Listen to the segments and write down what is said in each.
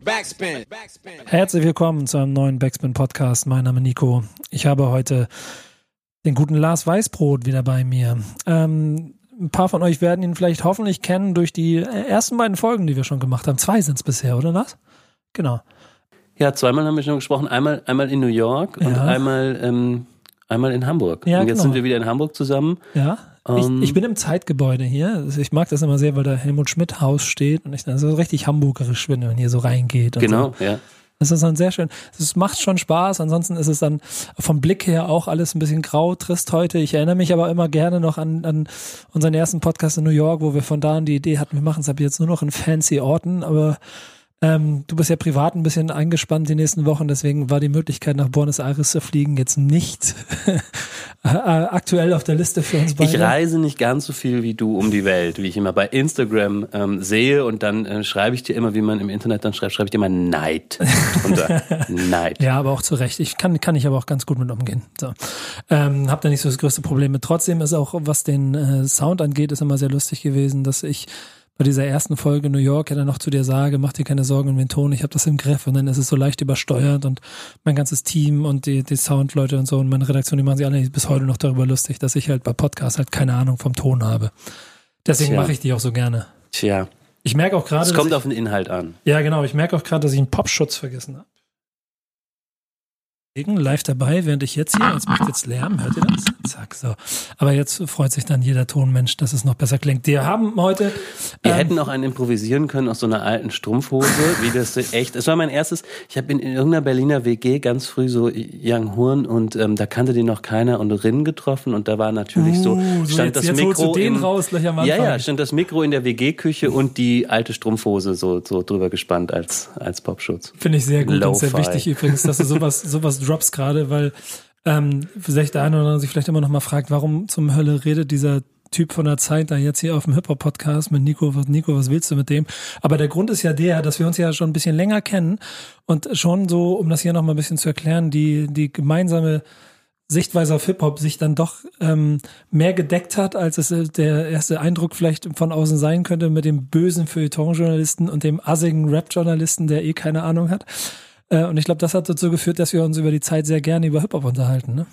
Backspin. Herzlich willkommen zu einem neuen Backspin Podcast. Mein Name ist Nico. Ich habe heute den guten Lars Weißbrot wieder bei mir. Ähm, ein paar von euch werden ihn vielleicht hoffentlich kennen durch die ersten beiden Folgen, die wir schon gemacht haben. Zwei sind es bisher, oder Lars? Genau. Ja, zweimal haben wir schon gesprochen. Einmal, einmal in New York ja. und einmal, ähm, einmal in Hamburg. Ja, und jetzt genau. sind wir wieder in Hamburg zusammen. Ja. Ich, ähm, ich, bin im Zeitgebäude hier. Ich mag das immer sehr, weil da Helmut Schmidt Haus steht und ich dann so richtig hamburgerisch bin, wenn man hier so reingeht. genau, so. ja. Das ist dann sehr schön. Es macht schon Spaß. Ansonsten ist es dann vom Blick her auch alles ein bisschen grau, trist heute. Ich erinnere mich aber immer gerne noch an, an unseren ersten Podcast in New York, wo wir von da an die Idee hatten, wir machen es ab jetzt nur noch in fancy Orten, aber ähm, du bist ja privat ein bisschen eingespannt die nächsten Wochen, deswegen war die Möglichkeit, nach Buenos Aires zu fliegen, jetzt nicht äh, aktuell auf der Liste für uns beide. Ich reise nicht ganz so viel wie du um die Welt, wie ich immer bei Instagram ähm, sehe und dann äh, schreibe ich dir immer, wie man im Internet dann schreibt, schreibe ich dir immer Neid drunter. Neid. Ja, aber auch zu Recht. Ich kann, kann ich aber auch ganz gut mit umgehen. So. Ähm, hab da nicht so das größte Problem mit. Trotzdem ist auch, was den äh, Sound angeht, ist immer sehr lustig gewesen, dass ich bei dieser ersten Folge New York ja dann noch zu dir sage, mach dir keine Sorgen um den Ton, ich habe das im Griff und dann ist es so leicht übersteuert und mein ganzes Team und die, die Soundleute und so und meine Redaktion, die machen sich alle bis heute noch darüber lustig, dass ich halt bei Podcasts halt keine Ahnung vom Ton habe. Deswegen mache ich die auch so gerne. Tja. Ich merke auch gerade. Es kommt auf den Inhalt an. Ja, genau. Ich merke auch gerade, dass ich einen Popschutz vergessen habe live dabei, während ich jetzt hier, jetzt macht jetzt Lärm, hört ihr das? Zack, so. Aber jetzt freut sich dann jeder Tonmensch, dass es noch besser klingt. Wir haben heute. Wir ähm, hätten auch einen improvisieren können aus so einer alten Strumpfhose, wie das echt. Es war mein erstes. Ich habe in, in, irgendeiner Berliner WG ganz früh so Young Horn und ähm, da kannte die noch keiner und Rinnen getroffen und da war natürlich uh, so stand so jetzt, das jetzt Mikro den in, raus gleich am Anfang. Ja, ja, stand das Mikro in der WG-Küche und die alte Strumpfhose so so drüber gespannt als als Popschutz. Finde ich sehr gut und sehr wichtig übrigens, dass du sowas sowas drops gerade, weil ähm, vielleicht der eine oder andere sich vielleicht immer noch mal fragt, warum zum Hölle redet dieser Typ von der Zeit da jetzt hier auf dem Hip-Hop-Podcast mit Nico, Nico, was willst du mit dem? Aber der Grund ist ja der, dass wir uns ja schon ein bisschen länger kennen und schon so, um das hier noch mal ein bisschen zu erklären, die, die gemeinsame Sichtweise auf Hip-Hop sich dann doch ähm, mehr gedeckt hat, als es äh, der erste Eindruck vielleicht von außen sein könnte mit dem bösen Feuilleton-Journalisten und dem assigen Rap-Journalisten, der eh keine Ahnung hat. Äh, und ich glaube, das hat dazu geführt, dass wir uns über die Zeit sehr gerne über Hip-Hop unterhalten. Ne?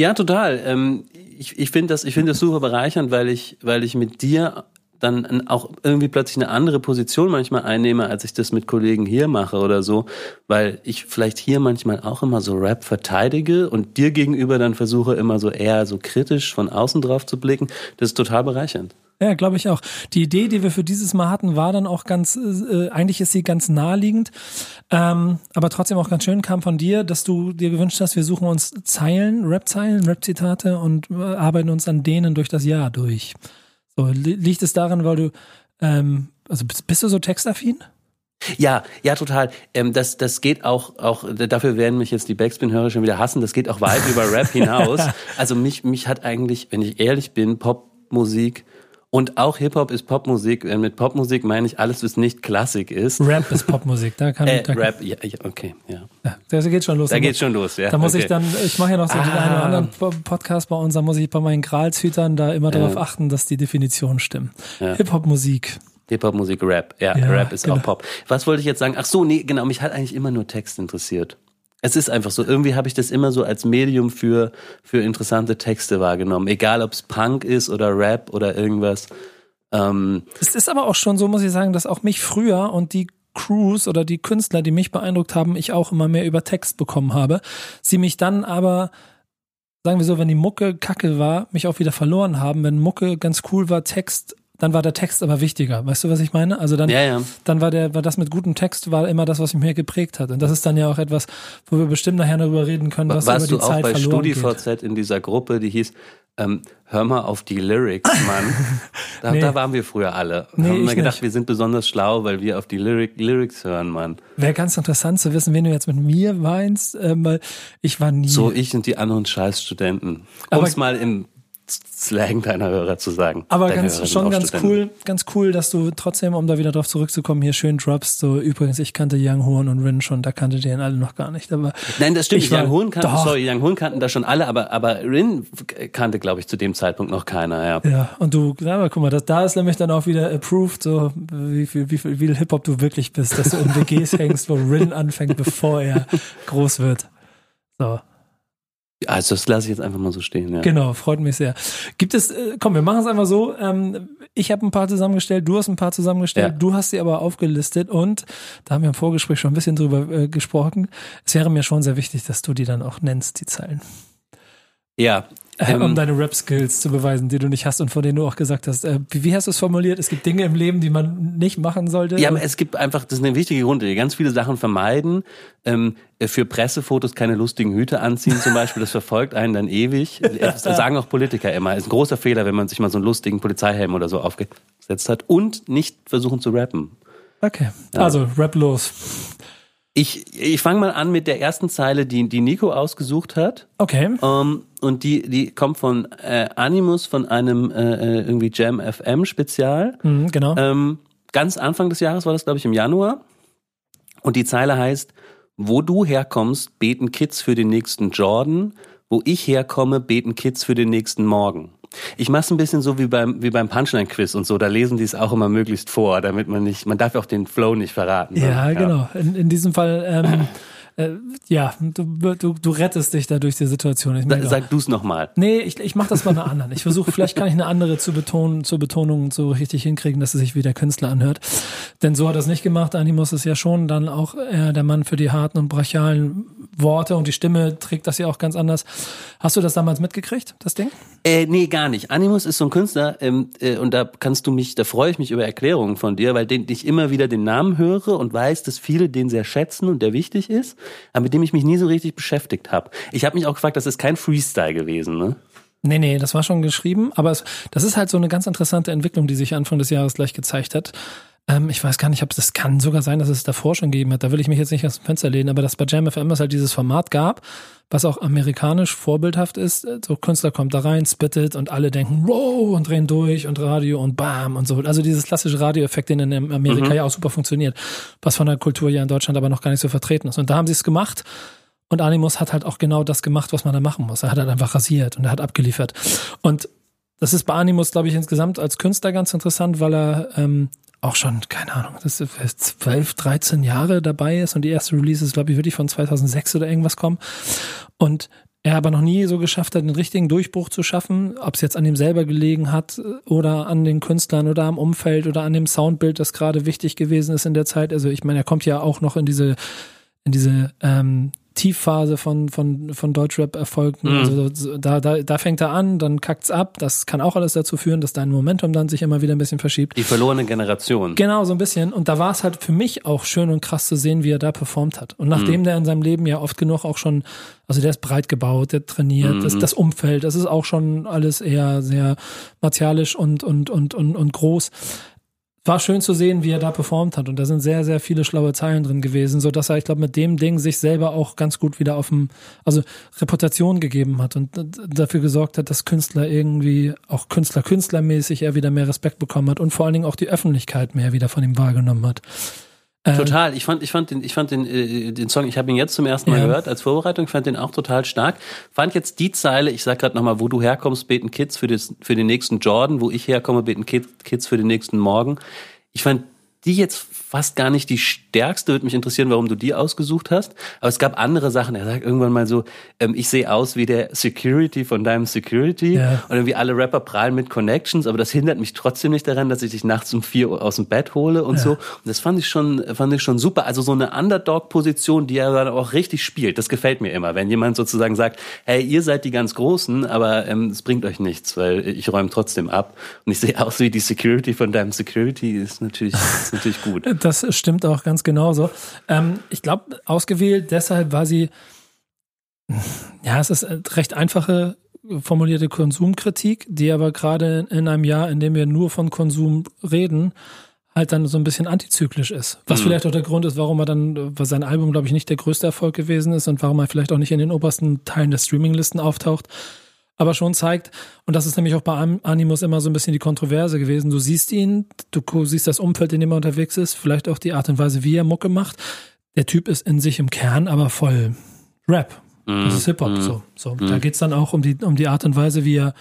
Ja, total. Ähm, ich ich finde das, ich das super bereichernd, weil ich, weil ich mit dir dann auch irgendwie plötzlich eine andere Position manchmal einnehme, als ich das mit Kollegen hier mache oder so, weil ich vielleicht hier manchmal auch immer so Rap verteidige und dir gegenüber dann versuche immer so eher so kritisch von außen drauf zu blicken. Das ist total bereichernd. Ja, glaube ich auch. Die Idee, die wir für dieses Mal hatten, war dann auch ganz, äh, eigentlich ist sie ganz naheliegend, ähm, aber trotzdem auch ganz schön kam von dir, dass du dir gewünscht hast, wir suchen uns Zeilen, Rap-Zeilen, Rap-Zitate und äh, arbeiten uns an denen durch das Jahr durch. So, liegt es daran, weil du, ähm, also bist, bist du so textaffin? Ja, ja, total. Ähm, das, das geht auch, auch, dafür werden mich jetzt die Backspin-Hörer schon wieder hassen. Das geht auch weit über Rap hinaus. Also mich, mich hat eigentlich, wenn ich ehrlich bin, Popmusik und auch Hip-Hop ist Popmusik. Äh, mit Popmusik meine ich alles, was nicht Klassik ist. Rap ist Popmusik. Da kann, äh, da Rap, ja, okay, ja. ja. Da geht schon los. Da geht schon los, ja. Da muss okay. ich dann, ich mache ja noch so ah. den einen oder anderen Podcast bei uns, da muss ich bei meinen Gralshütern da immer darauf äh. achten, dass die Definitionen stimmen. Ja. Hip-Hop-Musik. Hip-Hop-Musik, Rap. Ja, ja, Rap ist genau. auch Pop. Was wollte ich jetzt sagen? Ach so, nee, genau, mich hat eigentlich immer nur Text interessiert. Es ist einfach so. Irgendwie habe ich das immer so als Medium für, für interessante Texte wahrgenommen. Egal, ob es Punk ist oder Rap oder irgendwas. Ähm, es ist aber auch schon so, muss ich sagen, dass auch mich früher und die Crews oder die Künstler, die mich beeindruckt haben, ich auch immer mehr über Text bekommen habe. Sie mich dann aber, sagen wir so, wenn die Mucke kacke war, mich auch wieder verloren haben. Wenn Mucke ganz cool war, Text dann war der Text aber wichtiger. Weißt du, was ich meine? Also dann, ja, ja. dann war der, war das mit gutem Text war immer das, was mich mehr geprägt hat. Und das ist dann ja auch etwas, wo wir bestimmt nachher darüber reden können, was Warst über die Zeit verloren geht. Warst du auch bei StudiVZ in dieser Gruppe, die hieß, ähm, hör mal auf die Lyrics, Mann. Da, nee. da waren wir früher alle. Nee, haben wir gedacht, nicht. wir sind besonders schlau, weil wir auf die Lyric, Lyrics hören, Mann. Wäre ganz interessant zu wissen, wen du jetzt mit mir meinst, ähm, weil ich war nie. So ich und die anderen Scheißstudenten. Um es mal im Slang deiner Hörer zu sagen. Aber ganz, schon ganz cool, ganz cool, dass du trotzdem, um da wieder drauf zurückzukommen, hier schön droppst. So, übrigens, ich kannte Young Horn und Rin schon, da kannte die alle noch gar nicht. Aber Nein, das stimmt. Young Horn kannten, sorry, Young Horn kannten da schon alle, aber, aber Rin kannte, glaube ich, zu dem Zeitpunkt noch keiner, ja. Ja, und du, aber guck mal, das, da ist nämlich dann auch wieder approved, so, wie viel, wie viel, wie viel Hip-Hop du wirklich bist, dass du in WGs hängst, wo Rin anfängt, bevor er groß wird. So. Also das lasse ich jetzt einfach mal so stehen. Ja. Genau, freut mich sehr. Gibt es, äh, komm, wir machen es einfach so. Ähm, ich habe ein paar zusammengestellt, du hast ein paar zusammengestellt, ja. du hast sie aber aufgelistet und da haben wir im Vorgespräch schon ein bisschen drüber äh, gesprochen. Es wäre mir schon sehr wichtig, dass du die dann auch nennst, die Zeilen. Ja, ähm, um deine Rap-Skills zu beweisen, die du nicht hast und von denen du auch gesagt hast. Äh, wie, wie, hast du es formuliert? Es gibt Dinge im Leben, die man nicht machen sollte. Ja, aber es gibt einfach, das ist eine wichtige Grunde. Ganz viele Sachen vermeiden. Ähm, für Pressefotos keine lustigen Hüte anziehen zum Beispiel, das verfolgt einen dann ewig. Das sagen auch Politiker immer. Ist ein großer Fehler, wenn man sich mal so einen lustigen Polizeihelm oder so aufgesetzt hat. Und nicht versuchen zu rappen. Okay, ja. also rap los. Ich, ich fange mal an mit der ersten Zeile, die, die Nico ausgesucht hat. Okay. Ähm, und die, die kommt von äh, Animus, von einem äh, äh irgendwie Jam FM Spezial. Mhm, genau. Ähm, ganz Anfang des Jahres war das, glaube ich, im Januar. Und die Zeile heißt, wo du herkommst, beten Kids für den nächsten Jordan. Wo ich herkomme, beten Kids für den nächsten Morgen. Ich mache es ein bisschen so wie beim, wie beim Punchline-Quiz und so. Da lesen die es auch immer möglichst vor, damit man nicht, man darf auch den Flow nicht verraten. Ja, ne? ja. genau. In, in diesem Fall ähm, äh, ja, du, du, du rettest dich da durch die Situation. Ich mein, Sag du es nochmal. Nee, ich, ich mache das bei einer anderen. Ich versuche, vielleicht kann ich eine andere zu betonen, zur Betonung so richtig hinkriegen, dass es sich wie der Künstler anhört. Denn so hat er es nicht gemacht. Animus ist ja schon dann auch eher der Mann für die harten und brachialen Worte und die Stimme trägt das ja auch ganz anders. Hast du das damals mitgekriegt, das Ding? Äh, nee, gar nicht. Animus ist so ein Künstler ähm, äh, und da kannst du mich, da freue ich mich über Erklärungen von dir, weil den, ich immer wieder den Namen höre und weiß, dass viele den sehr schätzen und der wichtig ist aber mit dem ich mich nie so richtig beschäftigt habe. Ich habe mich auch gefragt, das ist kein Freestyle gewesen, ne? Nee, nee, das war schon geschrieben, aber es, das ist halt so eine ganz interessante Entwicklung, die sich Anfang des Jahres gleich gezeigt hat. Ähm, ich weiß gar nicht, ob das kann sogar sein, dass es davor schon gegeben hat. Da will ich mich jetzt nicht aus dem Fenster lehnen, aber dass bei Jam FM es halt dieses Format gab, was auch amerikanisch vorbildhaft ist. So Künstler kommt da rein, spittet und alle denken, wow, und drehen durch und Radio und bam und so. Also dieses klassische Radioeffekt, den in Amerika mhm. ja auch super funktioniert, was von der Kultur ja in Deutschland aber noch gar nicht so vertreten ist. Und da haben sie es gemacht. Und Animus hat halt auch genau das gemacht, was man da machen muss. Er hat halt einfach rasiert und er hat abgeliefert. Und das ist bei Animus, glaube ich, insgesamt als Künstler ganz interessant, weil er ähm, auch schon, keine Ahnung, das ist 12, 13 Jahre dabei ist und die erste Release ist, glaube ich, wirklich von 2006 oder irgendwas kommen. Und er aber noch nie so geschafft hat, den richtigen Durchbruch zu schaffen, ob es jetzt an ihm selber gelegen hat oder an den Künstlern oder am Umfeld oder an dem Soundbild, das gerade wichtig gewesen ist in der Zeit. Also ich meine, er kommt ja auch noch in diese in diese ähm, Tiefphase von, von, von Deutschrap-Erfolgen. Mhm. Also da, da, da fängt er an, dann kackt's ab. Das kann auch alles dazu führen, dass dein Momentum dann sich immer wieder ein bisschen verschiebt. Die verlorene Generation. Genau, so ein bisschen. Und da war es halt für mich auch schön und krass zu sehen, wie er da performt hat. Und nachdem mhm. der in seinem Leben ja oft genug auch schon, also der ist breit gebaut, der trainiert, mhm. das, das Umfeld, das ist auch schon alles eher sehr martialisch und, und, und, und, und groß war schön zu sehen, wie er da performt hat. Und da sind sehr, sehr viele schlaue Zeilen drin gewesen, so dass er, ich glaube, mit dem Ding sich selber auch ganz gut wieder auf dem, also Reputation gegeben hat und dafür gesorgt hat, dass Künstler irgendwie, auch Künstler, künstlermäßig er wieder mehr Respekt bekommen hat und vor allen Dingen auch die Öffentlichkeit mehr wieder von ihm wahrgenommen hat. Ähm, total. Ich fand, ich fand den, ich fand den, äh, den Song, ich habe ihn jetzt zum ersten Mal ja. gehört als Vorbereitung, fand den auch total stark. Fand jetzt die Zeile, ich sag gerade nochmal, wo du herkommst, beten Kids für, das, für den nächsten Jordan, wo ich herkomme, beten Kids für den nächsten Morgen. Ich fand die jetzt fast gar nicht die stärkste. Würde mich interessieren, warum du die ausgesucht hast. Aber es gab andere Sachen. Er sagt irgendwann mal so, ähm, ich sehe aus wie der Security von deinem Security. Ja. Und irgendwie alle Rapper prallen mit Connections, aber das hindert mich trotzdem nicht daran, dass ich dich nachts um vier Uhr aus dem Bett hole und ja. so. Und das fand ich schon, fand ich schon super. Also so eine Underdog-Position, die er dann auch richtig spielt. Das gefällt mir immer, wenn jemand sozusagen sagt, hey, ihr seid die ganz Großen, aber ähm, es bringt euch nichts, weil ich räume trotzdem ab. Und ich sehe aus wie die Security von deinem Security, ist natürlich, ist natürlich gut. Das stimmt auch ganz genauso. Ähm, ich glaube, ausgewählt deshalb, weil sie, ja, es ist recht einfache formulierte Konsumkritik, die aber gerade in einem Jahr, in dem wir nur von Konsum reden, halt dann so ein bisschen antizyklisch ist. Was mhm. vielleicht auch der Grund ist, warum er dann, weil sein Album, glaube ich, nicht der größte Erfolg gewesen ist und warum er vielleicht auch nicht in den obersten Teilen der Streaminglisten auftaucht. Aber schon zeigt, und das ist nämlich auch bei Animus immer so ein bisschen die Kontroverse gewesen. Du siehst ihn, du siehst das Umfeld, in dem er unterwegs ist, vielleicht auch die Art und Weise, wie er Mucke macht. Der Typ ist in sich im Kern aber voll Rap. Das ist Hip-Hop. Mm. So, so. Mm. Da geht's dann auch um die, um die Art und Weise, wie er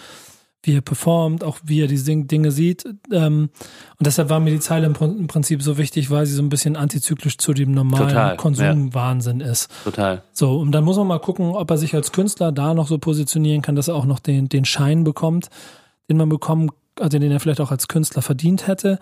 wie er performt, auch wie er diese Dinge sieht. Ähm, und deshalb war mir die Zeile im, Prinzip so wichtig, weil sie so ein bisschen antizyklisch zu dem normalen Total, Konsumwahnsinn ja. ist. Total. So, und dann muss man mal gucken, ob er sich als Künstler da noch so positionieren kann, dass er auch noch den, den Schein bekommt, den man bekommen, also den er vielleicht auch als Künstler verdient hätte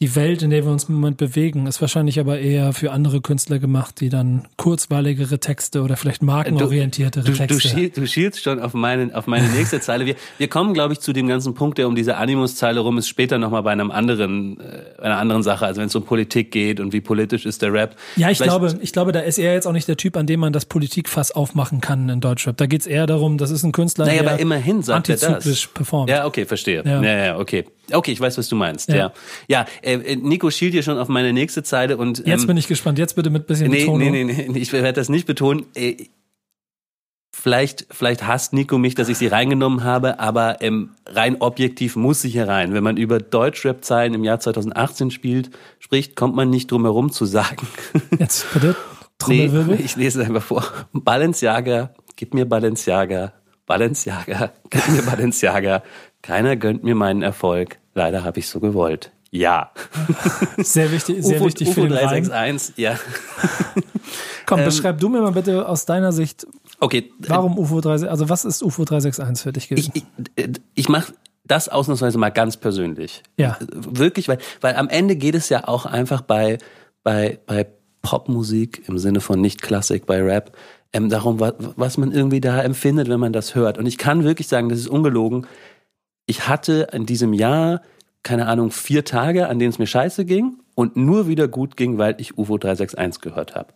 die Welt, in der wir uns im Moment bewegen, ist wahrscheinlich aber eher für andere Künstler gemacht, die dann kurzweiligere Texte oder vielleicht markenorientiertere du, Texte. Du, schiel, du schielst schon auf meine, auf meine nächste Zeile. Wir, wir kommen, glaube ich, zu dem ganzen Punkt, der um diese Animus-Zeile rum ist, später nochmal bei einem anderen, äh, einer anderen Sache. Also wenn es um Politik geht und wie politisch ist der Rap. Ja, ich glaube, ich glaube, da ist er jetzt auch nicht der Typ, an dem man das Politikfass aufmachen kann in Deutschrap. Da geht es eher darum, das ist ein Künstler, naja, der aber immerhin sagt antizyklisch er das. performt. Ja, okay, verstehe. Ja, ja, ja okay. Okay, ich weiß, was du meinst. Ja, ja. ja äh, Nico schielt hier schon auf meine nächste Zeile und ähm, jetzt bin ich gespannt. Jetzt bitte mit bisschen nee, Betonung. Nee, nee, nee, ich werde das nicht betonen. Äh, vielleicht, vielleicht hasst Nico mich, dass ich sie reingenommen habe, aber ähm, rein objektiv muss sie hier rein. Wenn man über Deutschrap-Zahlen im Jahr 2018 spielt, spricht, kommt man nicht drum herum zu sagen. Jetzt bitte. Nee, ich lese es einfach vor. Balenciaga, gib mir Balenciaga. Balenciaga, mir Balenciaga. Keiner gönnt mir meinen Erfolg. Leider habe ich so gewollt. Ja. Sehr wichtig, sehr UFO, wichtig UFO für den 361, ja. Komm, ähm, beschreib du mir mal bitte aus deiner Sicht, okay, warum UFO 361, also was ist UFO 361 für dich gewesen? Ich, ich, ich mache das ausnahmsweise mal ganz persönlich. Ja. Wirklich, weil, weil am Ende geht es ja auch einfach bei, bei, bei Popmusik im Sinne von nicht Klassik, bei Rap, ähm, darum, was, was man irgendwie da empfindet, wenn man das hört. Und ich kann wirklich sagen, das ist ungelogen, ich hatte in diesem Jahr, keine Ahnung, vier Tage, an denen es mir scheiße ging und nur wieder gut ging, weil ich UFO 361 gehört habe.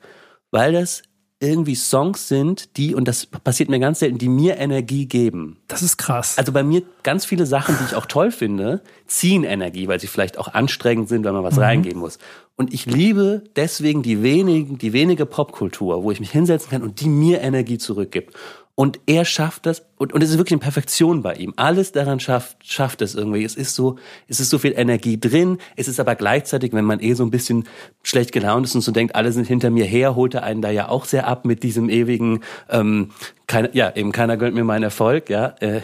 Weil das irgendwie Songs sind, die, und das passiert mir ganz selten, die mir Energie geben. Das ist krass. Also bei mir ganz viele Sachen, die ich auch toll finde, ziehen Energie, weil sie vielleicht auch anstrengend sind, wenn man was mhm. reingeben muss. Und ich liebe deswegen die wenigen, die wenige Popkultur, wo ich mich hinsetzen kann und die mir Energie zurückgibt. Und er schafft das, und, und es ist wirklich eine Perfektion bei ihm. Alles daran schafft, schafft es irgendwie. Es ist so, es ist so viel Energie drin. Es ist aber gleichzeitig, wenn man eh so ein bisschen schlecht gelaunt ist und so denkt, alle sind hinter mir her, holt er einen da ja auch sehr ab mit diesem ewigen, ähm, keine, ja, eben keiner gönnt mir meinen Erfolg, ja. Äh,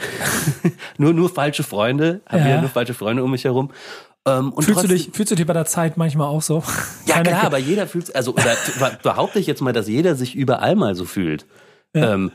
nur, nur falsche Freunde, haben ja. wir nur falsche Freunde um mich herum. Ähm, und fühlst, trotzdem, du dich, fühlst du dich bei der Zeit manchmal auch so? Ja, klar, aber jeder fühlt also oder behaupte ich jetzt mal, dass jeder sich überall mal so fühlt. Ja. Ähm,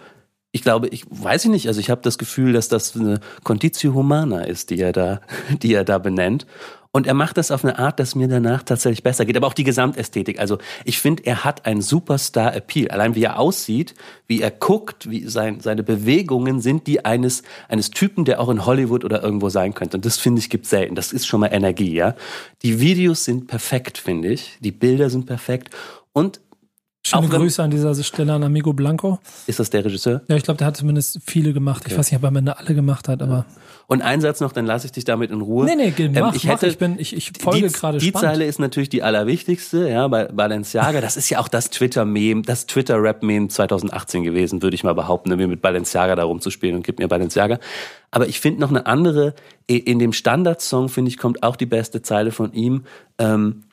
ich glaube, ich weiß ich nicht, also ich habe das Gefühl, dass das eine Conditio Humana ist, die er da, die er da benennt. Und er macht das auf eine Art, dass mir danach tatsächlich besser geht. Aber auch die Gesamtästhetik. Also ich finde, er hat einen Superstar-Appeal. Allein wie er aussieht, wie er guckt, wie sein, seine Bewegungen sind die eines, eines Typen, der auch in Hollywood oder irgendwo sein könnte. Und das finde ich gibt selten. Das ist schon mal Energie, ja. Die Videos sind perfekt, finde ich. Die Bilder sind perfekt. Und Schöne auch Grüße an dieser Stelle an Amigo Blanco. Ist das der Regisseur? Ja, ich glaube, der hat zumindest viele gemacht. Okay. Ich weiß nicht, ob er am Ende alle gemacht hat, aber. Und ein Satz noch, dann lasse ich dich damit in Ruhe. Nee, nee, geh, mach, ähm, ich, hätte, mach, ich, bin, ich, ich folge gerade Die Zeile ist natürlich die allerwichtigste, ja, bei Balenciaga. Das ist ja auch das Twitter-Meme, das Twitter-Rap-Meme 2018 gewesen, würde ich mal behaupten, irgendwie mit Balenciaga da rumzuspielen und gib mir Balenciaga. Aber ich finde noch eine andere, in dem Standardsong, finde ich, kommt auch die beste Zeile von ihm. Ähm,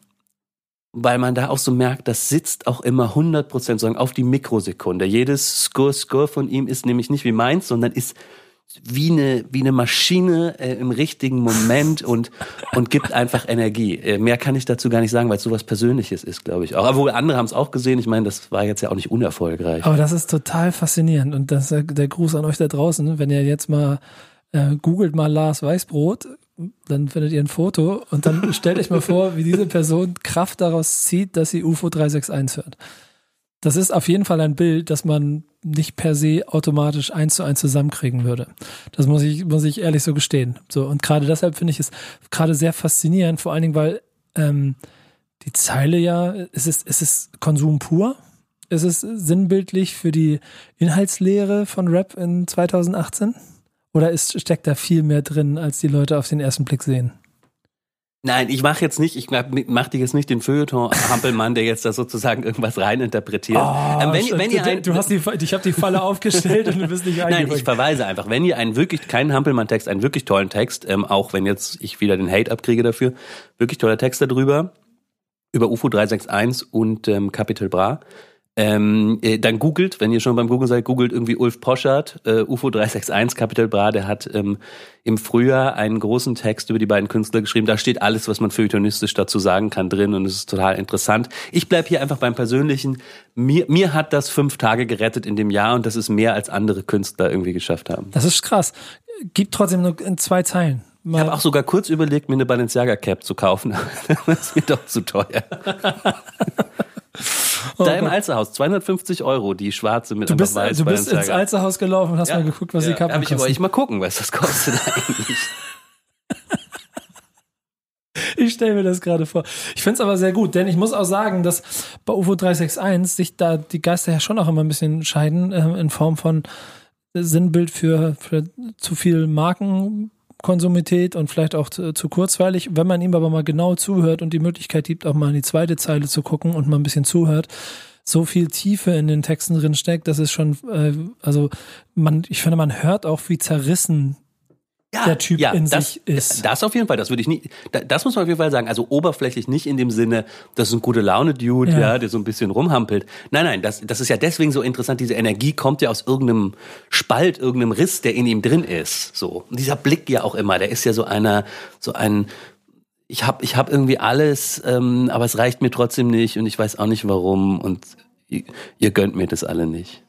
weil man da auch so merkt, das sitzt auch immer 100 Prozent auf die Mikrosekunde. Jedes Score, Score von ihm ist nämlich nicht wie meins, sondern ist wie eine, wie eine Maschine äh, im richtigen Moment und, und gibt einfach Energie. Äh, mehr kann ich dazu gar nicht sagen, weil es sowas Persönliches ist, glaube ich auch. Obwohl andere haben es auch gesehen. Ich meine, das war jetzt ja auch nicht unerfolgreich. Aber das ist total faszinierend und das der Gruß an euch da draußen, wenn ihr jetzt mal äh, googelt mal Lars Weißbrot, dann findet ihr ein Foto und dann stellt euch mal vor, wie diese Person Kraft daraus zieht, dass sie UFO 361 hört. Das ist auf jeden Fall ein Bild, das man nicht per se automatisch eins zu eins zusammenkriegen würde. Das muss ich, muss ich ehrlich so gestehen. So, und gerade deshalb finde ich es gerade sehr faszinierend, vor allen Dingen, weil ähm, die Zeile ja, es ist, es ist Konsum pur. Es ist sinnbildlich für die Inhaltslehre von Rap in 2018. Oder ist, steckt da viel mehr drin, als die Leute auf den ersten Blick sehen? Nein, ich mache jetzt nicht, ich mache dir jetzt nicht den Feuilleton Hampelmann, der jetzt da sozusagen irgendwas reininterpretiert. Oh, ähm, wenn, wenn ihr ein, du hast die, ich habe die Falle aufgestellt und du bist nicht Nein, ich verweise einfach, wenn ihr einen wirklich keinen Hampelmann-Text, einen wirklich tollen Text, ähm, auch wenn jetzt ich wieder den Hate abkriege dafür, wirklich toller Text darüber über UFO 361 und ähm, Capital Bra ähm, äh, dann googelt, wenn ihr schon beim Google seid, googelt irgendwie Ulf Poschardt, äh, UFO 361, Capital Bra, der hat ähm, im Frühjahr einen großen Text über die beiden Künstler geschrieben. Da steht alles, was man feuilletonistisch dazu sagen kann, drin und es ist total interessant. Ich bleib hier einfach beim Persönlichen. Mir, mir hat das fünf Tage gerettet in dem Jahr und das ist mehr, als andere Künstler irgendwie geschafft haben. Das ist krass. Gibt trotzdem nur in zwei Zeilen. Ich habe auch sogar kurz überlegt, mir eine Balenciaga Cap zu kaufen. das ist mir doch zu teuer. Oh da im Alzerhaus, 250 Euro, die schwarze mit du bist, weiß. Du bist ins Alzerhaus gelaufen und hast ja, mal geguckt, was ja, die Kappen kosten. ich wollte ich mal gucken, was das kostet eigentlich. Ich stelle mir das gerade vor. Ich finde es aber sehr gut, denn ich muss auch sagen, dass bei UFO 361 sich da die Geister ja schon auch immer ein bisschen scheiden, äh, in Form von Sinnbild für, für zu viel Marken Konsumität und vielleicht auch zu, zu, kurzweilig. Wenn man ihm aber mal genau zuhört und die Möglichkeit gibt, auch mal in die zweite Zeile zu gucken und mal ein bisschen zuhört, so viel Tiefe in den Texten drin steckt, das ist schon, äh, also man, ich finde, man hört auch, wie zerrissen ja, der Typ ja, in das, sich ist. Das auf jeden Fall, das würde ich nie, das muss man auf jeden Fall sagen. Also oberflächlich nicht in dem Sinne, das ist ein gute Laune-Dude, ja. ja. der so ein bisschen rumhampelt. Nein, nein, das, das ist ja deswegen so interessant. Diese Energie kommt ja aus irgendeinem Spalt, irgendeinem Riss, der in ihm drin ist. So. Und dieser Blick ja auch immer, der ist ja so einer, so ein, ich habe ich hab irgendwie alles, ähm, aber es reicht mir trotzdem nicht und ich weiß auch nicht warum und ihr, ihr gönnt mir das alle nicht.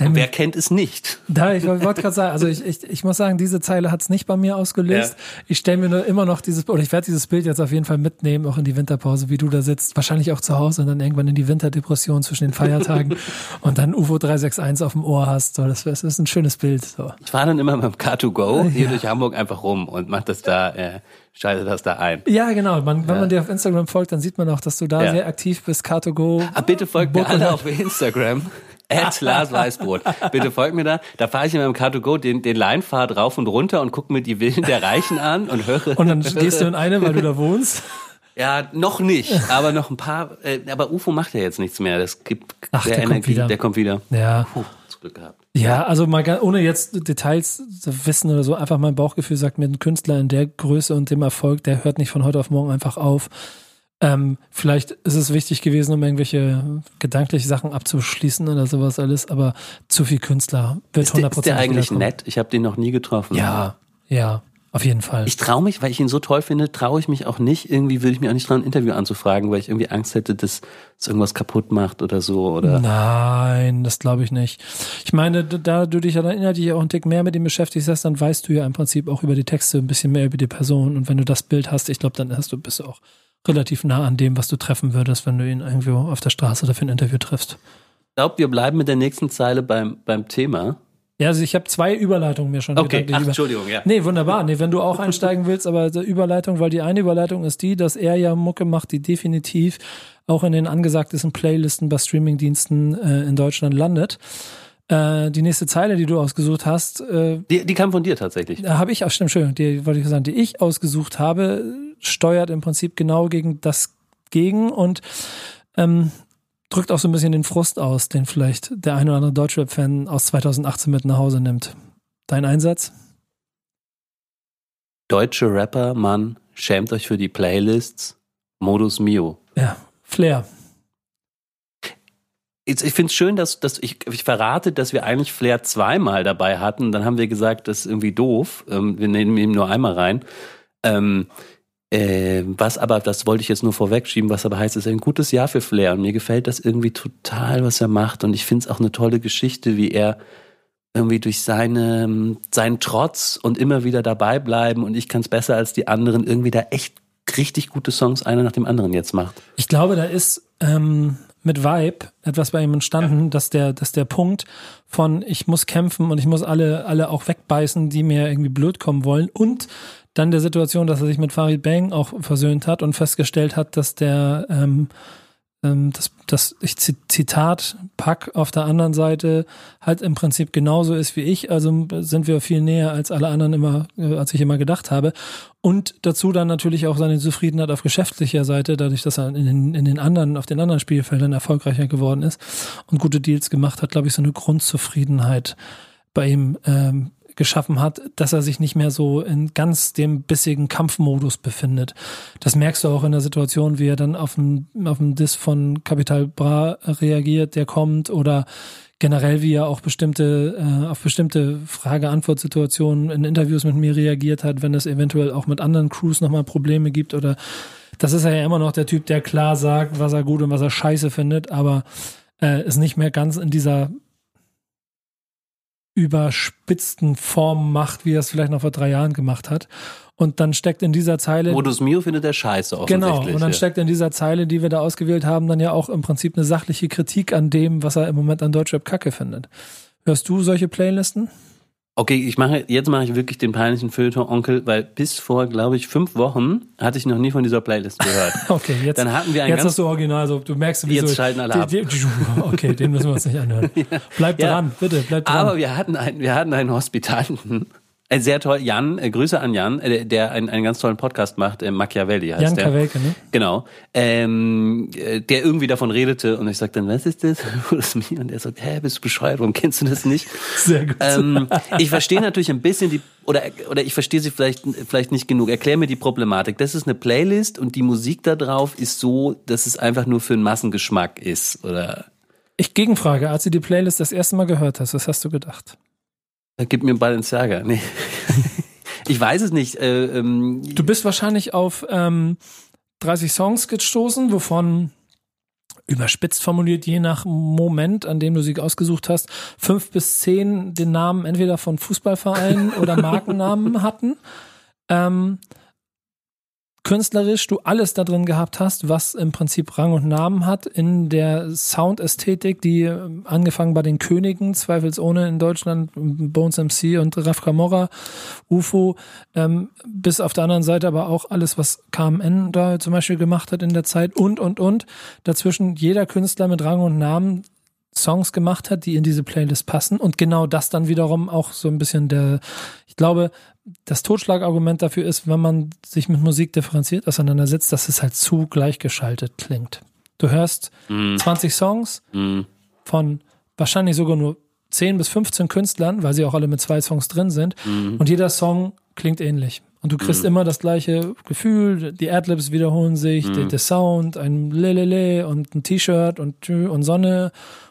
Mir, wer kennt es nicht? Da, ich wollte gerade sagen, also ich, ich, ich muss sagen, diese Zeile hat es nicht bei mir ausgelöst. Ja. Ich stelle mir nur immer noch dieses, oder ich werde dieses Bild jetzt auf jeden Fall mitnehmen, auch in die Winterpause, wie du da sitzt, wahrscheinlich auch zu Hause und dann irgendwann in die Winterdepression zwischen den Feiertagen und dann UFO 361 auf dem Ohr hast. So, das, das ist ein schönes Bild. So. Ich fahre dann immer mit dem Car2Go hier ja. durch Hamburg einfach rum und mach das da, äh, schalte das da ein. Ja, genau. Man, wenn ja. man dir auf Instagram folgt, dann sieht man auch, dass du da ja. sehr aktiv bist. Car2Go. Ah, bitte folgt mir alle auf Instagram. At Lars Weißbrot. Bitte folgt mir da. Da fahre ich in meinem Car2Go den, den Leinfahrt rauf und runter und gucke mir die Willen der Reichen an und höre. Und dann gehst du in eine, weil du da wohnst? Ja, noch nicht, aber noch ein paar. Äh, aber UFO macht ja jetzt nichts mehr. Das gibt Ach, der, der Energie, kommt wieder. der kommt wieder. Ja. Puh, Glück gehabt. Ja, also mal ohne jetzt Details zu wissen oder so, einfach mein Bauchgefühl sagt mir, ein Künstler in der Größe und dem Erfolg, der hört nicht von heute auf morgen einfach auf. Ähm, vielleicht ist es wichtig gewesen, um irgendwelche gedankliche Sachen abzuschließen oder sowas alles, aber zu viel Künstler wird 100% Ist der eigentlich nett? Ich habe den noch nie getroffen. Ja, ja, auf jeden Fall. Ich traue mich, weil ich ihn so toll finde, traue ich mich auch nicht, irgendwie würde ich mir auch nicht trauen, ein Interview anzufragen, weil ich irgendwie Angst hätte, dass es irgendwas kaputt macht oder so, oder? Nein, das glaube ich nicht. Ich meine, da du dich ja dann inhaltlich auch ein Tick mehr mit ihm beschäftigst hast, dann weißt du ja im Prinzip auch über die Texte ein bisschen mehr über die Person und wenn du das Bild hast, ich glaube, dann hast du, bist du auch relativ nah an dem, was du treffen würdest, wenn du ihn irgendwo auf der Straße oder für ein Interview triffst. Ich glaube, wir bleiben mit der nächsten Zeile beim, beim Thema. Ja, also ich habe zwei Überleitungen mir schon Okay, Ach, Entschuldigung, ja. Nee, wunderbar. Nee, wenn du auch einsteigen willst, aber die Überleitung, weil die eine Überleitung ist die, dass er ja Mucke macht, die definitiv auch in den angesagtesten Playlisten bei Streamingdiensten äh, in Deutschland landet. Äh, die nächste Zeile, die du ausgesucht hast. Äh, die, die kam von dir tatsächlich. Da habe ich, ach stimmt, schön, die wollte ich sagen, die ich ausgesucht habe, steuert im Prinzip genau gegen das gegen und ähm, drückt auch so ein bisschen den Frust aus, den vielleicht der ein oder andere Deutschrap-Fan aus 2018 mit nach Hause nimmt. Dein Einsatz? Deutsche Rapper, Mann, schämt euch für die Playlists. Modus Mio. Ja, Flair ich finde es schön, dass, dass ich, ich verrate, dass wir eigentlich Flair zweimal dabei hatten. Dann haben wir gesagt, das ist irgendwie doof. Ähm, wir nehmen ihn nur einmal rein. Ähm, äh, was aber, das wollte ich jetzt nur vorwegschieben, was aber heißt, es ist ein gutes Jahr für Flair. Und mir gefällt das irgendwie total, was er macht. Und ich finde es auch eine tolle Geschichte, wie er irgendwie durch seine, seinen Trotz und immer wieder dabei bleiben und ich kann es besser als die anderen, irgendwie da echt richtig gute Songs einer nach dem anderen jetzt macht. Ich glaube, da ist ähm, mit Vibe etwas bei ihm entstanden, ja. dass der, dass der Punkt von ich muss kämpfen und ich muss alle, alle auch wegbeißen, die mir irgendwie blöd kommen wollen und dann der Situation, dass er sich mit Farid Bang auch versöhnt hat und festgestellt hat, dass der ähm, ähm, das, das ich Zitat Pack auf der anderen Seite halt im Prinzip genauso ist wie ich, also sind wir viel näher als alle anderen immer, äh, als ich immer gedacht habe. Und dazu dann natürlich auch seine Zufriedenheit auf geschäftlicher Seite, dadurch, dass er in den, in den anderen, auf den anderen Spielfeldern erfolgreicher geworden ist und gute Deals gemacht hat, glaube ich, so eine Grundzufriedenheit bei ihm ähm, geschaffen hat, dass er sich nicht mehr so in ganz dem bissigen Kampfmodus befindet. Das merkst du auch in der Situation, wie er dann auf den, auf den Diss von Capital Bra reagiert, der kommt oder generell, wie er auch bestimmte, äh, auf bestimmte Frage-Antwort-Situationen in Interviews mit mir reagiert hat, wenn es eventuell auch mit anderen Crews nochmal Probleme gibt oder das ist er ja immer noch der Typ, der klar sagt, was er gut und was er scheiße findet, aber äh, ist nicht mehr ganz in dieser überspitzten Form macht, wie er es vielleicht noch vor drei Jahren gemacht hat. Und dann steckt in dieser Zeile. Modus Mio findet er scheiße offensichtlich. Genau. Und dann ja. steckt in dieser Zeile, die wir da ausgewählt haben, dann ja auch im Prinzip eine sachliche Kritik an dem, was er im Moment an Deutschrap Kacke findet. Hörst du solche Playlisten? Okay, ich mache jetzt mache ich wirklich den peinlichen Filter Onkel, weil bis vor, glaube ich, fünf Wochen hatte ich noch nie von dieser Playlist gehört. okay, jetzt, Dann hatten wir ein jetzt hast du original, also du merkst, wie jetzt schalten alle ab. okay, den müssen wir uns nicht anhören. Bleib ja. dran, bitte, bleib dran. Aber wir hatten einen, wir hatten einen Hospitanten, sehr toll. Jan, äh, Grüße an Jan, äh, der einen, einen ganz tollen Podcast macht, äh, Machiavelli heißt Jan der. Kawelke, ne? Genau. Ähm, äh, der irgendwie davon redete und ich sagte dann, was ist das? und er sagt, hä, bist du bescheuert, warum kennst du das nicht? Sehr gut. Ähm, ich verstehe natürlich ein bisschen die, oder, oder ich verstehe sie vielleicht, vielleicht nicht genug. Erklär mir die Problematik. Das ist eine Playlist und die Musik da drauf ist so, dass es einfach nur für einen Massengeschmack ist, oder? Ich gegenfrage, als du die Playlist das erste Mal gehört hast, was hast du gedacht? Gib mir Balenciaga. Nee. ich weiß es nicht. Äh, ähm, du bist wahrscheinlich auf ähm, 30 Songs gestoßen, wovon überspitzt formuliert, je nach Moment, an dem du sie ausgesucht hast, fünf bis zehn den Namen entweder von Fußballvereinen oder Markennamen hatten. Ähm, künstlerisch du alles da drin gehabt hast, was im Prinzip Rang und Namen hat in der Soundästhetik, die äh, angefangen bei den Königen, zweifelsohne in Deutschland, Bones MC und Raf Camorra, UFO, ähm, bis auf der anderen Seite aber auch alles, was KMN da zum Beispiel gemacht hat in der Zeit und, und, und. Dazwischen jeder Künstler mit Rang und Namen Songs gemacht hat, die in diese Playlist passen und genau das dann wiederum auch so ein bisschen der, ich glaube, das Totschlagargument dafür ist, wenn man sich mit Musik differenziert auseinandersetzt, dass es halt zu gleichgeschaltet klingt. Du hörst mm. 20 Songs mm. von wahrscheinlich sogar nur 10 bis 15 Künstlern, weil sie auch alle mit zwei Songs drin sind. Mm. Und jeder Song klingt ähnlich. Und du kriegst immer das gleiche Gefühl, die Adlibs wiederholen sich, der, der Sound, ein Lelele und ein T-Shirt und, und Sonne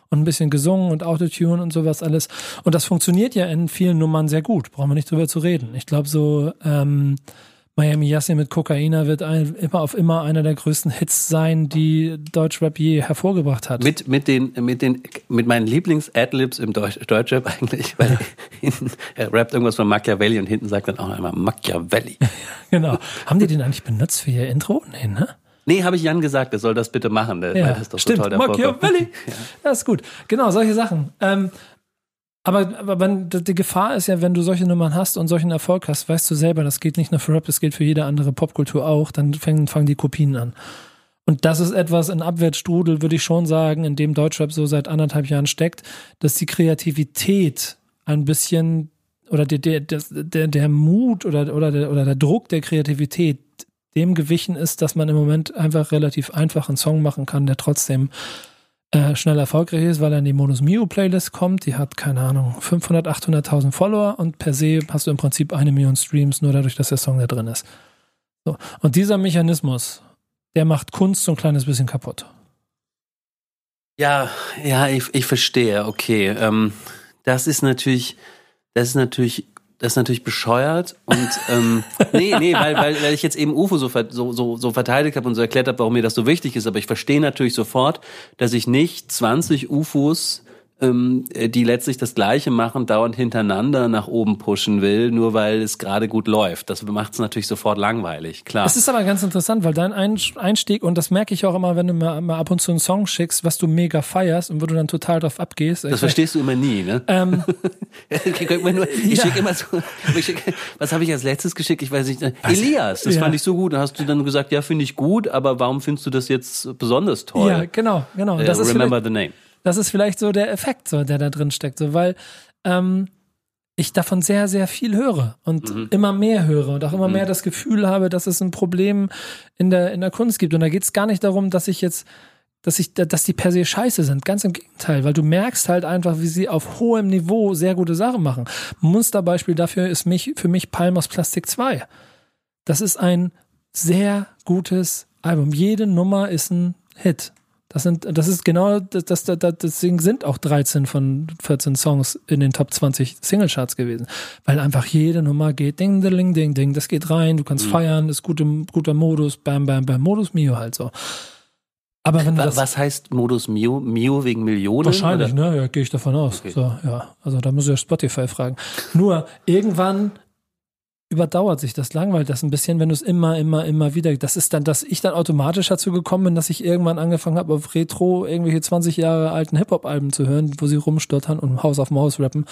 und ein bisschen gesungen und Autotune und sowas alles. Und das funktioniert ja in vielen Nummern sehr gut. Brauchen wir nicht drüber zu reden. Ich glaube, so ähm, Miami Yassin mit Kokaina wird ein, immer auf immer einer der größten Hits sein, die Deutschrap je hervorgebracht hat. Mit, mit den, mit den, mit meinen Lieblings-Adlibs im Deutsch, Deutschrap eigentlich, weil hinten, er rappt irgendwas von Machiavelli und hinten sagt dann auch einmal Machiavelli. genau. Haben die den eigentlich benutzt für ihr Intro? Nee, ne? Nee, habe ich Jan gesagt, er soll das bitte machen. Ja, das ist doch stimmt. so toll. Machiavelli. ja. Das ist gut. Genau, solche Sachen. Ähm, aber, aber wenn, die Gefahr ist ja, wenn du solche Nummern hast und solchen Erfolg hast, weißt du selber, das geht nicht nur für Rap, das gilt für jede andere Popkultur auch, dann fangen, fangen die Kopien an. Und das ist etwas in Abwärtsstrudel, würde ich schon sagen, in dem Deutschrap so seit anderthalb Jahren steckt, dass die Kreativität ein bisschen oder der, der, der, der Mut oder, oder, der, oder der Druck der Kreativität dem gewichen ist, dass man im Moment einfach relativ einfach einen Song machen kann, der trotzdem äh, schnell erfolgreich ist, weil er in die Modus Mio Playlist kommt. Die hat, keine Ahnung, 500, 800.000 Follower und per se hast du im Prinzip eine Million Streams, nur dadurch, dass der Song da drin ist. So. Und dieser Mechanismus, der macht Kunst so ein kleines bisschen kaputt. Ja, ja, ich, ich verstehe, okay. Ähm, das ist natürlich, das ist natürlich das ist natürlich bescheuert und ähm, nee, nee, weil, weil, weil ich jetzt eben UFO so, so, so, so verteidigt habe und so erklärt habe, warum mir das so wichtig ist, aber ich verstehe natürlich sofort, dass ich nicht 20 UFOs ähm, die letztlich das Gleiche machen, dauernd hintereinander nach oben pushen will, nur weil es gerade gut läuft. Das macht es natürlich sofort langweilig, klar. Es ist aber ganz interessant, weil dein Einstieg, und das merke ich auch immer, wenn du mir mal ab und zu einen Song schickst, was du mega feierst und wo du dann total drauf abgehst. Das verstehst du immer nie, ne? Ähm, ich ja. schicke immer so, ich schick, was habe ich als letztes geschickt? Ich weiß nicht. Elias, das ja. fand ich so gut. Da hast du dann gesagt, ja, finde ich gut, aber warum findest du das jetzt besonders toll? Ja, genau, genau. Das ist remember the name das ist vielleicht so der Effekt, so, der da drin steckt, so, weil ähm, ich davon sehr, sehr viel höre und mhm. immer mehr höre und auch immer mhm. mehr das Gefühl habe, dass es ein Problem in der, in der Kunst gibt. Und da geht es gar nicht darum, dass ich jetzt, dass ich, dass die per se scheiße sind. Ganz im Gegenteil, weil du merkst halt einfach, wie sie auf hohem Niveau sehr gute Sachen machen. Musterbeispiel dafür ist mich, für mich Palm aus Plastik 2. Das ist ein sehr gutes Album. Jede Nummer ist ein Hit. Das sind, das ist genau, das, das, das, deswegen sind auch 13 von 14 Songs in den Top 20 Singlecharts gewesen. Weil einfach jede Nummer geht ding, ding, ding, ding, das geht rein, du kannst mhm. feiern, ist gut im, guter Modus, bam, bam, bam, Modus Mio halt so. Aber wenn das, Was heißt Modus Mio? Mio wegen Millionen? Wahrscheinlich, oder? ne? Ja, gehe ich davon aus. Okay. So, ja. Also da muss ich ja Spotify fragen. Nur, irgendwann überdauert sich das, langweilt das ein bisschen, wenn du es immer, immer, immer wieder. Das ist dann, dass ich dann automatisch dazu gekommen bin, dass ich irgendwann angefangen habe, auf Retro irgendwelche 20 Jahre alten Hip-Hop-Alben zu hören, wo sie rumstottern und Haus auf Maus rappen.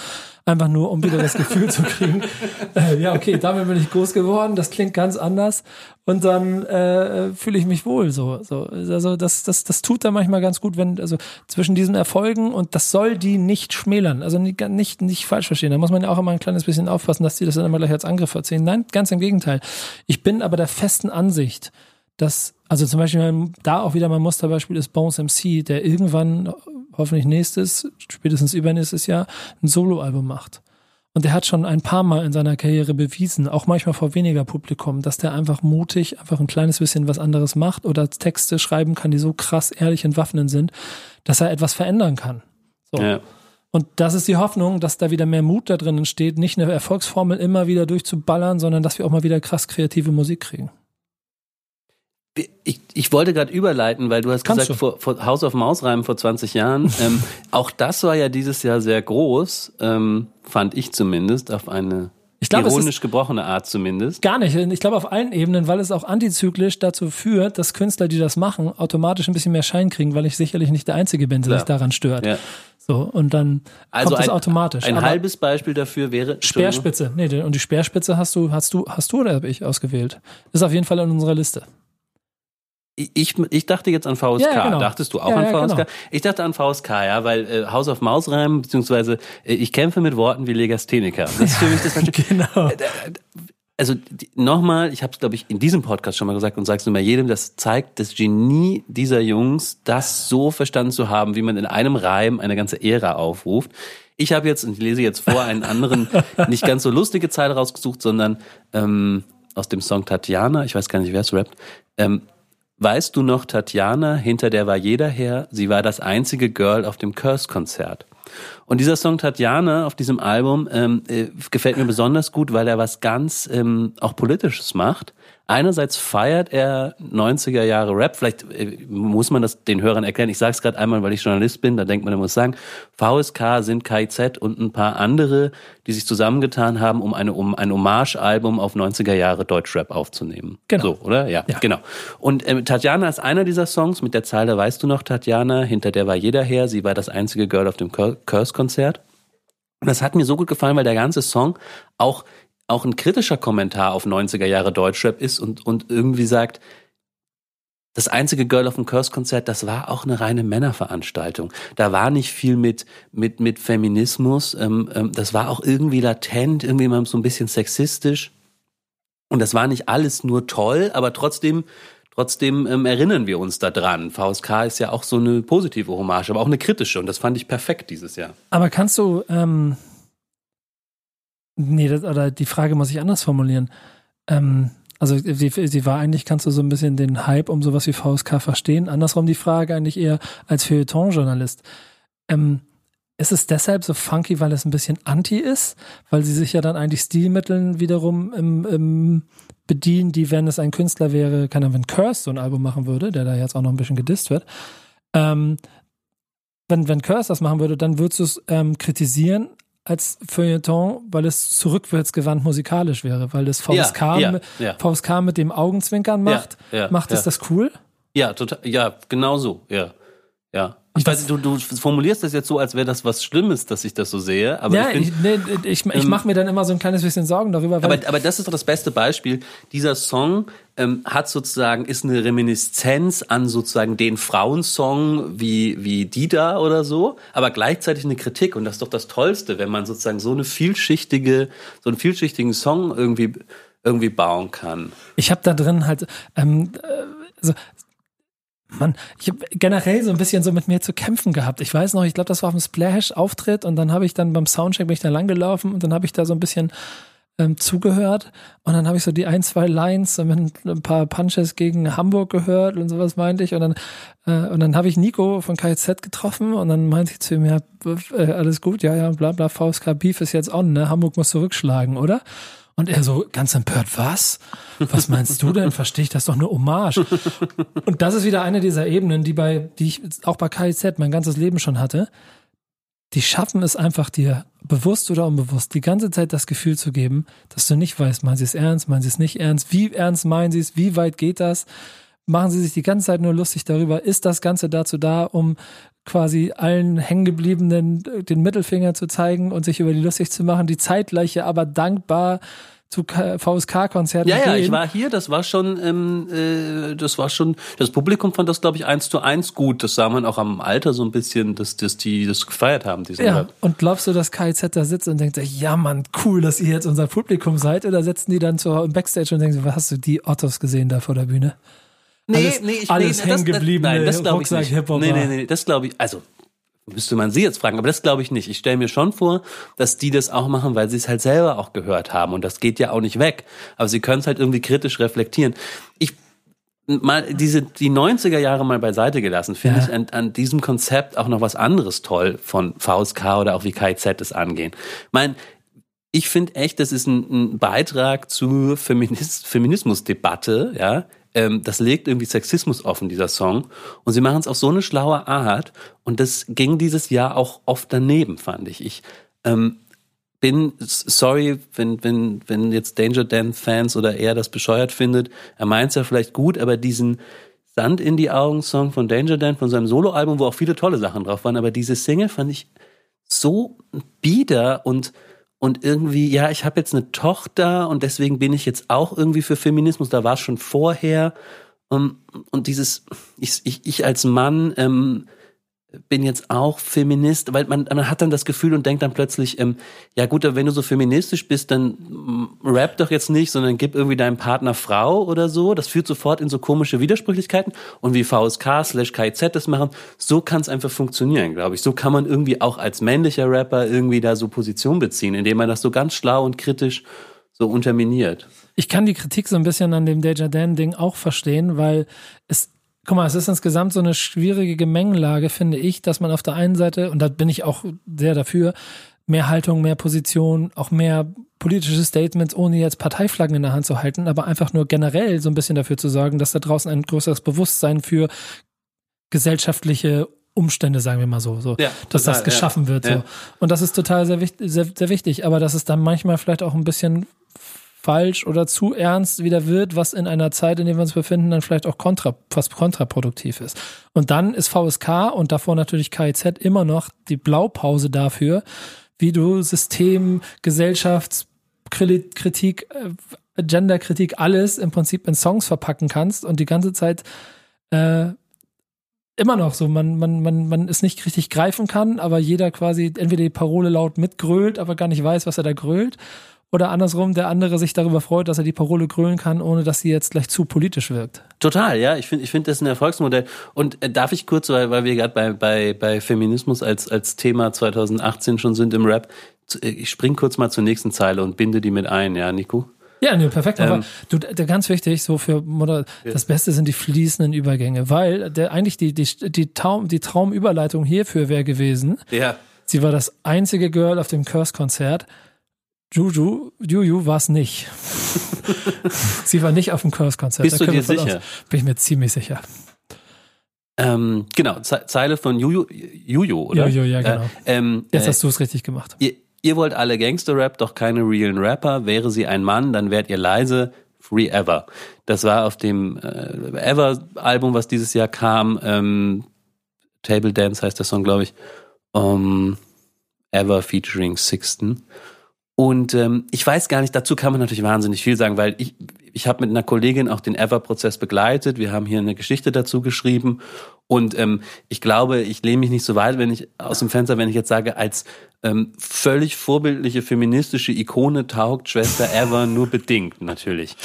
Einfach nur, um wieder das Gefühl zu kriegen. Äh, ja, okay, damit bin ich groß geworden, das klingt ganz anders. Und dann äh, fühle ich mich wohl so. so. Also das, das, das tut da manchmal ganz gut, wenn, also zwischen diesen Erfolgen und das soll die nicht schmälern. Also nicht, nicht, nicht falsch verstehen. Da muss man ja auch immer ein kleines bisschen aufpassen, dass die das dann immer gleich als Angriff erzählen. Nein, ganz im Gegenteil. Ich bin aber der festen Ansicht, dass, also zum Beispiel, da auch wieder mein Musterbeispiel ist Bones MC, der irgendwann, hoffentlich nächstes, spätestens übernächstes Jahr, ein Soloalbum macht. Und der hat schon ein paar Mal in seiner Karriere bewiesen, auch manchmal vor weniger Publikum, dass der einfach mutig einfach ein kleines bisschen was anderes macht oder Texte schreiben kann, die so krass ehrlich entwaffnend sind, dass er etwas verändern kann. So. Ja. Und das ist die Hoffnung, dass da wieder mehr Mut da drin entsteht, nicht eine Erfolgsformel immer wieder durchzuballern, sondern dass wir auch mal wieder krass kreative Musik kriegen. Ich, ich wollte gerade überleiten, weil du hast Kannst gesagt, du? Vor, vor House of Maus reimen vor 20 Jahren. ähm, auch das war ja dieses Jahr sehr groß, ähm, fand ich zumindest, auf eine ich glaub, ironisch gebrochene Art zumindest. Gar nicht. Ich glaube auf allen Ebenen, weil es auch antizyklisch dazu führt, dass Künstler, die das machen, automatisch ein bisschen mehr Schein kriegen, weil ich sicherlich nicht der Einzige bin, der sich daran stört. Ja. So, und dann also kommt ein, das automatisch. Ein Aber halbes Beispiel dafür wäre. Speerspitze. Nee, und die Speerspitze hast du, hast du, hast du oder habe ich ausgewählt? Ist auf jeden Fall in unserer Liste. Ich, ich dachte jetzt an VSK. Ja, genau. Dachtest du auch ja, an ja, VSK? Genau. Ich dachte an VSK, ja, weil äh, House of Maus reimen, beziehungsweise äh, ich kämpfe mit Worten wie Legastheniker. Das ist für mich das Genau. Äh, also nochmal, ich habe es, glaube ich, in diesem Podcast schon mal gesagt und sag's nur mal jedem, das zeigt das Genie dieser Jungs, das so verstanden zu haben, wie man in einem Reim eine ganze Ära aufruft. Ich habe jetzt, und ich lese jetzt vor, einen anderen, nicht ganz so lustige Zeile rausgesucht, sondern ähm, aus dem Song Tatjana, ich weiß gar nicht, wer es rappt, ähm, Weißt du noch Tatjana, hinter der war jeder her, sie war das einzige Girl auf dem Curse-Konzert. Und dieser Song Tatjana auf diesem Album ähm, äh, gefällt mir besonders gut, weil er was ganz ähm, auch Politisches macht. Einerseits feiert er 90er Jahre Rap, vielleicht äh, muss man das den Hörern erklären. Ich sage es gerade einmal, weil ich Journalist bin, da denkt man, man muss sagen, VSK sind KIZ und ein paar andere, die sich zusammengetan haben, um eine um ein Hommage-Album auf 90er Jahre Deutschrap aufzunehmen. Genau. So, oder? Ja, ja. genau. Und äh, Tatjana ist einer dieser Songs mit der Zeile, weißt du noch, Tatjana, hinter der war jeder her, sie war das einzige Girl auf dem Curse-Konzert. Und das hat mir so gut gefallen, weil der ganze Song auch auch ein kritischer Kommentar auf 90er Jahre Deutschrap ist und, und irgendwie sagt, das einzige Girl of dem Curse-Konzert, das war auch eine reine Männerveranstaltung. Da war nicht viel mit, mit, mit Feminismus. Ähm, ähm, das war auch irgendwie latent, irgendwie mal so ein bisschen sexistisch. Und das war nicht alles nur toll, aber trotzdem, trotzdem ähm, erinnern wir uns da dran. VSK ist ja auch so eine positive Hommage, aber auch eine kritische. Und das fand ich perfekt dieses Jahr. Aber kannst du, ähm, Nee, das, oder die Frage muss ich anders formulieren. Ähm, also sie, sie war eigentlich, kannst du so ein bisschen den Hype um sowas wie VSK verstehen. Andersrum die Frage eigentlich eher als Feuilleton-Journalist. Ähm, ist es deshalb so funky, weil es ein bisschen anti ist? Weil sie sich ja dann eigentlich Stilmitteln wiederum im, im bedienen, die, wenn es ein Künstler wäre, kann er, wenn Curse so ein Album machen würde, der da jetzt auch noch ein bisschen gedisst wird, ähm, wenn, wenn Curse das machen würde, dann würdest du es ähm, kritisieren als Feuilleton, weil es zurückwärtsgewandt musikalisch wäre, weil das VSK, Ja, ja, mit, ja. VSK mit dem Augenzwinkern macht. macht es das cool? Ja, total. Ja, genau so. Ja. Ja. Ich weiß, du, du formulierst das jetzt so, als wäre das was Schlimmes, dass ich das so sehe. Aber ja, ich ich, nee, ich, ich ähm, mache mir dann immer so ein kleines bisschen Sorgen darüber, aber, aber das ist doch das beste Beispiel. Dieser Song ähm, hat sozusagen, ist eine Reminiszenz an sozusagen den Frauensong wie, wie Dida oder so, aber gleichzeitig eine Kritik. Und das ist doch das Tollste, wenn man sozusagen so eine vielschichtige, so einen vielschichtigen Song irgendwie, irgendwie bauen kann. ich habe da drin halt, ähm, äh, so, Mann, ich habe generell so ein bisschen so mit mir zu kämpfen gehabt. Ich weiß noch, ich glaube, das war auf dem Splash-Auftritt und dann habe ich dann beim Soundcheck bin ich da langgelaufen und dann habe ich da so ein bisschen ähm, zugehört und dann habe ich so die ein, zwei Lines mit ein paar Punches gegen Hamburg gehört und sowas meinte ich und dann äh, und dann habe ich Nico von KZ getroffen und dann meinte ich zu ihm, ja, äh, alles gut, ja, ja, bla bla, VSK Beef ist jetzt on, ne? Hamburg muss zurückschlagen, oder? Und er so ganz empört, was? Was meinst du denn? Verstehe ich das doch eine Hommage. Und das ist wieder eine dieser Ebenen, die bei, die ich auch bei KIZ mein ganzes Leben schon hatte. Die schaffen es einfach dir, bewusst oder unbewusst, die ganze Zeit das Gefühl zu geben, dass du nicht weißt, meinen sie es ernst, meinen sie es nicht ernst, wie ernst meinen sie es, wie weit geht das? Machen sie sich die ganze Zeit nur lustig darüber, ist das Ganze dazu da, um quasi allen Hängengebliebenen den Mittelfinger zu zeigen und sich über die lustig zu machen, die zeitgleiche, aber dankbar zu VSK-Konzerten Ja, ja, gehen. ich war hier, das war schon, ähm, äh, das war schon, das Publikum fand das, glaube ich, eins zu eins gut. Das sah man auch am Alter so ein bisschen, dass, dass die das gefeiert haben, diesen Ja, Rap. und glaubst du, dass KIZ da sitzt und denkt, ja Mann, cool, dass ihr jetzt unser Publikum seid? Oder setzen die dann zur, Backstage und denken, was hast du die Ottos gesehen da vor der Bühne? Alles- alles das- hängengebliebene nein, das glaube ich Rucksack nicht. Hip-Hopper. Nee, nee, nee, das glaube ich, also müsste man sie jetzt fragen, aber das glaube ich nicht. Ich stelle mir schon vor, dass die das auch machen, weil sie es halt selber auch gehört haben und das geht ja auch nicht weg. Aber sie können es halt irgendwie kritisch reflektieren. Ich mal diese die 90er Jahre mal beiseite gelassen, finde Ja. ich an, an diesem Konzept auch noch was anderes toll von VSK oder auch wie KIZ es angehen. Mein ich finde echt, das ist ein, ein Beitrag zur Feminist, Feminismusdebatte, ja. Ähm, das legt irgendwie Sexismus offen, dieser Song. Und sie machen es auf so eine schlaue Art. Und das ging dieses Jahr auch oft daneben, fand ich. Ich ähm, bin sorry, wenn, wenn, wenn jetzt Danger Dan Fans oder er das bescheuert findet. Er meint es ja vielleicht gut, aber diesen Sand in die Augen Song von Danger Dan, von seinem Soloalbum, wo auch viele tolle Sachen drauf waren, aber diese Single fand ich so bieder und und irgendwie, ja, ich habe jetzt eine Tochter und deswegen bin ich jetzt auch irgendwie für Feminismus. Da war es schon vorher. Und, und dieses, ich, ich, ich als Mann ähm, bin jetzt auch Feminist, weil man, man hat dann das Gefühl und denkt dann plötzlich, ähm, ja gut, aber wenn du so feministisch bist, dann mm, rap doch jetzt nicht, sondern gib irgendwie deinem Partner Frau oder so. Das führt sofort in so komische Widersprüchlichkeiten. Und wie VSK slash KIZ das machen, so kann es einfach funktionieren, glaube ich. So kann man irgendwie auch als männlicher Rapper irgendwie da so Position beziehen, indem man das so ganz schlau und kritisch so unterminiert. Ich kann die Kritik so ein bisschen an dem Deja Dan-Ding auch verstehen, weil es, guck mal, es ist insgesamt so eine schwierige Gemengelage, finde ich, dass man auf der einen Seite, und da bin ich auch sehr dafür, mehr Haltung, mehr Position, auch mehr politische Statements, ohne jetzt Parteiflaggen in der Hand zu halten, aber einfach nur generell so ein bisschen dafür zu sorgen, dass da draußen ein größeres Bewusstsein für gesellschaftliche Umstände, sagen wir mal so, so Ja, dass total, das geschaffen ja. wird. So. Ja. Und das ist total sehr, wichtig, sehr, sehr wichtig, aber dass es dann manchmal vielleicht auch ein bisschen falsch oder zu ernst wieder wird, was in einer Zeit, in der wir uns befinden, dann vielleicht auch kontra, fast kontraproduktiv ist. Und dann ist VSK und davor natürlich KIZ immer noch die Blaupause dafür, wie du System, Gesellschaftskritik, äh, Genderkritik, alles im Prinzip in Songs verpacken kannst und die ganze Zeit äh, immer noch so, man, man, man, man es nicht richtig greifen kann, aber jeder quasi entweder die Parole laut mitgrölt, aber gar nicht weiß, was er da grölt. Oder andersrum, der andere sich darüber freut, dass er die Parole grölen kann, ohne dass sie jetzt gleich zu politisch wirkt. Total, ja. Ich finde, ich finde das ein Erfolgsmodell. Und äh, darf ich kurz, weil, weil wir gerade bei, bei, bei Feminismus als, als Thema 2018 schon sind im Rap, äh, ich spring kurz mal zur nächsten Zeile und binde die mit ein, ja, Nico? Ja, nee, perfekt. Aber Ähm, du, der ganz wichtig, so für Moder das Beste sind die fließenden Übergänge, weil der eigentlich die, die, die, Traum, die Traumüberleitung hierfür wäre gewesen. Ja. Sie war das einzige Girl auf dem Curse-Konzert. Juju, Juju war es nicht. Sie war nicht auf dem Curse-Konzert. Bist Da du dir sicher? Aus, bin ich mir ziemlich sicher. Ähm, genau, Ze Zeile von Juju, Juju oder? Juju, ja, genau. Äh, ähm, Jetzt äh, hast du es richtig gemacht. ihr, ihr wollt alle Gangster-Rap, doch keine realen Rapper. Wäre sie ein Mann, dann wärt ihr leise. Free Ever. Das war auf dem äh, Ever-Album, was dieses Jahr kam. Ähm, Table Dance heißt der Song, glaube ich. Um, Ever featuring Sixten. Und ähm, ich weiß gar nicht, dazu kann man natürlich wahnsinnig viel sagen, weil ich, ich habe mit einer Kollegin auch den Ever-Prozess begleitet. Wir haben hier eine Geschichte dazu geschrieben. Und ähm, ich glaube, ich lehne mich nicht so weit, wenn ich aus dem Fenster, wenn ich jetzt sage, als ähm, völlig vorbildliche feministische Ikone taugt Schwester Ever nur bedingt, natürlich.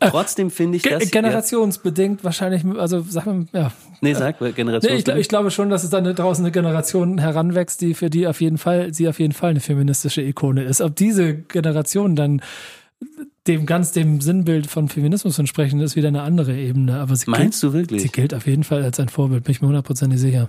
Trotzdem finde ich das. Generationsbedingt wahrscheinlich, also sagen wir, ja. Nee, sag, Nee, generationsbedingt. ich, ich glaube schon, dass es dann draußen eine Generation heranwächst, die für die auf jeden Fall, sie auf jeden Fall eine feministische Ikone ist. Ob diese Generation dann dem ganz dem Sinnbild von Feminismus entsprechen, ist wieder eine andere Ebene. Aber sie Meinst gilt, du wirklich? sie gilt auf jeden Fall als ein Vorbild, bin ich mir hundertprozentig sicher.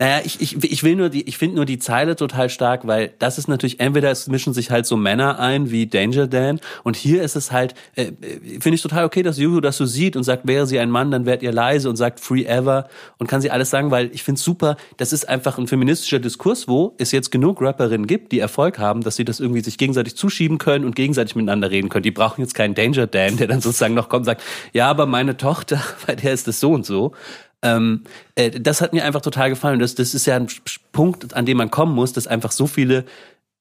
Naja, ich, ich, ich will nur die, ich finde nur die Zeile total stark, weil das ist natürlich, entweder es mischen sich halt so Männer ein wie Danger Dan und hier ist es halt, äh, äh, finde ich total okay, dass Juju das so sieht und sagt, wäre sie ein Mann, dann wärt ihr leise und sagt free ever und kann sie alles sagen, weil ich finde super, das ist einfach ein feministischer Diskurs, wo es jetzt genug Rapperinnen gibt, die Erfolg haben, dass sie das irgendwie sich gegenseitig zuschieben können und gegenseitig miteinander reden können. Die brauchen jetzt keinen Danger Dan, der dann sozusagen noch kommt und sagt, ja, aber meine Tochter, bei der ist es so und so. Ähm, äh, das hat mir einfach total gefallen. Das, das ist ja ein Punkt, an dem man kommen muss, dass einfach so viele,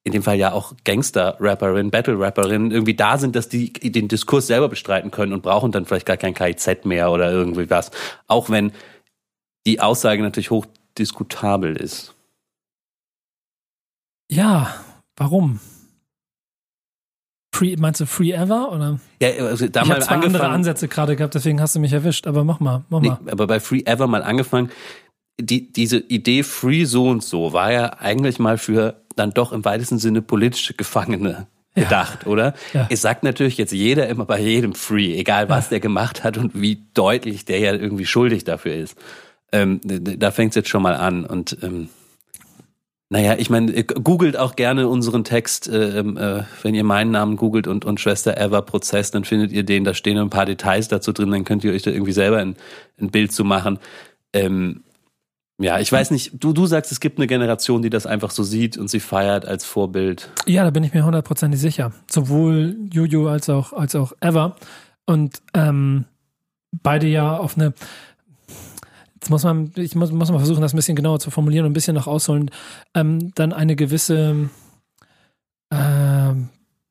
in dem Fall ja auch Gangster-Rapperinnen, Battle-Rapperinnen irgendwie da sind, dass die den Diskurs selber bestreiten können und brauchen dann vielleicht gar kein KIZ mehr oder irgendwie was. Auch wenn die Aussage natürlich hoch diskutabel ist. Ja, warum? Free, meinst du Free Ever? Oder? Ja, also da ich mal habe zwei andere Ansätze gerade gehabt, deswegen hast du mich erwischt. Aber mach mal, mach nee, mal. aber bei Free Ever mal angefangen. Die, diese Idee Free so und so war ja eigentlich mal für dann doch im weitesten Sinne politische Gefangene Ja. gedacht, oder? Ja. Es sagt natürlich jetzt jeder immer bei jedem Free, egal was der gemacht hat und wie deutlich der ja irgendwie schuldig dafür ist. Ähm, da fängt es jetzt schon mal an und ähm, naja, ich meine, äh, googelt auch gerne unseren Text, äh, äh, wenn ihr meinen Namen googelt und, und Schwester Ever Prozess, dann findet ihr den, da stehen ein paar Details dazu drin, dann könnt ihr euch da irgendwie selber ein, ein Bild zu machen. Ähm, ja, ich weiß nicht, du, du sagst, es gibt eine Generation, die das einfach so sieht und sie feiert als Vorbild. Ja, da bin ich mir hundertprozentig sicher. Sowohl Jojo als auch, als auch Ever. Und ähm, beide ja auf eine. Jetzt muss man, ich muss, muss mal versuchen, das ein bisschen genauer zu formulieren und ein bisschen noch ausholen. Ähm, dann eine gewisse äh,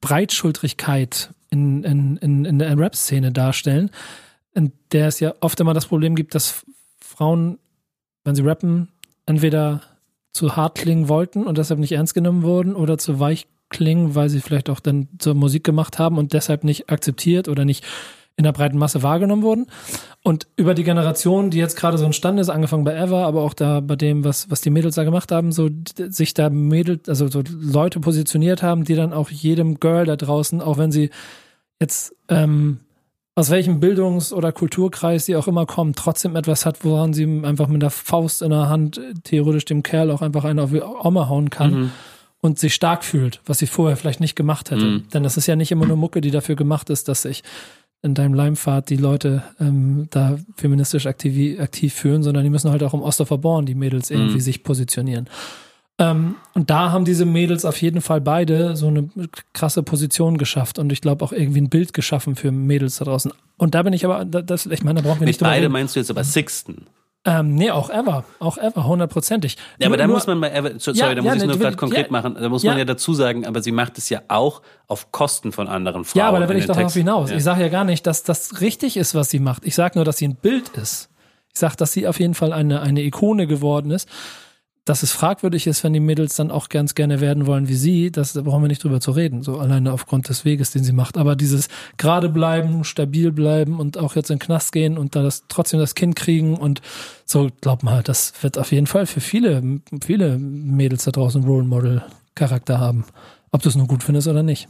Breitschultrigkeit in, in, in, in der Rap-Szene darstellen, in der es ja oft immer das Problem gibt, dass Frauen, wenn sie rappen, entweder zu hart klingen wollten und deshalb nicht ernst genommen wurden oder zu weich klingen, weil sie vielleicht auch dann zur Musik gemacht haben und deshalb nicht akzeptiert oder nicht in der breiten Masse wahrgenommen wurden. Und über die Generation, die jetzt gerade so entstanden ist, angefangen bei Ever, aber auch da bei dem, was, was die Mädels da gemacht haben, so sich da Mädels, also so Leute positioniert haben, die dann auch jedem Girl da draußen, auch wenn sie jetzt ähm, aus welchem Bildungs- oder Kulturkreis sie auch immer kommen, trotzdem etwas hat, woran sie einfach mit der Faust in der Hand äh, theoretisch dem Kerl auch einfach einen auf die Oma hauen kann Mhm. und sich stark fühlt, was sie vorher vielleicht nicht gemacht hätte. Mhm. Denn das ist ja nicht immer nur Mucke, die dafür gemacht ist, dass sich in deinem Leimpfad die Leute ähm, da feministisch aktiv, aktiv fühlen, sondern die müssen halt auch im Osterfer Born, die Mädels irgendwie Mhm. sich positionieren. Ähm, und da haben diese Mädels auf jeden Fall beide so eine krasse Position geschafft und ich glaube auch irgendwie ein Bild geschaffen für Mädels da draußen. Und da bin ich aber, da- das, ich meine, da brauchen wir nicht drüber beide meinst du jetzt aber Sixten. Ähm, nee, auch Ever, auch Ever, hundertprozentig. Ja, aber Nur- da nur- muss man bei Ever, so- sorry, Ja, da ja, muss ich ne, nur gerade konkret ja. machen. Da muss Ja. man ja dazu sagen, aber sie macht es ja auch auf Kosten von anderen Frauen. Ja, aber da will ich doch darauf hinaus. Ja. Ich sage ja gar nicht, dass das richtig ist, was sie macht. Ich sage nur, dass sie ein Bild ist. Ich sage, dass sie auf jeden Fall eine, eine Ikone geworden ist. Dass es fragwürdig ist, wenn die Mädels dann auch ganz gerne werden wollen wie sie, das da brauchen wir nicht drüber zu reden, so alleine aufgrund des Weges, den sie macht. Aber dieses gerade bleiben, stabil bleiben und auch jetzt in den Knast gehen und da das trotzdem das Kind kriegen und so, glaub mal, das wird auf jeden Fall für viele, viele Mädels da draußen Role Model Charakter haben. Ob du es nur gut findest oder nicht.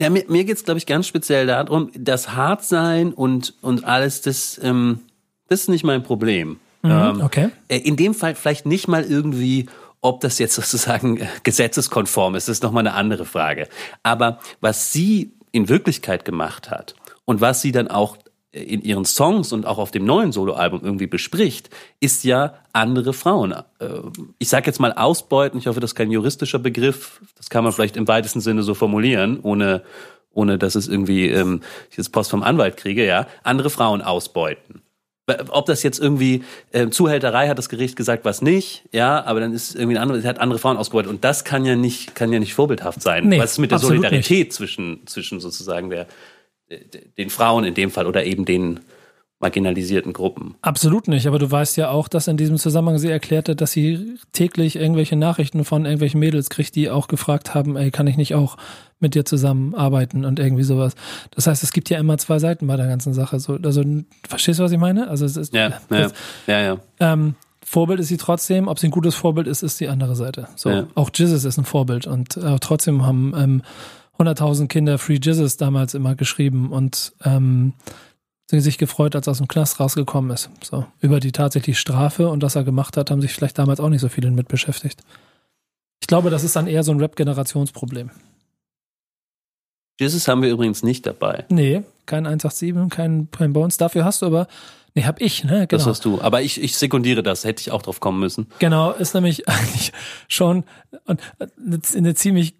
Ja, mir, mir geht's, glaube ich, ganz speziell darum, das Hartsein und, und alles, das, ähm, das ist nicht mein Problem. Ähm, okay. äh, in dem Fall vielleicht nicht mal irgendwie, ob das jetzt sozusagen gesetzeskonform ist, das ist nochmal eine andere Frage. Aber was sie in Wirklichkeit gemacht hat und was sie dann auch in ihren Songs und auch auf dem neuen Soloalbum irgendwie bespricht, ist ja andere Frauen. Äh, ich sage jetzt mal ausbeuten, ich hoffe, das ist kein juristischer Begriff, das kann man vielleicht im weitesten Sinne so formulieren, ohne, ohne dass es irgendwie ähm, ich jetzt Post vom Anwalt kriege, ja, andere Frauen ausbeuten. Ob das jetzt irgendwie äh, Zuhälterei hat das Gericht gesagt, was nicht, ja, aber dann ist irgendwie ein anderes, hat andere Frauen ausgebeutet und das kann ja nicht, kann ja nicht vorbildhaft sein. Nee, was ist mit der Solidarität nicht. zwischen zwischen sozusagen der den Frauen in dem Fall oder eben den marginalisierten Gruppen. Absolut nicht, aber du weißt ja auch, dass in diesem Zusammenhang sie erklärte, dass sie täglich irgendwelche Nachrichten von irgendwelchen Mädels kriegt, die auch gefragt haben, ey, kann ich nicht auch mit dir zusammenarbeiten und irgendwie sowas. Das heißt, es gibt ja immer zwei Seiten bei der ganzen Sache. So, also, verstehst du, was ich meine? Also es ist ja, ja, ja, ja. Ähm, Vorbild ist sie trotzdem. Ob sie ein gutes Vorbild ist, ist die andere Seite. So, ja. auch Jesus ist ein Vorbild und äh, trotzdem haben ähm, 100.000 Kinder Free Jesus damals immer geschrieben und ähm, sich gefreut, als er aus dem Knast rausgekommen ist. So, über die tatsächlich Strafe und was er gemacht hat, haben sich vielleicht damals auch nicht so viele mit beschäftigt. Ich glaube, das ist dann eher so ein Rap-Generationsproblem. Jesus haben wir übrigens nicht dabei. Nee, kein 187, kein, kein Bones. Dafür hast du aber, nee, hab ich, ne? Genau. Das hast du. Aber ich, ich sekundiere das, hätte ich auch drauf kommen müssen. Genau, ist nämlich eigentlich schon eine, eine ziemlich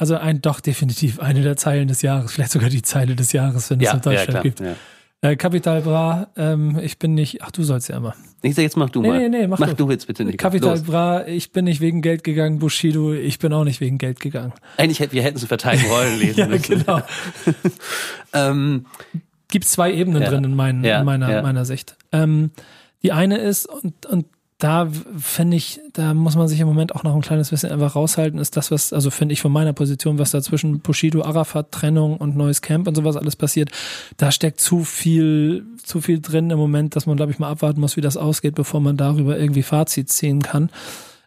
also ein doch definitiv eine der Zeilen des Jahres, vielleicht sogar die Zeile des Jahres, wenn es ja, in Deutschland ja, gibt. Ja. Äh, Capital Bra, ähm, ich bin nicht, ach du sollst ja immer. Ich sag jetzt mach du nee, mal. Nee, nee, mach, mach du. du jetzt bitte nicht. Capital Los. Bra, ich bin nicht wegen Geld gegangen, Bushido, ich bin auch nicht wegen Geld gegangen. Eigentlich hätten wir hätten sie verteilt Rollen lesen ja, müssen. genau. ähm, Gibt zwei Ebenen ja, drin in, mein, ja, in meiner, meiner Sicht. Ähm, die eine ist, und, und da finde ich, da muss man sich im Moment auch noch ein kleines bisschen einfach raushalten, ist das, was, also finde ich von meiner Position, was da zwischen Bushido, Arafat, Trennung und neues Camp und sowas alles passiert, da steckt zu viel, zu viel drin im Moment, dass man, glaube ich, mal abwarten muss, wie das ausgeht, bevor man darüber irgendwie Fazit ziehen kann.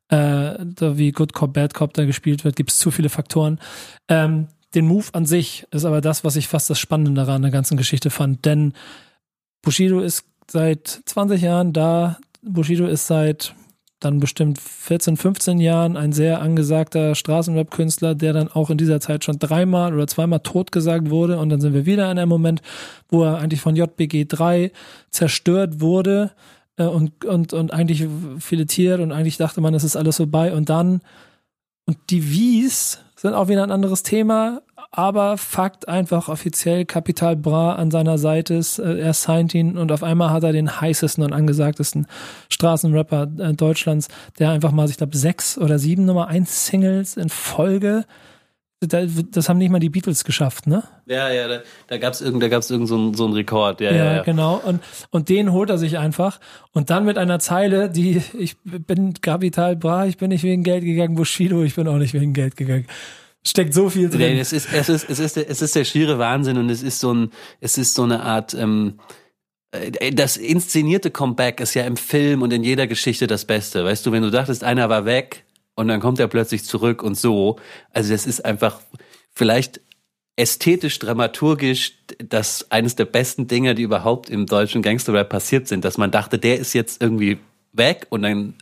Äh, da wie Good Cop, Bad Cop da gespielt wird, gibt es zu viele Faktoren. Ähm, den Move an sich ist aber das, was ich fast das Spannende daran der ganzen Geschichte fand, denn Bushido ist seit 20 Jahren da, Bushido ist seit dann bestimmt 14, 15 Jahren ein sehr angesagter Straßenrap-Künstler, der dann auch in dieser Zeit schon dreimal oder zweimal totgesagt wurde. Und dann sind wir wieder in einem Moment, wo er eigentlich von JBG 3 zerstört wurde äh, und, und, und eigentlich filetiert und eigentlich dachte man, es ist alles vorbei. Und dann, und die Wies sind auch wieder ein anderes Thema, aber Fakt einfach offiziell Capital Bra an seiner Seite ist, äh, er signed ihn und auf einmal hat er den heißesten und angesagtesten Straßenrapper äh, Deutschlands, der einfach mal, ich glaube, sechs oder sieben Nummer eins Singles in Folge das haben nicht mal die Beatles geschafft, ne? Ja, ja, da, da gab es irgend, irgend so einen so Rekord. Ja, ja, ja, genau. Und, und den holt er sich einfach. Und dann mit einer Zeile, die, ich bin Capital Bra, ich bin nicht wegen Geld gegangen, Bushido, ich bin auch nicht wegen Geld gegangen steckt so viel drin. Es ist, es ist, es ist, es ist der schiere Wahnsinn und es ist so ein, es ist so eine Art, ähm, äh, das inszenierte Comeback ist ja im Film und in jeder Geschichte das Beste. Weißt du, wenn du dachtest, einer war weg und dann kommt er plötzlich zurück und so. Also das ist einfach vielleicht ästhetisch, dramaturgisch das eines der besten Dinge, die überhaupt im deutschen Gangsterrap passiert sind, dass man dachte, der ist jetzt irgendwie weg und dann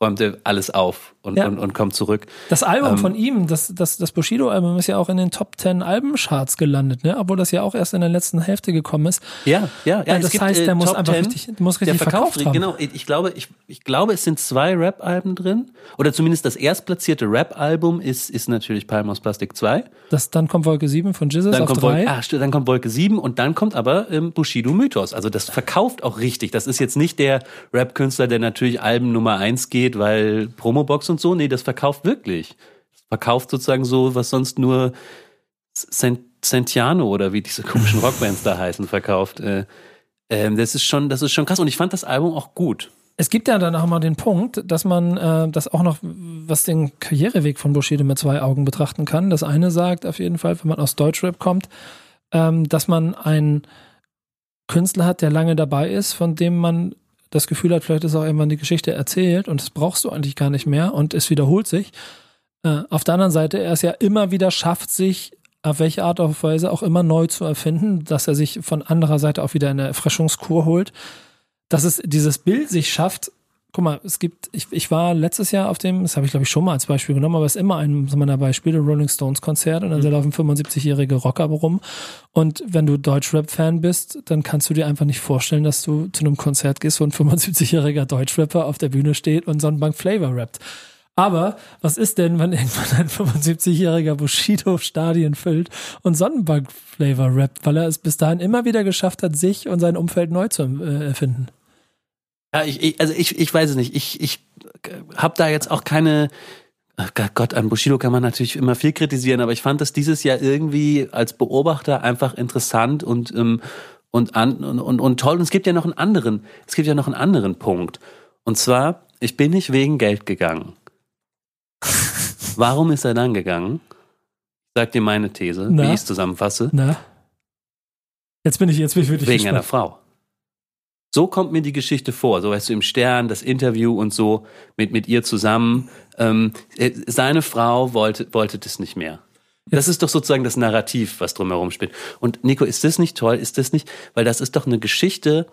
räumt er alles auf und, ja. und, und kommt zurück. Das Album ähm, von ihm, das, das, das Bushido-Album ist ja auch in den Top 10 Albencharts gelandet, ne? obwohl das ja auch erst in der letzten Hälfte gekommen ist. Ja, ja, ja. Äh, das heißt, der muss einfach 10, richtig, muss richtig der verkauft, verkauft haben. Genau, ich glaube, ich, ich glaube, es sind zwei Rap-Alben drin. Oder zumindest das erstplatzierte Rap-Album ist, ist natürlich Palm aus Plastik 2. Das, dann kommt Wolke 7 von Jesus dann auf kommt 3. Wolke, ah, dann kommt Wolke 7 und dann kommt aber ähm, Bushido Mythos. Also das verkauft auch richtig. Das ist jetzt nicht der Rap-Künstler, der natürlich Alben Nummer 1 geht, weil Promobox und so. Nee, das verkauft wirklich. Das verkauft sozusagen so, was sonst nur Sentiano oder wie diese komischen Rockbands da heißen, verkauft. Äh, äh, das ist schon, das ist schon krass. Und ich fand das Album auch gut. Es gibt ja dann auch mal den Punkt, dass man äh, das auch noch, was den Karriereweg von Bushido mit zwei Augen betrachten kann. Das eine sagt auf jeden Fall, wenn man aus Deutschrap kommt, ähm, dass man einen Künstler hat, der lange dabei ist, von dem man das Gefühl hat, vielleicht ist auch irgendwann die Geschichte erzählt und das brauchst du eigentlich gar nicht mehr und es wiederholt sich. Äh, auf der anderen Seite, er es ja immer wieder schafft, sich auf welche Art und Weise auch immer neu zu erfinden, dass er sich von anderer Seite auch wieder eine Erfrischungskur holt, dass es dieses Bild sich schafft, guck mal, es gibt, ich, ich war letztes Jahr auf dem, das habe ich glaube ich schon mal als Beispiel genommen, aber es ist immer ein meiner Beispiele, Rolling Stones Konzert und dann mhm. laufen 75-jährige Rocker rum. Und wenn du Deutschrap-Fan bist, dann kannst du dir einfach nicht vorstellen, dass du zu einem Konzert gehst, wo ein 75-jähriger Deutschrapper auf der Bühne steht und Sonnenbank Flavor rappt. Aber was ist denn, wenn irgendwann ein 75-jähriger Bushido Stadien füllt und Sonnenbank-Flavor rappt, weil er es bis dahin immer wieder geschafft hat, sich und sein Umfeld neu zu äh, erfinden? Ja, ich, ich, also ich, ich weiß es nicht. Ich, ich habe da jetzt auch keine. Gott, an Bushido kann man natürlich immer viel kritisieren, aber ich fand das dieses Jahr irgendwie als Beobachter einfach interessant und ähm, und, an, und, und, und toll. Und es gibt ja noch einen anderen, es gibt ja noch einen anderen Punkt. Und zwar, ich bin nicht wegen Geld gegangen. Warum ist er dann gegangen? Sag dir meine These, Na? wie ich es zusammenfasse. Na? Jetzt bin ich, jetzt bin ich wirklich Wegen gespannt. einer Frau. So kommt mir die Geschichte vor. So weißt du im Stern, das Interview und so mit, mit ihr zusammen. Ähm, äh, seine Frau wollte, wollte das nicht mehr. Das ist doch sozusagen das Narrativ, was drumherum spielt. Und Nico, ist das nicht toll? Ist das nicht? Weil das ist doch eine Geschichte,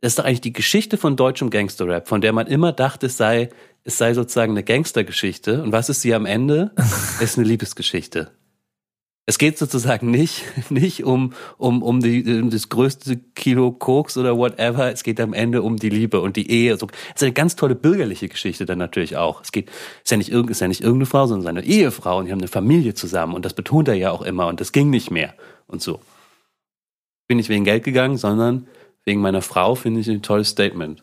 das ist doch eigentlich die Geschichte von deutschem Gangsterrap, von der man immer dachte, es sei, es sei sozusagen eine Gangstergeschichte. Und was ist sie am Ende? es ist eine Liebesgeschichte. Es geht sozusagen nicht, nicht um, um, um, die, um das größte Kilo Koks oder whatever. Es geht am Ende um die Liebe und die Ehe. Es ist eine ganz tolle bürgerliche Geschichte dann natürlich auch. Es geht, ist ja nicht, irgend, ist ja nicht irgendeine Frau, sondern seine Ehefrau und die haben eine Familie zusammen und das betont er ja auch immer und das ging nicht mehr und so. Bin nicht wegen Geld gegangen, sondern wegen meiner Frau finde ich ein tolles Statement.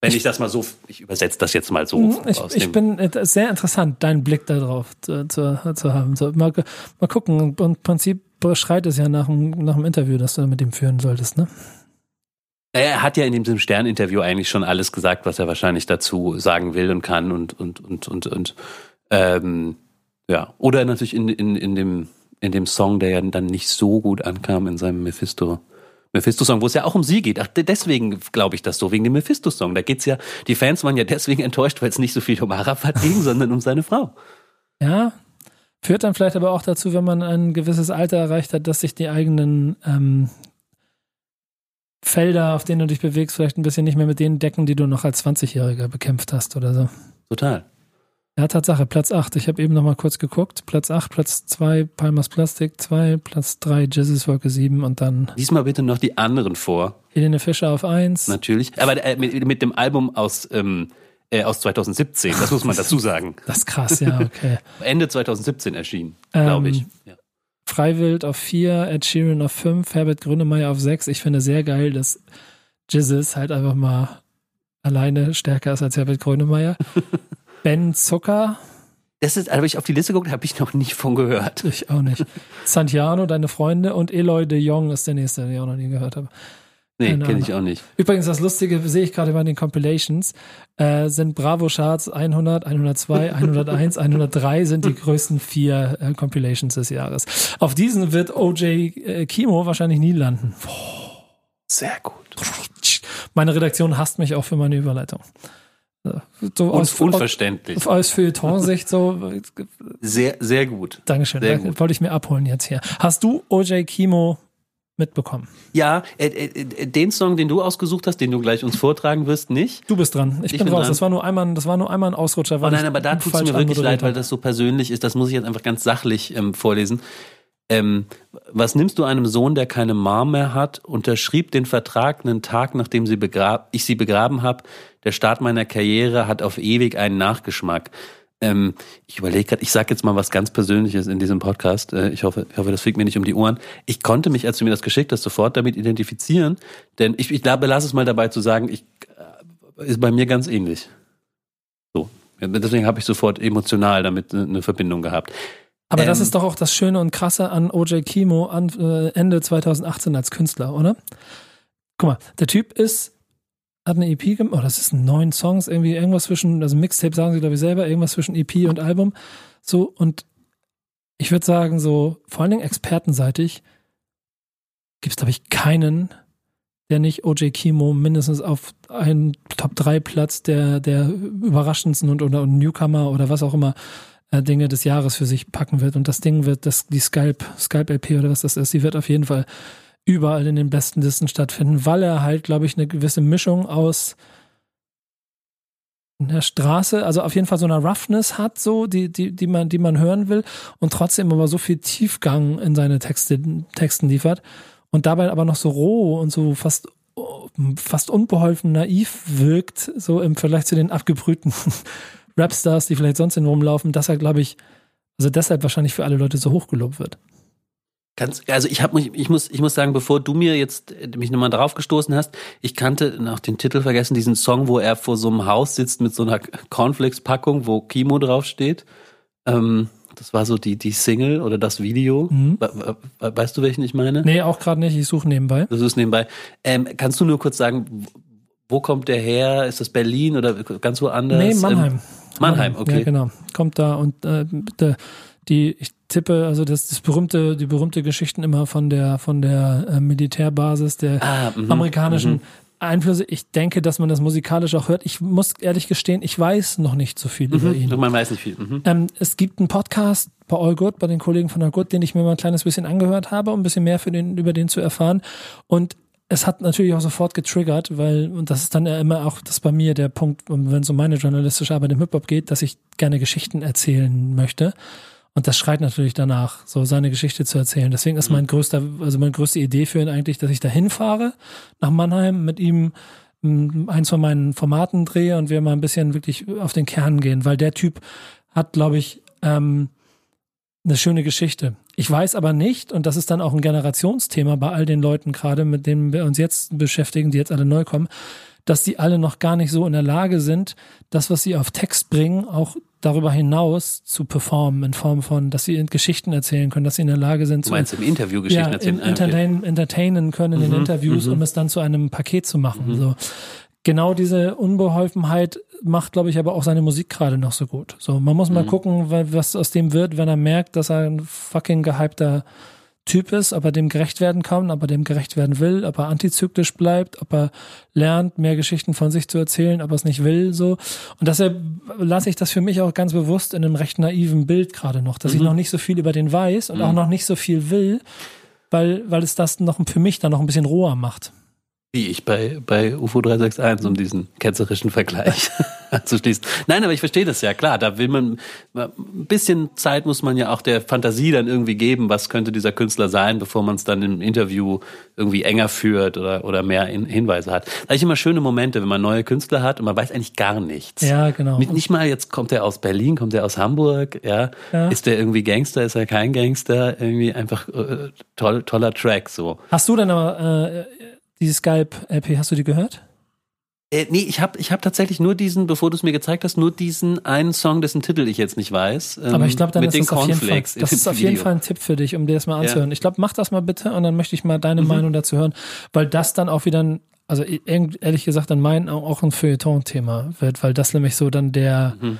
Wenn ich, ich das mal so, ich übersetze das jetzt mal so. Mhm, ich, ich bin äh, sehr interessant, deinen Blick darauf zu, zu, zu haben. So, mal, mal gucken. Im Prinzip schreit es ja nach dem, nach dem Interview, das du mit ihm führen solltest, ne? Er hat ja in diesem Stern-Interview eigentlich schon alles gesagt, was er wahrscheinlich dazu sagen will und kann und und und und und ähm, ja. Oder natürlich in, in, in dem in dem Song, der ja dann nicht so gut ankam in seinem Mephisto. Mephisto-Song, wo es ja auch um sie geht. Ach, deswegen glaube ich das so, wegen dem Mephisto-Song. Da geht's ja, die Fans waren ja deswegen enttäuscht, weil es nicht so viel um Arafat ging, sondern um seine Frau. Ja, führt dann vielleicht aber auch dazu, wenn man ein gewisses Alter erreicht hat, dass sich die eigenen ähm, Felder, auf denen du dich bewegst, vielleicht ein bisschen nicht mehr mit denen decken, die du noch als 20-Jähriger bekämpft hast oder so. Total. Ja, Tatsache, Platz 8. Ich habe eben noch mal kurz geguckt. Platz 8, Platz 2, Palmas Plastik 2, Platz 3, Jesus Wolke 7 und dann. Diesmal bitte noch die anderen vor. Helene Fischer auf 1. Natürlich. Aber äh, mit, mit, dem Album aus, ähm, äh, aus 2017, das muss man dazu sagen. Das ist krass, ja, okay. Ende 2017 erschienen, glaube ich. Ähm, ja. Freiwild auf 4, Ed Sheeran auf 5, Herbert Grönemeyer auf 6. Ich finde sehr geil, dass Jesus halt einfach mal alleine stärker ist als Herbert Grönemeyer. Ben Zucker. Das ist, habe ich auf die Liste geguckt, habe ich noch nicht von gehört. Ich auch nicht. Santiano, deine Freunde und Eloy de Jong ist der nächste, den ich auch noch nie gehört habe. Nee, kenne ich auch nicht. Übrigens, das Lustige sehe ich gerade bei den Compilations, äh, sind Bravo-Charts 100, 102, 101, 103 sind die größten vier äh, Compilations des Jahres. Auf diesen wird OJ äh, Kimo wahrscheinlich nie landen. Oh, sehr gut. Meine Redaktion hasst mich auch für meine Überleitung. So aus, unverständlich. Aus, aus Feuilleton-Sicht so. Sehr, sehr gut. Dankeschön. Sehr gut. Wollte ich mir abholen jetzt hier. Hast du OJ Kimo mitbekommen? Ja, äh, äh, den Song, den du ausgesucht hast, den du gleich uns vortragen wirst, nicht. Du bist dran. Ich, ich bin, bin, raus. Dran. Das war nur einmal, das war nur einmal ein Ausrutscher. Oh nein, aber da tut es mir wirklich leid, weil das so persönlich ist. Das muss ich jetzt einfach ganz sachlich ähm, vorlesen. Ähm, was nimmst du einem Sohn, der keine Mom mehr hat, unterschrieb den Vertrag einen Tag, nachdem sie ich sie begraben habe. Der Start meiner Karriere hat auf ewig einen Nachgeschmack. Ähm, ich überlege gerade, ich sage jetzt mal was ganz Persönliches in diesem Podcast. Äh, ich, hoffe, ich hoffe, das fliegt mir nicht um die Ohren. Ich konnte mich, als du mir das geschickt hast, sofort damit identifizieren, denn ich, ich glaube, lass es mal dabei zu sagen, ich, äh, ist bei mir ganz ähnlich. So. Deswegen habe ich sofort emotional damit eine Verbindung gehabt. Aber ähm, das ist doch auch das Schöne und Krasse an OJ Kimo an, äh, Ende 2018 als Künstler, oder? Guck mal, der Typ ist, hat eine EP gemacht, oh, das ist neun Songs, irgendwie irgendwas zwischen, also Mixtape sagen sie glaube ich selber, irgendwas zwischen EP und Album. So, und ich würde sagen, so, vor allen Dingen expertenseitig, gibt es, glaube ich, keinen, der nicht OJ Kimo mindestens auf einen Top-3-Platz der, der überraschendsten und oder Newcomer oder was auch immer äh, Dinge des Jahres für sich packen wird. Und das Ding wird, das, die Skype, Skype LP oder was das ist, die wird auf jeden Fall überall in den besten Listen stattfinden, weil er halt, glaube ich, eine gewisse Mischung aus einer Straße, also auf jeden Fall so einer Roughness hat, so, die, die, die man, die man hören will und trotzdem aber so viel Tiefgang in seine Texte, Texten liefert und dabei aber noch so roh und so fast, fast unbeholfen naiv wirkt, so im Vergleich zu den abgebrühten Rapstars, die vielleicht sonst in rumlaufen, dass er, glaube ich, also deshalb wahrscheinlich für alle Leute so hochgelobt wird. Ganz, also ich habe ich muss, ich muss sagen, bevor du mir jetzt mich nochmal drauf gestoßen hast, ich kannte nach den Titel vergessen diesen Song, wo er vor so einem Haus sitzt mit so einer Cornflakes-Packung, wo Kimo draufsteht. Ähm, das war so die die Single oder das Video. Mhm. Weißt du, welchen ich meine? Nee, auch gerade nicht. Ich suche nebenbei. Du suchst nebenbei. Ähm, kannst du nur kurz sagen, wo kommt der her? Ist das Berlin oder ganz woanders? Nee, Mannheim. Ähm, Mannheim, okay. Ja, genau. Kommt da und äh, der, die, ich tippe, also das, das berühmte, die berühmte Geschichten immer von der, von der äh, Militärbasis, der ah, mh, amerikanischen mh. Einflüsse. Ich denke, dass man das musikalisch auch hört. Ich muss ehrlich gestehen, ich weiß noch nicht so viel mhm, über ihn. Man weiß nicht viel. Mhm. Ähm, es gibt einen Podcast bei All Good, bei den Kollegen von All Good, den ich mir mal ein kleines bisschen angehört habe, um ein bisschen mehr für den, über den zu erfahren. Und es hat natürlich auch sofort getriggert, weil, und das ist dann ja immer auch das bei mir der Punkt, wenn es um meine journalistische Arbeit im Hip-Hop geht, dass ich gerne Geschichten erzählen möchte. Und das schreit natürlich danach, so seine Geschichte zu erzählen. Deswegen ist mein mhm. größter, also meine größte Idee für ihn eigentlich, dass ich da hinfahre nach Mannheim mit ihm eins von meinen Formaten drehe und wir mal ein bisschen wirklich auf den Kern gehen, weil der Typ hat, glaube ich, ähm, eine schöne Geschichte. Ich weiß aber nicht, und das ist dann auch ein Generationsthema bei all den Leuten gerade, mit denen wir uns jetzt beschäftigen, die jetzt alle neu kommen, dass die alle noch gar nicht so in der Lage sind, das, was sie auf Text bringen, auch darüber hinaus zu performen in Form von, dass sie Geschichten erzählen können, dass sie in der Lage sind, du meinst zu, im Interview Geschichten ja, erzählen, entertain, entertainen können in mhm, den Interviews, mhm. um es dann zu einem Paket zu machen. Mhm. So genau diese Unbeholfenheit macht, glaube ich, aber auch seine Musik gerade noch so gut. So, man muss mal mhm. gucken, was aus dem wird, wenn er merkt, dass er ein fucking gehypter Typ ist, ob er dem gerecht werden kann, ob er dem gerecht werden will, ob er antizyklisch bleibt, ob er lernt, mehr Geschichten von sich zu erzählen, ob er es nicht will, so. Und deshalb lasse ich das für mich auch ganz bewusst in einem recht naiven Bild gerade noch, dass mhm. ich noch nicht so viel über den weiß und mhm. auch noch nicht so viel will, weil, weil es das noch für mich dann noch ein bisschen roher macht. Wie ich bei, bei UFO 361, um diesen ketzerischen Vergleich anzuschließen. Nein, aber ich verstehe das ja, klar. Da will man, ein bisschen Zeit muss man ja auch der Fantasie dann irgendwie geben, was könnte dieser Künstler sein, bevor man es dann im Interview irgendwie enger führt oder, oder mehr Hinweise hat. Da ich immer schöne Momente, wenn man neue Künstler hat und man weiß eigentlich gar nichts. Ja, genau. Nicht mal jetzt kommt er aus Berlin, kommt er aus Hamburg, ja. ja. Ist der irgendwie Gangster, ist er kein Gangster? Irgendwie einfach äh, toll, toller Track, so. Hast du denn aber, äh, die Skype-LP, hast du die gehört? Äh, nee, ich habe ich hab tatsächlich nur diesen, bevor du es mir gezeigt hast, nur diesen einen Song, dessen Titel ich jetzt nicht weiß. Ähm, Aber ich glaube, dann ist das auf jeden Fall, das ist auf jeden Fall ein Tipp für dich, um dir das mal anzuhören. Ja. Ich glaube, mach das mal bitte und dann möchte ich mal deine mhm. Meinung dazu hören, weil das dann auch wieder ein, also ehrlich gesagt in meinen auch ein Feuilleton-Thema wird, weil das nämlich so dann der mhm.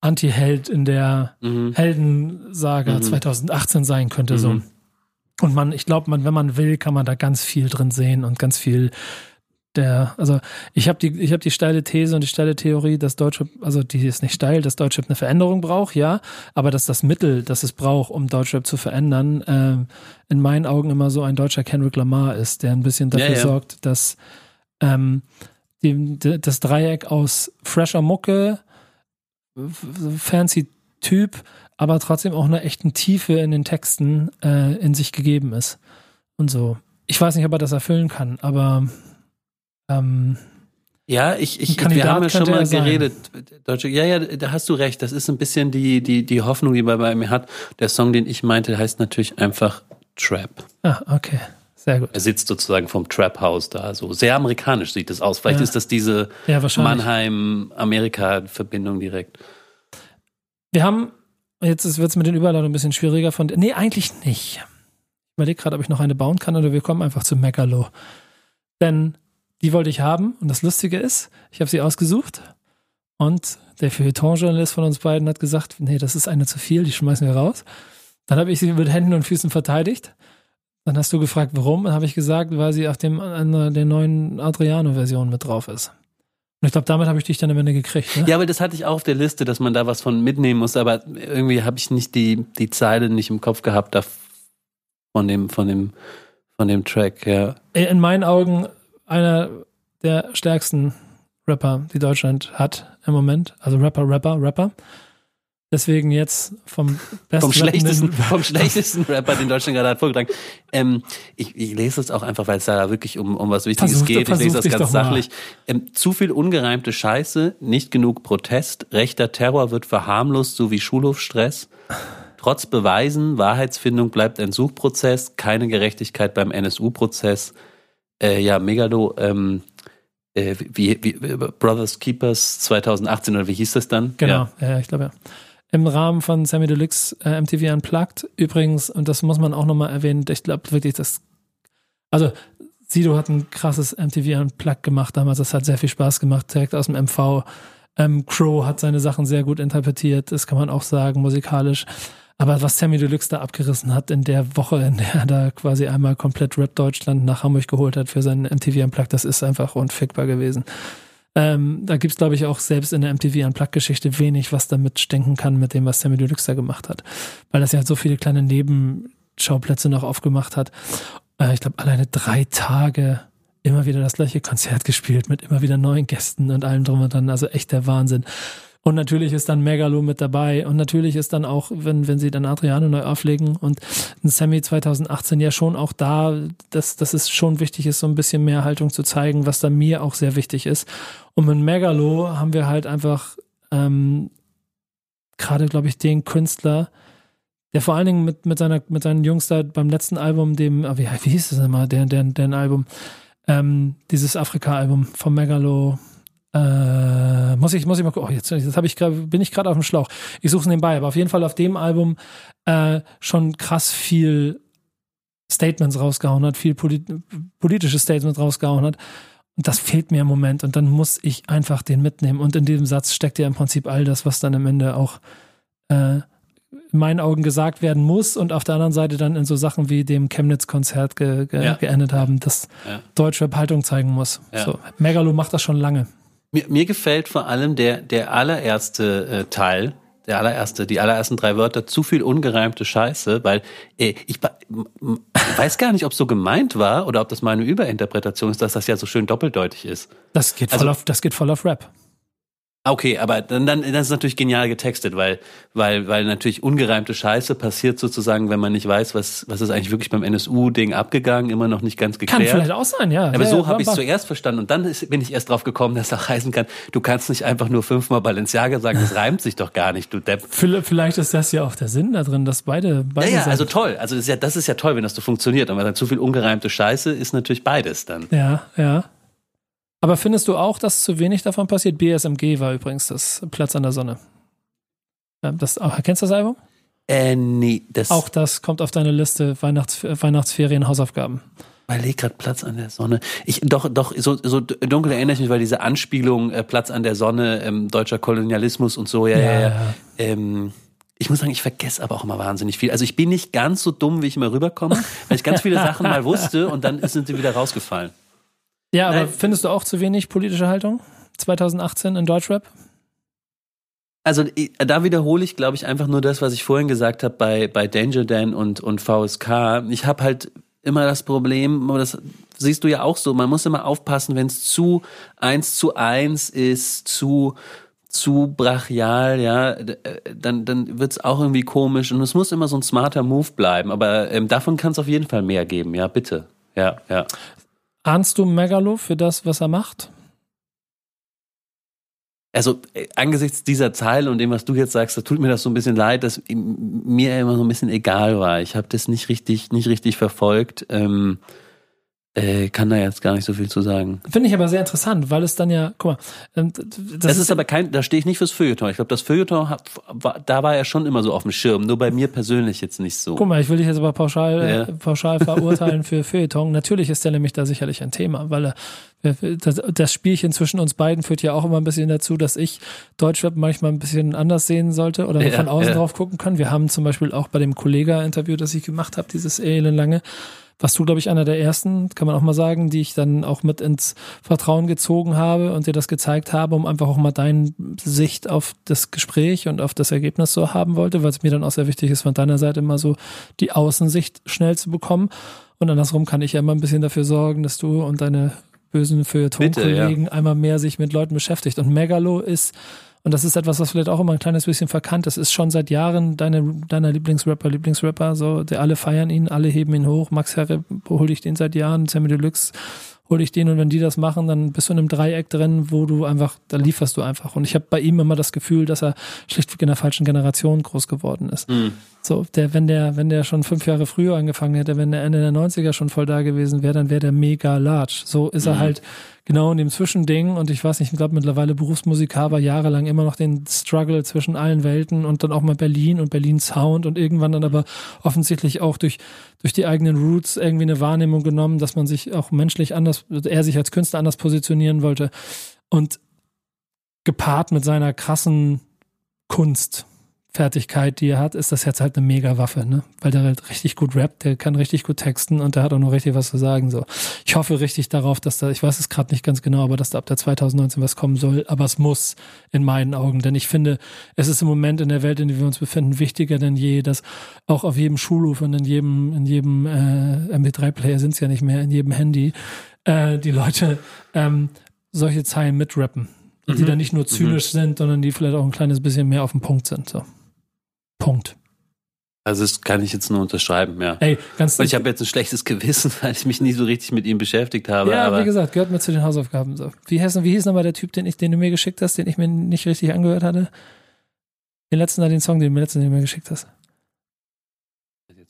Anti-Held in der mhm. Heldensaga 2018 mhm. sein könnte, so. Und man, ich glaube, man, wenn man will, kann man da ganz viel drin sehen und ganz viel der, also ich habe die, ich habe die steile These und die steile Theorie, dass Deutschrap, also die ist nicht steil, dass Deutschrap eine Veränderung braucht, ja, aber dass das Mittel, das es braucht, um Deutschrap zu verändern, äh, in meinen Augen immer so ein deutscher Kendrick Lamar ist, der ein bisschen dafür ja, ja. sorgt, dass ähm, die, das Dreieck aus fresher Mucke, fancy Typ, aber trotzdem auch eine echten Tiefe in den Texten äh, in sich gegeben ist. Und so. Ich weiß nicht, ob er das erfüllen kann, aber ähm, ja, ich, ich wir haben ja schon mal geredet. Deutsche, ja, ja, da hast du recht. Das ist ein bisschen die, die, die Hoffnung, die man bei mir hat. Der Song, den ich meinte, heißt natürlich einfach Trap. Ah, okay. Sehr gut. Er sitzt sozusagen vom Trap House da. So sehr amerikanisch sieht das aus. Vielleicht ja. ist das diese ja, Mannheim-Amerika-Verbindung direkt. Wir haben Jetzt wird es mit den Überleitungen ein bisschen schwieriger von. Nee, eigentlich nicht. Ich überlege gerade, ob ich noch eine bauen kann oder wir kommen einfach zu Megalo. Denn die wollte ich haben und das Lustige ist, ich habe sie ausgesucht und der Feuilleton-Journalist von uns beiden hat gesagt, nee, das ist eine zu viel, die schmeißen wir raus. Dann habe ich sie mit Händen und Füßen verteidigt. Dann hast du gefragt, warum? Dann habe ich gesagt, weil sie auf dem, einer der neuen Adriano-Version mit drauf ist. Und ich glaube, damit habe ich dich dann am Ende gekriegt. Ne? Ja, aber das hatte ich auch auf der Liste, dass man da was von mitnehmen muss. Aber irgendwie habe ich nicht die, die Zeile nicht im Kopf gehabt da von dem, von dem, von dem Track, ja. In meinen Augen einer der stärksten Rapper, die Deutschland hat im Moment. Also Rapper, Rapper, Rapper. Deswegen jetzt vom besten vom schlechtesten, vom schlechtesten Rapper, den Deutschland gerade hat, vorgetragen. Ähm, ich, ich lese es auch einfach, weil es da wirklich um, um was Wichtiges versuch, geht. Ich lese das ganz sachlich. Ähm, zu viel ungereimte Scheiße, nicht genug Protest, rechter Terror wird verharmlost, sowie Schulhofstress. Trotz Beweisen, Wahrheitsfindung bleibt ein Suchprozess, keine Gerechtigkeit beim NSU-Prozess. Äh, ja, Megalo, ähm, äh, wie, wie, Brothers Keepers 2018 oder wie hieß das dann? Genau, ja, ja ich glaube ja im Rahmen von Sammy Deluxe äh, MTV Unplugged. Übrigens, und das muss man auch nochmal erwähnen, ich glaube wirklich, das, also Sido hat ein krasses MTV Unplugged gemacht damals, das hat sehr viel Spaß gemacht, direkt aus dem MV. Ähm, Crow hat seine Sachen sehr gut interpretiert, das kann man auch sagen, musikalisch. Aber was Sammy Deluxe da abgerissen hat in der Woche, in der er da quasi einmal komplett Rap Deutschland nach Hamburg geholt hat für seinen MTV Unplugged, das ist einfach unfickbar gewesen. Ähm, da gibt es, glaube ich, auch selbst in der MTV Unplugged-Geschichte wenig, was damit stinken kann mit dem, was Sammy Deluxe da gemacht hat. Weil das ja so viele kleine Nebenschauplätze noch aufgemacht hat. Äh, ich glaube, alleine drei Tage immer wieder das gleiche Konzert gespielt mit immer wieder neuen Gästen und allem drum und dran. Also echt der Wahnsinn. Und natürlich ist dann Megalo mit dabei. Und natürlich ist dann auch, wenn, wenn sie dann Adriano neu auflegen und ein Sammy 2018 ja schon auch da, dass, dass es schon wichtig ist, so ein bisschen mehr Haltung zu zeigen, was da mir auch sehr wichtig ist. Und mit Megalo haben wir halt einfach ähm, gerade, glaube ich, den Künstler, der vor allen Dingen mit, mit, seiner, mit seinen Jungs da beim letzten Album, dem, ah, wie, wie hieß das immer, der, der, der Album, ähm, dieses Afrika-Album von Megalo, äh, muss ich, muss ich mal gucken. Oh, jetzt, jetzt ich bin ich gerade auf dem Schlauch. Ich suche es nebenbei, aber auf jeden Fall auf dem Album äh, schon krass viel Statements rausgehauen hat, viel polit politische Statements rausgehauen hat. Und das fehlt mir im Moment. Und dann muss ich einfach den mitnehmen. Und in diesem Satz steckt ja im Prinzip all das, was dann am Ende auch äh, in meinen Augen gesagt werden muss und auf der anderen Seite dann in so Sachen wie dem Chemnitz-Konzert ge ge ja. geendet haben, dass ja. Deutschrap Haltung zeigen muss. Ja. So, Megalo macht das schon lange. Mir, mir gefällt vor allem der, der allererste äh, Teil, der allererste, die allerersten drei Wörter, zu viel ungereimte Scheiße, weil äh, ich, ich weiß gar nicht, ob es so gemeint war oder ob das meine Überinterpretation ist, dass das ja so schön doppeldeutig ist. Das geht voll, also, auf, das geht voll auf Rap. Okay, aber dann, dann das ist natürlich genial getextet, weil, weil, weil natürlich ungereimte Scheiße passiert sozusagen, wenn man nicht weiß, was, was ist eigentlich wirklich beim NSU-Ding abgegangen, immer noch nicht ganz geklärt. Kann vielleicht auch sein, ja. Aber ja, so habe ich es zuerst verstanden und dann ist, bin ich erst drauf gekommen, dass das heißen kann, du kannst nicht einfach nur fünfmal Balenciaga sagen, das reimt sich doch gar nicht, du Depp. Vielleicht ist das ja auch der Sinn da drin, dass beide, beide Ja, ja also toll. Also das ist ja, das ist ja toll, wenn das so funktioniert. Aber dann zu viel ungereimte Scheiße ist natürlich beides dann. Ja, ja. Aber findest du auch, dass zu wenig davon passiert? BSMG war übrigens das Platz an der Sonne. Das, oh, kennst du das Album? Äh, nee. Das auch das kommt auf deine Liste Weihnachts, Weihnachtsferien, Hausaufgaben. Weil gerade Platz an der Sonne. Ich doch doch so, so dunkel erinnere ich mich, weil diese Anspielung äh, Platz an der Sonne, ähm, deutscher Kolonialismus und so, ja, ja, ja. ja. Ähm, ich muss sagen, ich vergesse aber auch immer wahnsinnig viel. Also ich bin nicht ganz so dumm, wie ich immer rüberkomme, weil ich ganz viele Sachen mal wusste und dann sind sie wieder rausgefallen. Ja, aber Nein. findest du auch zu wenig politische Haltung 2018 in Deutschrap? Also da wiederhole ich, glaube ich, einfach nur das, was ich vorhin gesagt habe bei, bei Danger Dan und, und VSK. Ich habe halt immer das Problem, das siehst du ja auch so, man muss immer aufpassen, wenn es zu eins zu eins ist, zu zu brachial, ja, dann, dann wird's auch irgendwie komisch und es muss immer so ein smarter Move bleiben, aber ähm, davon kann es auf jeden Fall mehr geben, ja, bitte. Ja, ja. Ahnst du Megalo für das, was er macht? Also äh, angesichts dieser Zeile und dem, was du jetzt sagst, da tut mir das so ein bisschen leid, dass mir immer so ein bisschen egal war. Ich habe das nicht richtig, nicht richtig verfolgt. Ähm, äh, kann da jetzt gar nicht so viel zu sagen. Finde ich aber sehr interessant, weil es dann ja, guck mal, ähm, das, das ist, ist, aber kein, da stehe ich nicht fürs Feuilleton. Ich glaube, das Feuilleton, hat, war, da war er schon immer so auf dem Schirm, nur bei mir persönlich jetzt nicht so. Guck mal, ich will dich jetzt aber pauschal, ja. äh, pauschal verurteilen für Feuilleton. Natürlich ist der nämlich da sicherlich ein Thema, weil er das, das Spielchen zwischen uns beiden führt ja auch immer ein bisschen dazu, dass ich Deutschrap manchmal ein bisschen anders sehen sollte oder ja, von außen ja. drauf gucken kann. Wir haben zum Beispiel auch bei dem Kollega-Interview, das ich gemacht habe, dieses elendlange, warst du, glaube ich, einer der ersten, kann man auch mal sagen, die ich dann auch mit ins Vertrauen gezogen habe und dir das gezeigt habe, um einfach auch mal deine Sicht auf das Gespräch und auf das Ergebnis so haben wollte, weil es mir dann auch sehr wichtig ist, von deiner Seite immer so die Außensicht schnell zu bekommen. Und andersrum kann ich ja immer ein bisschen dafür sorgen, dass du und deine bösen Feuilleton-Kollegen ja. einmal mehr sich mit Leuten beschäftigt. Und Megalo ist, und das ist etwas, was vielleicht auch immer ein kleines bisschen verkannt ist, ist schon seit Jahren deine, deiner Lieblingsrapper, Lieblingsrapper, so, die alle feiern ihn, alle heben ihn hoch. Max Herre hol ich den seit Jahren, Sammy Deluxe hole ich den und wenn die das machen, dann bist du in einem Dreieck drin, wo du einfach, da lieferst du einfach. Und ich habe bei ihm immer das Gefühl, dass er schlichtweg in der falschen Generation groß geworden ist. Mhm. So, der, wenn der, wenn der schon fünf Jahre früher angefangen hätte, wenn der Ende der 90er schon voll da gewesen wäre, dann wäre der mega large. So ist mhm. er halt genau in dem Zwischending und ich weiß nicht, ich glaube mittlerweile Berufsmusiker, aber jahrelang immer noch den Struggle zwischen allen Welten und dann auch mal Berlin und Berlin Sound und irgendwann dann aber offensichtlich auch durch, durch die eigenen Roots irgendwie eine Wahrnehmung genommen, dass man sich auch menschlich anders, er sich als Künstler anders positionieren wollte und gepaart mit seiner krassen Kunst Fertigkeit, die er hat, ist das jetzt halt eine mega Waffe, ne? Weil der halt richtig gut rappt, der kann richtig gut texten und der hat auch noch richtig was zu sagen, so. Ich hoffe richtig darauf, dass da, ich weiß es gerade nicht ganz genau, aber dass da ab der 2019 was kommen soll, aber es muss in meinen Augen, denn ich finde, es ist im Moment in der Welt, in der wir uns befinden, wichtiger denn je, dass auch auf jedem Schulhof und in jedem, in jedem äh, MP3-Player sind es ja nicht mehr, in jedem Handy, äh, die Leute ähm, solche Zeilen mitrappen. Mhm. Die dann nicht nur zynisch mhm. sind, sondern die vielleicht auch ein kleines bisschen mehr auf den Punkt sind. So. Punkt. Also das kann ich jetzt nur unterschreiben, ja. Ey, ganz ich habe jetzt ein schlechtes Gewissen, weil ich mich nie so richtig mit ihm beschäftigt habe. Ja, aber wie gesagt, gehört mir zu den Hausaufgaben. So. Wie, hieß, wie hieß nochmal der Typ, den, ich, den du mir geschickt hast, den ich mir nicht richtig angehört hatte? Den letzten, den Song, den du mir letzten, den du mir geschickt hast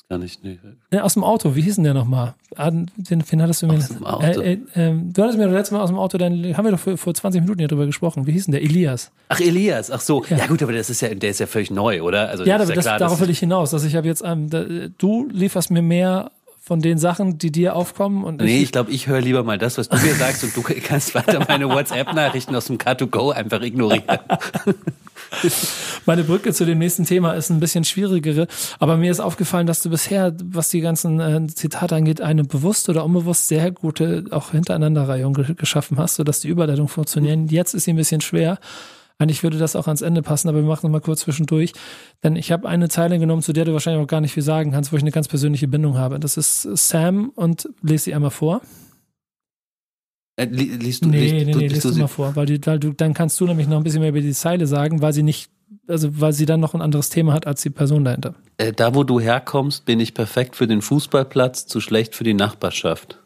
gar nicht. Nee. Aus dem Auto, wie hieß denn der nochmal? Ah, den, den hattest du mir. Aus dem Auto. Äh, äh, äh, du hattest mir das letzte Mal aus dem Auto, dann haben wir doch vor, vor 20 Minuten hier drüber gesprochen. Wie hieß denn der? Elias. Ach, Elias, ach so. Ja, ja gut, aber das ist ja, der ist ja völlig neu, oder? Also, ja, das, ja klar, darauf will ich hinaus, dass ich habe jetzt, ähm, da, du lieferst mir mehr von den Sachen, die dir aufkommen? Und nee, ich, ich glaube, ich höre lieber mal das, was du mir sagst und du kannst weiter meine WhatsApp-Nachrichten aus dem Car2Go einfach ignorieren. Meine Brücke zu dem nächsten Thema ist ein bisschen schwierigere, aber mir ist aufgefallen, dass du bisher, was die ganzen äh, Zitate angeht, eine bewusst oder unbewusst sehr gute, auch Hintereinanderreihung geschaffen hast, sodass die Überleitung funktionieren. Jetzt ist sie ein bisschen schwer. Eigentlich würde das auch ans Ende passen, aber wir machen noch mal kurz zwischendurch. Denn ich habe eine Zeile genommen, zu der du wahrscheinlich auch gar nicht viel sagen kannst, wo ich eine ganz persönliche Bindung habe. Das ist Sam und lese sie einmal vor. Äh, liest du, nee, liest, nee, nee, liest du, du mal vor, weil, die, weil du, dann kannst du nämlich noch ein bisschen mehr über die Zeile sagen, weil sie nicht, also weil sie dann noch ein anderes Thema hat als die Person dahinter. Äh, da, wo du herkommst, bin ich perfekt für den Fußballplatz, zu schlecht für die Nachbarschaft.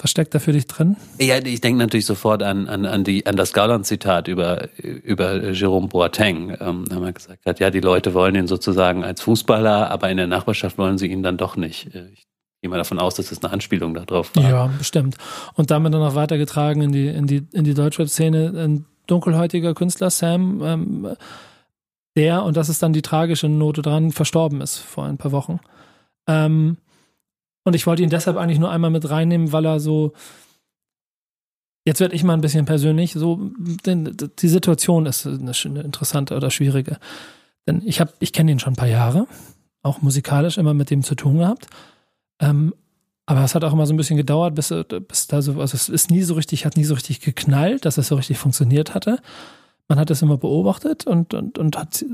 Was steckt da für dich drin? Ja, ich denke natürlich sofort an, an, an, die, an das Gauland-Zitat über, über Jerome Boateng. Ähm, da haben wir gesagt hat, ja, die Leute wollen ihn sozusagen als Fußballer, aber in der Nachbarschaft wollen sie ihn dann doch nicht. Äh, ich gehe mal davon aus, dass das eine Anspielung darauf war. Ja, bestimmt. Und damit dann auch weitergetragen in die, in die, in die Deutschrap-Szene. Ein dunkelhäutiger Künstler, Sam, ähm, der, und das ist dann die tragische Note dran, verstorben ist vor ein paar Wochen. Ähm, und ich wollte ihn deshalb eigentlich nur einmal mit reinnehmen, weil er so, jetzt werde ich mal ein bisschen persönlich, so, denn die Situation ist eine, interessante oder schwierige. Denn ich ich kenne ihn schon ein paar Jahre, auch musikalisch immer mit dem zu tun gehabt. Ähm, aber es hat auch immer so ein bisschen gedauert, bis, bis da so, also es ist nie so richtig, hat nie so richtig geknallt, dass es so richtig funktioniert hatte. Man hat es immer beobachtet und, und, und hat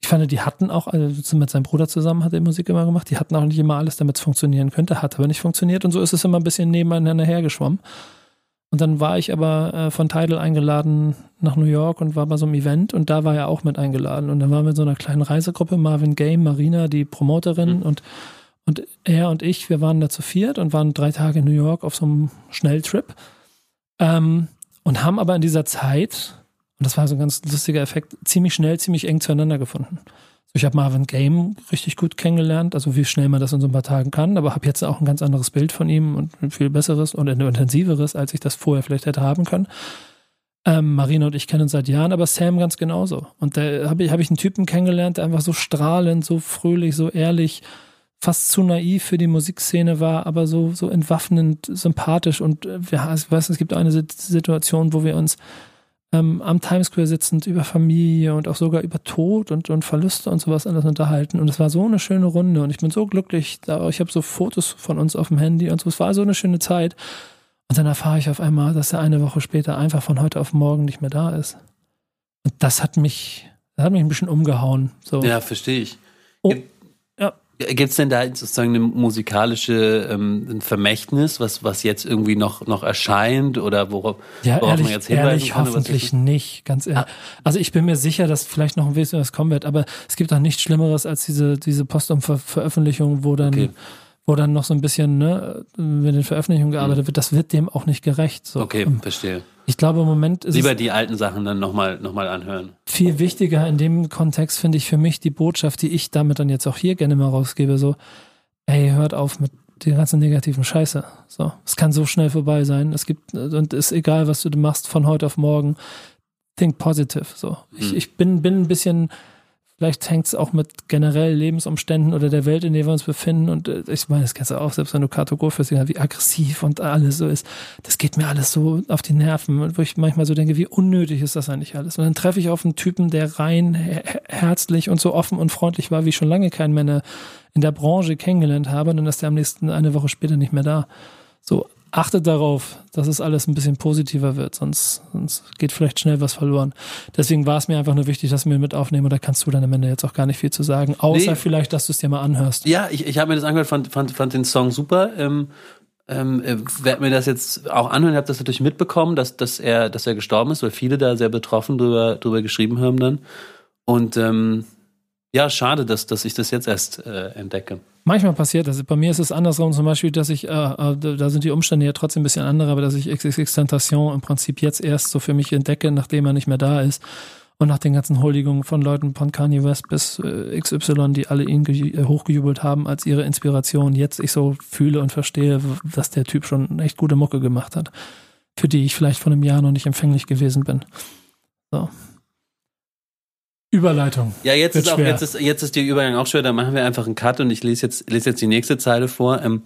ich fand, die hatten auch, also mit seinem Bruder zusammen hat er Musik immer gemacht, die hatten auch nicht immer alles, damit es funktionieren könnte, hat aber nicht funktioniert und so ist es immer ein bisschen nebeneinander hergeschwommen. Und dann war ich aber äh, von Tidal eingeladen nach New York und war bei so einem Event und da war er auch mit eingeladen. Und dann waren wir in so einer kleinen Reisegruppe, Marvin Game, Marina, die Promoterin mhm. und, und er und ich, wir waren da zu viert und waren drei Tage in New York auf so einem Schnelltrip. Ähm, und haben aber in dieser Zeit und das war so ein ganz lustiger Effekt, ziemlich schnell, ziemlich eng zueinander gefunden. Ich habe Marvin Game richtig gut kennengelernt, also wie schnell man das in so ein paar Tagen kann, aber habe jetzt auch ein ganz anderes Bild von ihm und ein viel besseres und intensiveres, als ich das vorher vielleicht hätte haben können. Ähm, Marina und ich kennen uns seit Jahren, aber Sam ganz genauso. Und da habe ich, hab ich einen Typen kennengelernt, der einfach so strahlend, so fröhlich, so ehrlich, fast zu naiv für die Musikszene war, aber so, so entwaffnend, sympathisch. Und äh, ja, ich weiß, es gibt eine Situation, wo wir uns ähm, am Times Square sitzend über Familie und auch sogar über Tod und, und Verluste und sowas alles unterhalten. Und es war so eine schöne Runde und ich bin so glücklich. Da, ich habe so Fotos von uns auf dem Handy und so. Es war so eine schöne Zeit. Und dann erfahre ich auf einmal, dass er eine Woche später einfach von heute auf morgen nicht mehr da ist. Und das hat mich, das hat mich ein bisschen umgehauen. So. Ja, verstehe ich. Oh. Gibt es denn da sozusagen eine musikalische ähm, ein Vermächtnis, was, was jetzt irgendwie noch, noch erscheint oder worauf, ja, worauf ehrlich, man jetzt hinweisen ehrlich, kann? hoffentlich nicht, ganz ehrlich. Ah. Also ich bin mir sicher, dass vielleicht noch ein bisschen was kommen wird, aber es gibt auch nichts Schlimmeres als diese, diese Postum-Veröffentlichung, wo dann okay wo dann noch so ein bisschen ne, mit den Veröffentlichungen gearbeitet mhm. wird, das wird dem auch nicht gerecht. So. Okay, verstehe. Ich glaube, im Moment ist Lieber die alten Sachen dann nochmal noch mal anhören. Viel wichtiger in dem Kontext finde ich für mich die Botschaft, die ich damit dann jetzt auch hier gerne mal rausgebe, so, ey, hört auf mit der ganzen negativen Scheiße. So, es kann so schnell vorbei sein. Es gibt, und es ist egal, was du machst von heute auf morgen. Think positive. So. Ich, ich bin, bin ein bisschen Vielleicht hängt es auch mit generell Lebensumständen oder der Welt, in der wir uns befinden. Und äh, ich meine, das kennst du auch, selbst wenn du Kartograf bist, wie aggressiv und alles so ist. Das geht mir alles so auf die Nerven, wo ich manchmal so denke, wie unnötig ist das eigentlich alles. Und dann treffe ich auf einen Typen, der rein herzlich und so offen und freundlich war, wie ich schon lange keinen Männer in der Branche kennengelernt habe. Und dann ist der am nächsten eine Woche später nicht mehr da. So, achtet darauf, dass es alles ein bisschen positiver wird, sonst, sonst geht vielleicht schnell was verloren. Deswegen war es mir einfach nur wichtig, dass wir mit aufnehmen und da kannst du dann am Ende jetzt auch gar nicht viel zu sagen, außer nee. vielleicht, dass du es dir mal anhörst. Ja, ich, ich habe mir das angehört, fand, fand, fand den Song super. Ähm, ähm, äh, werde mir das jetzt auch anhören. Ich habe das natürlich mitbekommen, dass, dass, er, dass er gestorben ist, weil viele da sehr betroffen drüber, drüber geschrieben haben dann. Und ähm, ja, schade, dass, dass ich das jetzt erst äh, entdecke. Manchmal passiert das. Bei mir ist es andersrum, zum Beispiel, dass ich, äh, äh da sind die Umstände ja trotzdem ein bisschen andere, aber dass ich XXX Tentation im Prinzip jetzt erst so für mich entdecke, nachdem er nicht mehr da ist. Und nach den ganzen Huldigungen von Leuten von Kanye West bis äh, XY, die alle ihn äh, hochgejubelt haben als ihre Inspiration, jetzt ich so fühle und verstehe, dass der Typ schon echt gute Mucke gemacht hat, für die ich vielleicht vor einem Jahr noch nicht empfänglich gewesen bin. So. Überleitung. Ja, jetzt ist auch, jetzt ist, jetzt ist der Übergang auch schwer. Da machen wir einfach einen Cut und ich lese jetzt, lese jetzt die nächste Zeile vor. Ähm,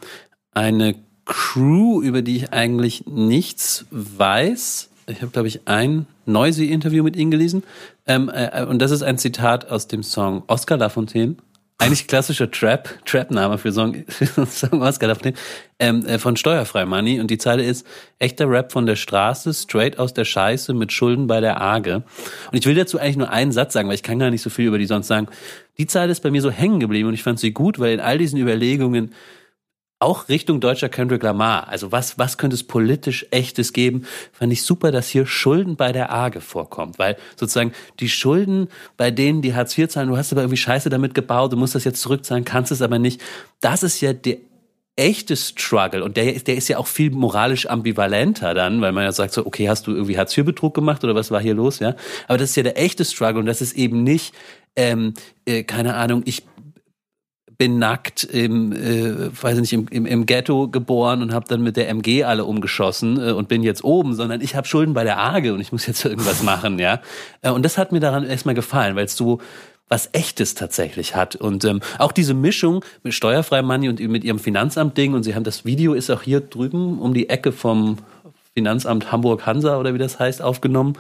eine Crew, über die ich eigentlich nichts weiß. Ich habe, glaube ich, ein Noisy-Interview mit ihnen gelesen. Ähm, äh, und das ist ein Zitat aus dem Song Oscar Lafontaine eigentlich klassischer Trap, Trap-Name für Song, Song Oscar Daphne, ähm, äh, von Steuerfrei Money. Und die Zeile ist, echter Rap von der Straße, straight aus der Scheiße, mit Schulden bei der Arge. Und ich will dazu eigentlich nur einen Satz sagen, weil ich kann gar nicht so viel über die sonst sagen. Die Zeile ist bei mir so hängen geblieben und ich fand sie gut, weil in all diesen Überlegungen auch Richtung deutscher Kendrick Lamar. Also was, was könnte es politisch echtes geben? Fand ich super, dass hier Schulden bei der Arge vorkommt, weil sozusagen die Schulden bei denen, die Hartz IV zahlen, du hast aber irgendwie Scheiße damit gebaut, du musst das jetzt zurückzahlen, kannst es aber nicht. Das ist ja der echte Struggle und der, der ist ja auch viel moralisch ambivalenter dann, weil man ja sagt so, okay, hast du irgendwie Hartz-IV-Betrug gemacht oder was war hier los, ja? Aber das ist ja der echte Struggle und das ist eben nicht, ähm, äh, keine Ahnung, ich bin nackt im, äh, weiß nicht, im, im, im Ghetto geboren und habe dann mit der MG alle umgeschossen äh, und bin jetzt oben, sondern ich habe Schulden bei der Arge und ich muss jetzt irgendwas machen, ja. Äh, und das hat mir daran erstmal gefallen, weil es so was Echtes tatsächlich hat. Und ähm, auch diese Mischung mit Steuerfrei Money und mit ihrem Finanzamt-Ding und sie haben das Video ist auch hier drüben um die Ecke vom Finanzamt Hamburg-Hansa oder wie das heißt, aufgenommen.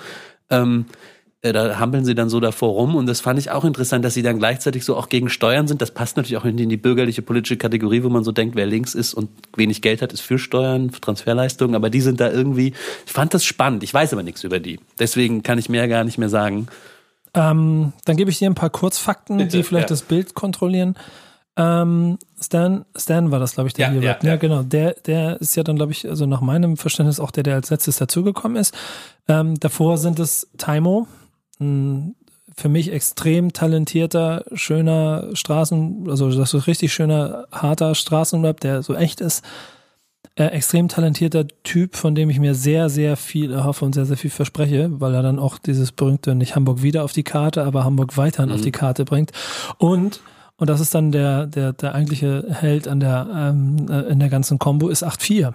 Ähm, äh, da hampeln sie dann so davor rum und das fand ich auch interessant, dass sie dann gleichzeitig so auch gegen Steuern sind. Das passt natürlich auch in die, bürgerliche politische Kategorie, wo man so denkt, wer links ist und wenig Geld hat, ist für Steuern, für Transferleistungen, aber die sind da irgendwie, ich fand das spannend, ich weiß aber nichts über die. Deswegen kann ich mehr gar nicht mehr sagen. Ähm, dann gebe ich dir ein paar Kurzfakten, Bitte, die vielleicht ja. das Bild kontrollieren. Ähm, Stan, Stan war das, glaube ich, der ja, hier ja, ja, ja, genau. Der, der ist ja dann, glaube ich, also nach meinem Verständnis auch der, der als letztes dazugekommen ist. Ähm, davor sind es Taimo, ein für mich extrem talentierter, schöner Straßen, also das ist richtig schöner, harter Straßenrap, der so echt ist. Äh, extrem talentierter Typ, von dem ich mir sehr, sehr viel erhoffe und sehr, sehr viel verspreche, weil er dann auch dieses berühmte nicht Hamburg wieder auf die Karte, aber Hamburg weiterhin mhm. auf die Karte bringt. Und und das ist dann der, der, der eigentliche Held an der, ähm, äh, in der ganzen Combo, ist 8-4.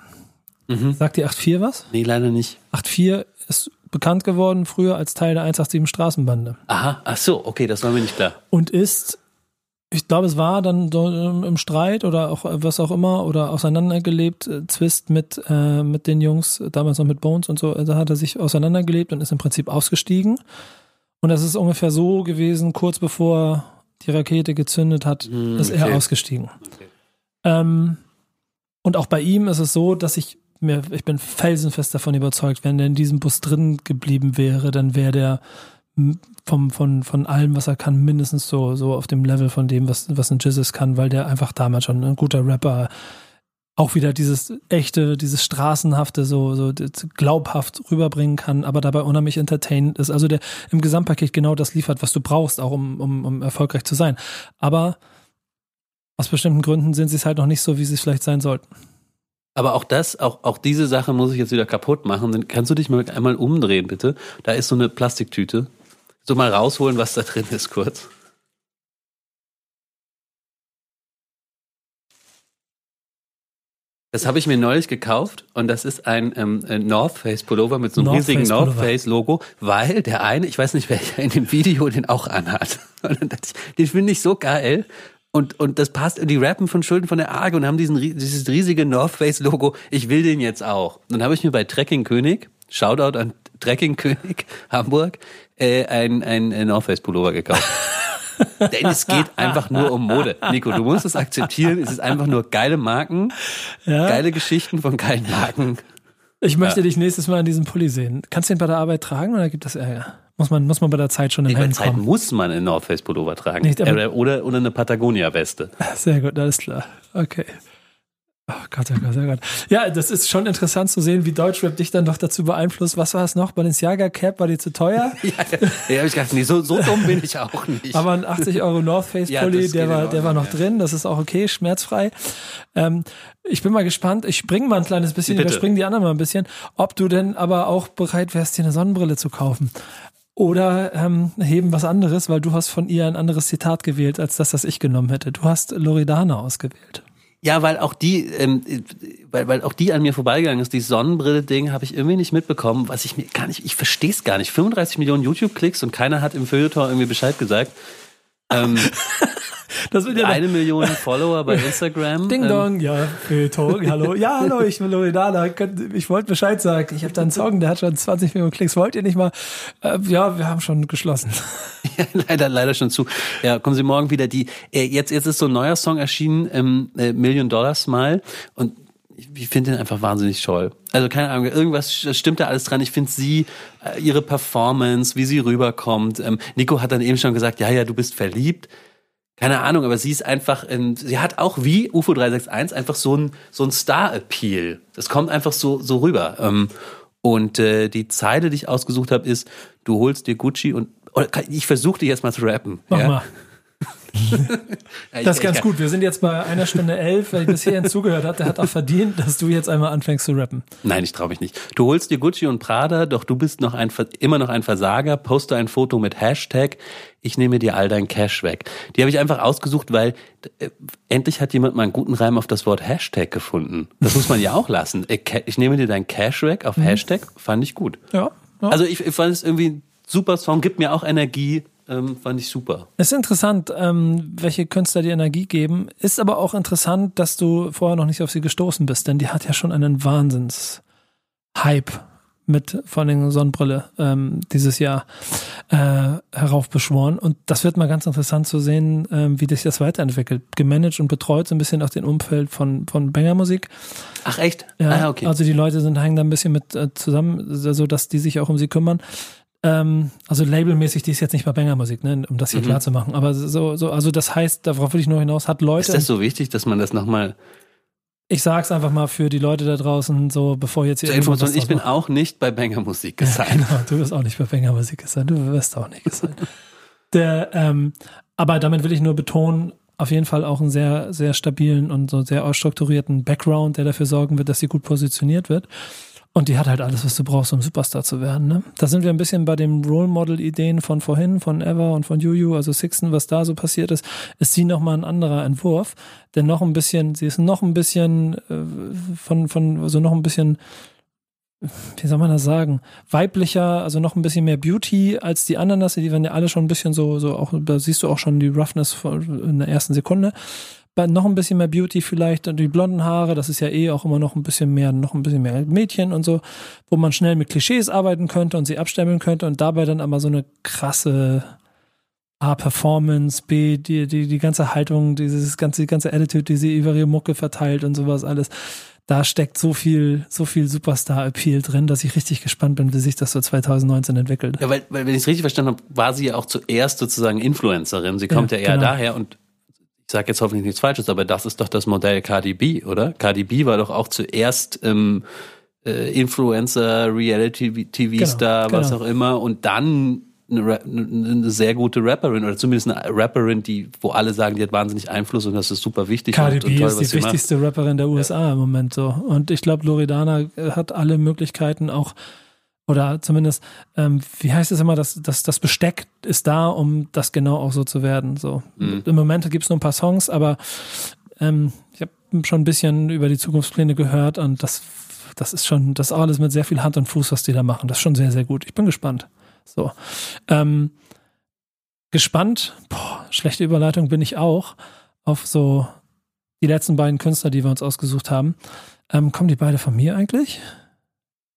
Mhm. Sagt die 8-4 was? Nee, leider nicht. 8-4 ist bekannt geworden früher als Teil der 187 Straßenbande. Aha, ach so, okay, das war mir nicht klar. Und ist, ich glaube, es war dann so im Streit oder auch was auch immer oder auseinandergelebt, äh, Zwist mit, äh, mit den Jungs, damals noch mit Bones und so, da hat er sich auseinandergelebt und ist im Prinzip ausgestiegen. Und das ist ungefähr so gewesen, kurz bevor die Rakete gezündet hat, mm, ist er ausgestiegen. Okay. Ähm, und auch bei ihm ist es so, dass ich mir, ich bin felsenfest davon überzeugt, wenn er in diesem Bus drin geblieben wäre, dann wäre der vom, von, von allem, was er kann, mindestens so, so auf dem Level von dem, was, was ein Jizzes kann, weil der einfach damals schon ein guter Rapper auch wieder dieses echte, dieses straßenhafte, so, so glaubhaft rüberbringen kann, aber dabei unheimlich entertainend ist. Also der im Gesamtpaket genau das liefert, was du brauchst, auch um, um, um erfolgreich zu sein. Aber aus bestimmten Gründen sind sie es halt noch nicht so, wie sie es vielleicht sein sollten. Aber auch das, auch, auch diese Sache muss ich jetzt wieder kaputt machen. Kannst du dich mal einmal umdrehen, bitte? Da ist so eine Plastiktüte. So mal rausholen, was da drin ist, kurz. Das habe ich mir neulich gekauft und das ist ein ähm, North Face Pullover mit so einem North riesigen Face North Face Logo, weil der eine, ich weiß nicht welcher in dem Video den auch anhat. den finde ich so geil. Und, und das passt, die rappen von Schulden von der Arge und haben diesen, dieses riesige North Face Logo. Ich will den jetzt auch. Dann habe ich mir bei Trekking König, Shoutout an Trekking König Hamburg, äh, ein, ein North Face Pullover gekauft. Denn es geht einfach nur um Mode. Nico, du musst es akzeptieren. Es ist einfach nur geile Marken, ja. geile Geschichten von geilen Marken. Ich möchte ja. dich nächstes Mal in diesem Pulli sehen. Kannst du den bei der Arbeit tragen oder gibt das Ärger? Muss man, muss man bei der Zeit schon in Bei der Zeit kommen? muss man einen North Face Pullover tragen. Nicht, oder, oder, oder eine Patagonia Weste. Sehr gut, alles klar. Okay. Oh Gott, oh Gott, oh Gott. Ja, das ist schon interessant zu sehen, wie Deutschrap dich dann doch dazu beeinflusst. Was war es noch? Balenciaga Cap, war die zu teuer? ja, ja, hab ich gedacht, nee, so, so dumm bin ich auch nicht. Aber ein 80 Euro North Face Pulli, ja, der war, der war noch ja. drin. Das ist auch okay, schmerzfrei. Ähm, ich bin mal gespannt. Ich springe mal ein kleines bisschen, Bitte. überspringe die anderen mal ein bisschen. Ob du denn aber auch bereit wärst, dir eine Sonnenbrille zu kaufen. Oder ähm, heben was anderes, weil du hast von ihr ein anderes Zitat gewählt, als das, das ich genommen hätte. Du hast Loredana ausgewählt. Ja, weil auch die, ähm, weil, weil auch die an mir vorbeigegangen ist. Die Sonnenbrille-Ding habe ich irgendwie nicht mitbekommen, was ich mir gar nicht, ich verstehe es gar nicht. 35 Millionen YouTube-Klicks und keiner hat im Feuilleton irgendwie Bescheid gesagt. Ähm, das wird ja eine Million Follower bei Instagram. Ding ähm. Dong, ja, Feuilleton, hallo. Ja, hallo, ich bin Loredana. Ich wollte Bescheid sagen. Ich habe da einen Song, der hat schon 20 Millionen Klicks. Wollt ihr nicht mal? Äh, ja, wir haben schon geschlossen. Ja, leider, leider schon zu. Ja, kommen Sie morgen wieder. Die äh, jetzt, jetzt ist so ein neuer Song erschienen, ähm, äh, Million Dollar Smile und ich finde den einfach wahnsinnig toll. Also keine Ahnung, irgendwas stimmt da alles dran. Ich finde sie, äh, ihre Performance, wie sie rüberkommt. Ähm, Nico hat dann eben schon gesagt, ja, ja, du bist verliebt. Keine Ahnung, aber sie ist einfach, ähm, sie hat auch wie UFO 361 einfach so ein, so ein Star-Appeal. Das kommt einfach so, so rüber. Ähm, und äh, die Zeile, die ich ausgesucht habe, ist, du holst dir Gucci und ich versuche dich jetzt mal zu rappen. Mach ja? mal. Das ist ganz gut. Wir sind jetzt bei einer Stunde elf. Wer bis hierhin zugehört hat, der hat auch verdient, dass du jetzt einmal anfängst zu rappen. Nein, ich traue mich nicht. Du holst dir Gucci und Prada, doch du bist noch ein, immer noch ein Versager. Poste ein Foto mit Hashtag ich nehme dir all dein Cash weg. Die habe ich einfach ausgesucht, weil äh, endlich hat jemand mal einen guten Reim auf das Wort Hashtag gefunden. Das muss man ja auch lassen. Ich, ich nehme dir dein Cash weg auf mhm. Hashtag, fand ich gut. Ja. ja. Also ich, ich fand es irgendwie ein super Song, gibt mir auch Energie ähm, fand ich super. Es ist interessant, ähm, welche Künstler dir Energie geben. Ist aber auch interessant, dass du vorher noch nicht auf sie gestoßen bist, denn die hat ja schon einen Wahnsinns-Hype mit von den Sonnenbrille ähm, dieses Jahr äh, heraufbeschworen. Und das wird mal ganz interessant zu sehen, ähm, wie sich das weiterentwickelt. Gemanagt und betreut so ein bisschen auch den Umfeld von, von Banger Musik. Ach echt? Ja, ah, okay. Also die Leute sind hängen da ein bisschen mit äh, zusammen, so dass die sich auch um sie kümmern. Ähm, also labelmäßig, die ist jetzt nicht bei Banger Musik, ne, um das hier mhm. klar zu machen. Aber so, so, also das heißt, darauf will ich nur hinaus, hat Leute. Ist das so wichtig, dass man das nochmal ich sag's einfach mal für die Leute da draußen, so bevor jetzt hier. Zur Information, ich bin auch nicht bei Banger Musik gesigned. Ja, genau, du bist auch nicht bei Banger Musik gesigned. Du wirst auch nicht gesigned. Der, ähm, aber damit will ich nur betonen, auf jeden Fall auch einen sehr, sehr stabilen und so sehr ausstrukturierten Background, der dafür sorgen wird, dass sie gut positioniert wird. Und die hat halt alles, was du brauchst, um Superstar zu werden. Ne? Da sind wir ein bisschen bei den Role Model-Ideen von vorhin, von Ever und von Juju, also Sixten, was da so passiert ist, ist sie nochmal ein anderer Entwurf, der noch ein bisschen, sie ist noch ein bisschen äh, von, von, also noch ein bisschen, wie soll man das sagen, weiblicher, also noch ein bisschen mehr Beauty als die anderen, die werden ja alle schon ein bisschen so, so auch, da siehst du auch schon die Roughness in der ersten Sekunde noch ein bisschen mehr Beauty vielleicht und die blonden Haare, das ist ja eh auch immer noch ein bisschen mehr, noch ein bisschen mehr Mädchen und so, wo man schnell mit Klischees arbeiten könnte und sie abstempeln könnte und dabei dann aber so eine krasse, A, Performance, B, die, die, die ganze Haltung, dieses ganze, die ganze Attitude, die sie über ihre Mucke verteilt und sowas alles. Da steckt so viel, so viel Superstar-Appeal drin, dass ich richtig gespannt bin, wie sich das so 2019 entwickelt. Ja, weil, weil wenn ich es richtig verstanden habe, war sie ja auch zuerst sozusagen Influencerin. Sie kommt ja, ja eher genau. daher und ich sage jetzt hoffentlich nichts Falsches, aber das ist doch das Modell Cardi B, oder? Cardi B war doch auch zuerst ähm, äh, Influencer, Reality-TV-Star, genau, was genau. auch immer, und dann eine, eine, sehr gute Rapperin oder zumindest eine Rapperin, die, wo alle sagen, die hat wahnsinnig Einfluss und das ist super wichtig. Cardi B ist die wichtigste macht. Rapperin der USA ja. im Moment so. Und ich glaube, Loredana hat alle Möglichkeiten auch oder zumindest, ähm, wie heißt es immer, das, das, das Besteck ist da, um das genau auch so zu werden. So. Mhm. Im Moment gibt es nur ein paar Songs, aber ähm, ich habe schon ein bisschen über die Zukunftspläne gehört und das, das ist schon, das ist alles mit sehr viel Hand und Fuß, was die da machen. Das ist schon sehr, sehr gut. Ich bin gespannt. So. Ähm, gespannt, boah, schlechte Überleitung bin ich auch, auf so die letzten beiden Künstler, die wir uns ausgesucht haben. Ähm, kommen die beide von mir eigentlich?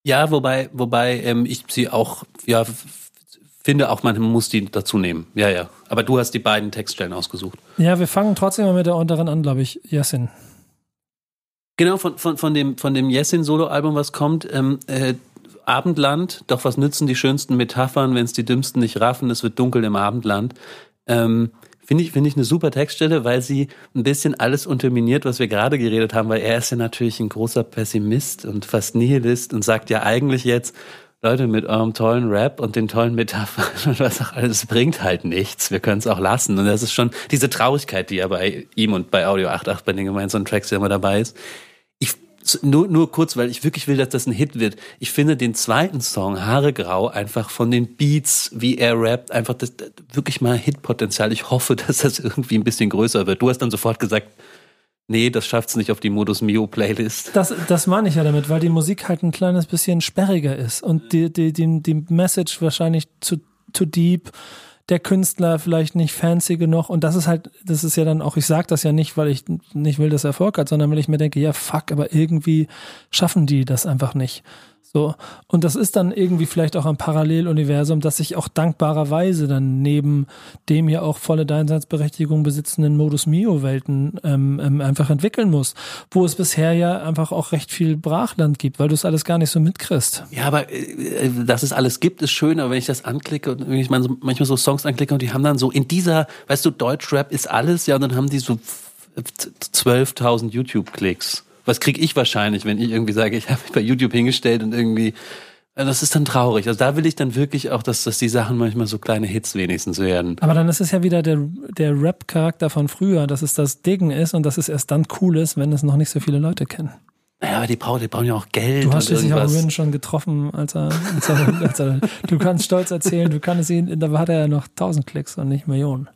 Ja, wobei, wobei ähm, ich sie auch, ja, finde auch, man muss die dazu nehmen. Ja, ja. Aber du hast die beiden Textstellen ausgesucht. Ja, wir fangen trotzdem mal mit der unteren an, glaube ich. Jessin. Genau, von, von, von dem, von dem Jessin-Solo-Album, was kommt, ähm, äh, Abendland, doch was nützen die schönsten Metaphern, wenn es die Dümmsten nicht raffen, es wird dunkel im Abendland. Ähm, Finde ich, finde ich eine super Textstelle, weil sie ein bisschen alles unterminiert, was wir gerade geredet haben, weil er ist ja natürlich ein großer Pessimist und fast Nihilist und sagt ja eigentlich jetzt, Leute, mit eurem tollen Rap und den tollen Metaphern und was auch alles bringt halt nichts. Wir können es auch lassen. Und das ist schon diese Traurigkeit, die ja bei ihm und bei Audio 88 bei den gemeinsamen Tracks immer dabei ist nur, nur kurz, weil ich wirklich will, dass das ein Hit wird. Ich finde den zweiten Song, Haare Grau, einfach von den Beats, wie er rappt, einfach das, das wirklich mal Hitpotenzial. Ich hoffe, dass das irgendwie ein bisschen größer wird. Du hast dann sofort gesagt, nee, das schafft's nicht auf die Modus Mio Playlist. Das, das meine ich ja damit, weil die Musik halt ein kleines bisschen sperriger ist und die, die, die, die Message wahrscheinlich zu, zu deep der Künstler vielleicht nicht fancy genug und das ist halt, das ist ja dann auch, ich sage das ja nicht, weil ich nicht will, dass er Erfolg hat, sondern weil ich mir denke, ja fuck, aber irgendwie schaffen die das einfach nicht. So. Und das ist dann irgendwie vielleicht auch ein Paralleluniversum, das sich auch dankbarerweise dann neben dem ja auch volle Daseinsberechtigung besitzenden Modus Mio-Welten ähm, ähm, einfach entwickeln muss, wo es bisher ja einfach auch recht viel Brachland gibt, weil du es alles gar nicht so mitkriegst. Ja, aber äh, dass es alles gibt, ist schön, aber wenn ich das anklicke und wenn ich manchmal so Songs anklicke und die haben dann so in dieser, weißt du, Deutschrap ist alles, ja, und dann haben die so 12.000 YouTube-Klicks was kriege ich wahrscheinlich, wenn ich irgendwie sage, ich habe mich bei YouTube hingestellt und irgendwie das ist dann traurig. Also da will ich dann wirklich auch, dass, dass die Sachen manchmal so kleine Hits wenigstens werden. Aber dann ist es ja wieder der, der Rap-Charakter von früher, dass es das Ding ist und dass es erst dann cool ist, wenn es noch nicht so viele Leute kennen. Naja, aber die brauchen, die brauchen ja auch Geld. Du hast schließlich auch Rin schon getroffen, als er, als er, als er, du kannst stolz erzählen, du kannst ihn, da hat er ja noch tausend Klicks und nicht Millionen.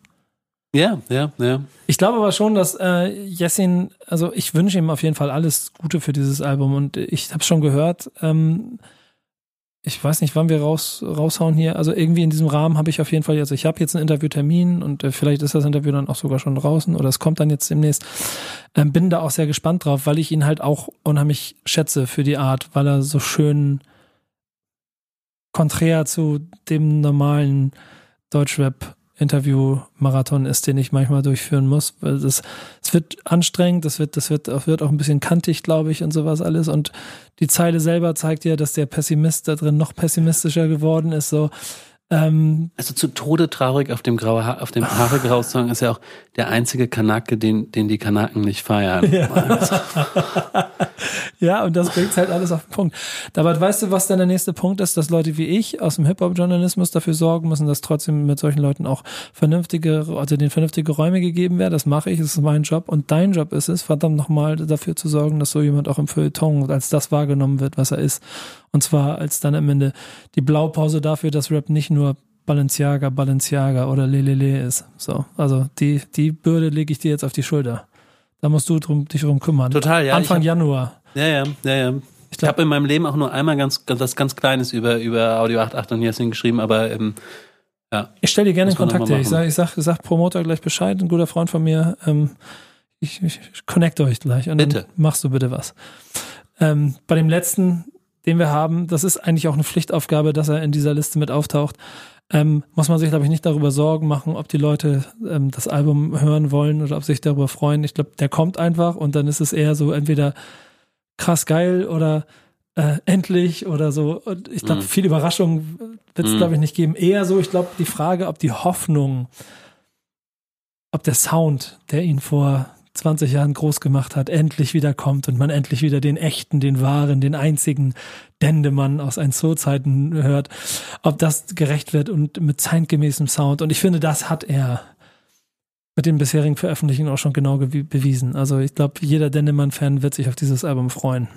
Ja, ja, ja. Ich glaube aber schon, dass äh, Jessin, also ich wünsche ihm auf jeden Fall alles Gute für dieses Album und ich habe schon gehört, ähm, ich weiß nicht, wann wir raus, raushauen hier. Also irgendwie in diesem Rahmen habe ich auf jeden Fall, also ich habe jetzt einen Interviewtermin und äh, vielleicht ist das Interview dann auch sogar schon draußen oder es kommt dann jetzt demnächst. Ähm, bin da auch sehr gespannt drauf, weil ich ihn halt auch unheimlich schätze für die Art, weil er so schön konträr zu dem normalen Deutschrap Interview-Marathon ist, den ich manchmal durchführen muss. Es wird anstrengend, das wird, das wird, wird auch ein bisschen kantig, glaube ich, und sowas alles. Und die Zeile selber zeigt ja, dass der Pessimist da drin noch pessimistischer geworden ist. So, ähm, also zu Tode traurig auf dem graue ha auf dem Haare grau Song ist ja auch der einzige Kanake, den, den die Kanaken nicht feiern. Ja. ja, und das bringt halt alles auf den Punkt. Aber weißt du, was dann der nächste Punkt ist, dass Leute wie ich aus dem Hip-Hop-Journalismus dafür sorgen müssen, dass trotzdem mit solchen Leuten auch vernünftige, also denen vernünftige Räume gegeben werden. Das mache ich, das ist mein Job. Und dein Job ist es, verdammt nochmal dafür zu sorgen, dass so jemand auch im Feuilleton als das wahrgenommen wird, was er ist. Und zwar als dann am Ende die Blaupause dafür, dass Rap nicht nur Balenciaga, Balenciaga oder Lelele ist. So, also die, die Bürde lege ich dir jetzt auf die Schulter. Da musst du drum, dich drum kümmern. Total, ja. Anfang hab, Januar. Ja, ja, ja, ja. Ich, ich habe in meinem Leben auch nur einmal ganz, ganz was ganz Kleines über, über Audio 88 und Jessin geschrieben, aber ähm, ja. Ich stelle dir gerne in Kontakt her. Ich sag, ich sag, sag Promoter gleich Bescheid, ein guter Freund von mir. Ähm, ich, ich connecte euch gleich und bitte. dann machst du bitte was. Ähm, bei dem letzten den wir haben, das ist eigentlich auch eine Pflichtaufgabe, dass er in dieser Liste mit auftaucht. ähm, muss man sich, glaube ich, nicht darüber Sorgen machen, ob die Leute ähm, das Album hören wollen oder ob sich darüber freuen. Ich glaube, der kommt einfach und dann ist es eher so entweder krass geil oder äh, endlich oder so. Und ich glaube, mhm. viel Überraschung wird es, mhm. glaube ich, nicht geben. Eher so, ich glaube, die Frage, ob die Hoffnung, ob der Sound, der ihn vor 20 Jahren groß gemacht hat, endlich wieder kommt und man endlich wieder den echten, den wahren, den einzigen Dendemann aus ein Zoo-Zeiten hört, ob das gerecht wird und mit zeitgemäßem Sound. Und ich finde, das hat er mit den bisherigen Veröffentlichungen auch schon genau bewiesen. Also ich glaube, jeder Dendemann-Fan wird sich auf dieses Album freuen.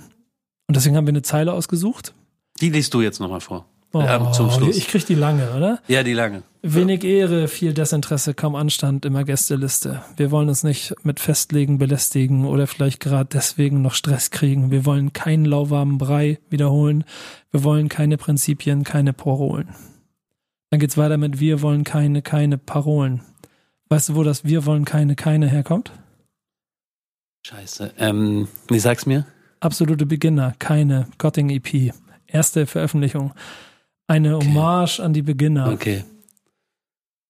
Und deswegen haben wir eine Zeile ausgesucht. Die liest du jetzt nochmal vor. Oh, ja, zum Schluss. Ich krieg die lange, oder? Ja, die lange. Wenig Ehre, viel Desinteresse, kaum Anstand, immer Gästeliste. Wir wollen uns nicht mit Festlegen belästigen oder vielleicht gerade deswegen noch Stress kriegen. Wir wollen keinen lauwarmen Brei wiederholen. Wir wollen keine Prinzipien, keine Parolen. Dann geht's weiter mit Wir wollen keine, keine Parolen. Weißt du, wo das Wir wollen keine, keine herkommt? Scheiße. Ähm, wie sag's mir? Absolute Beginner, keine Gotting EP. Erste Veröffentlichung. Eine okay. Hommage an die Beginner. Okay.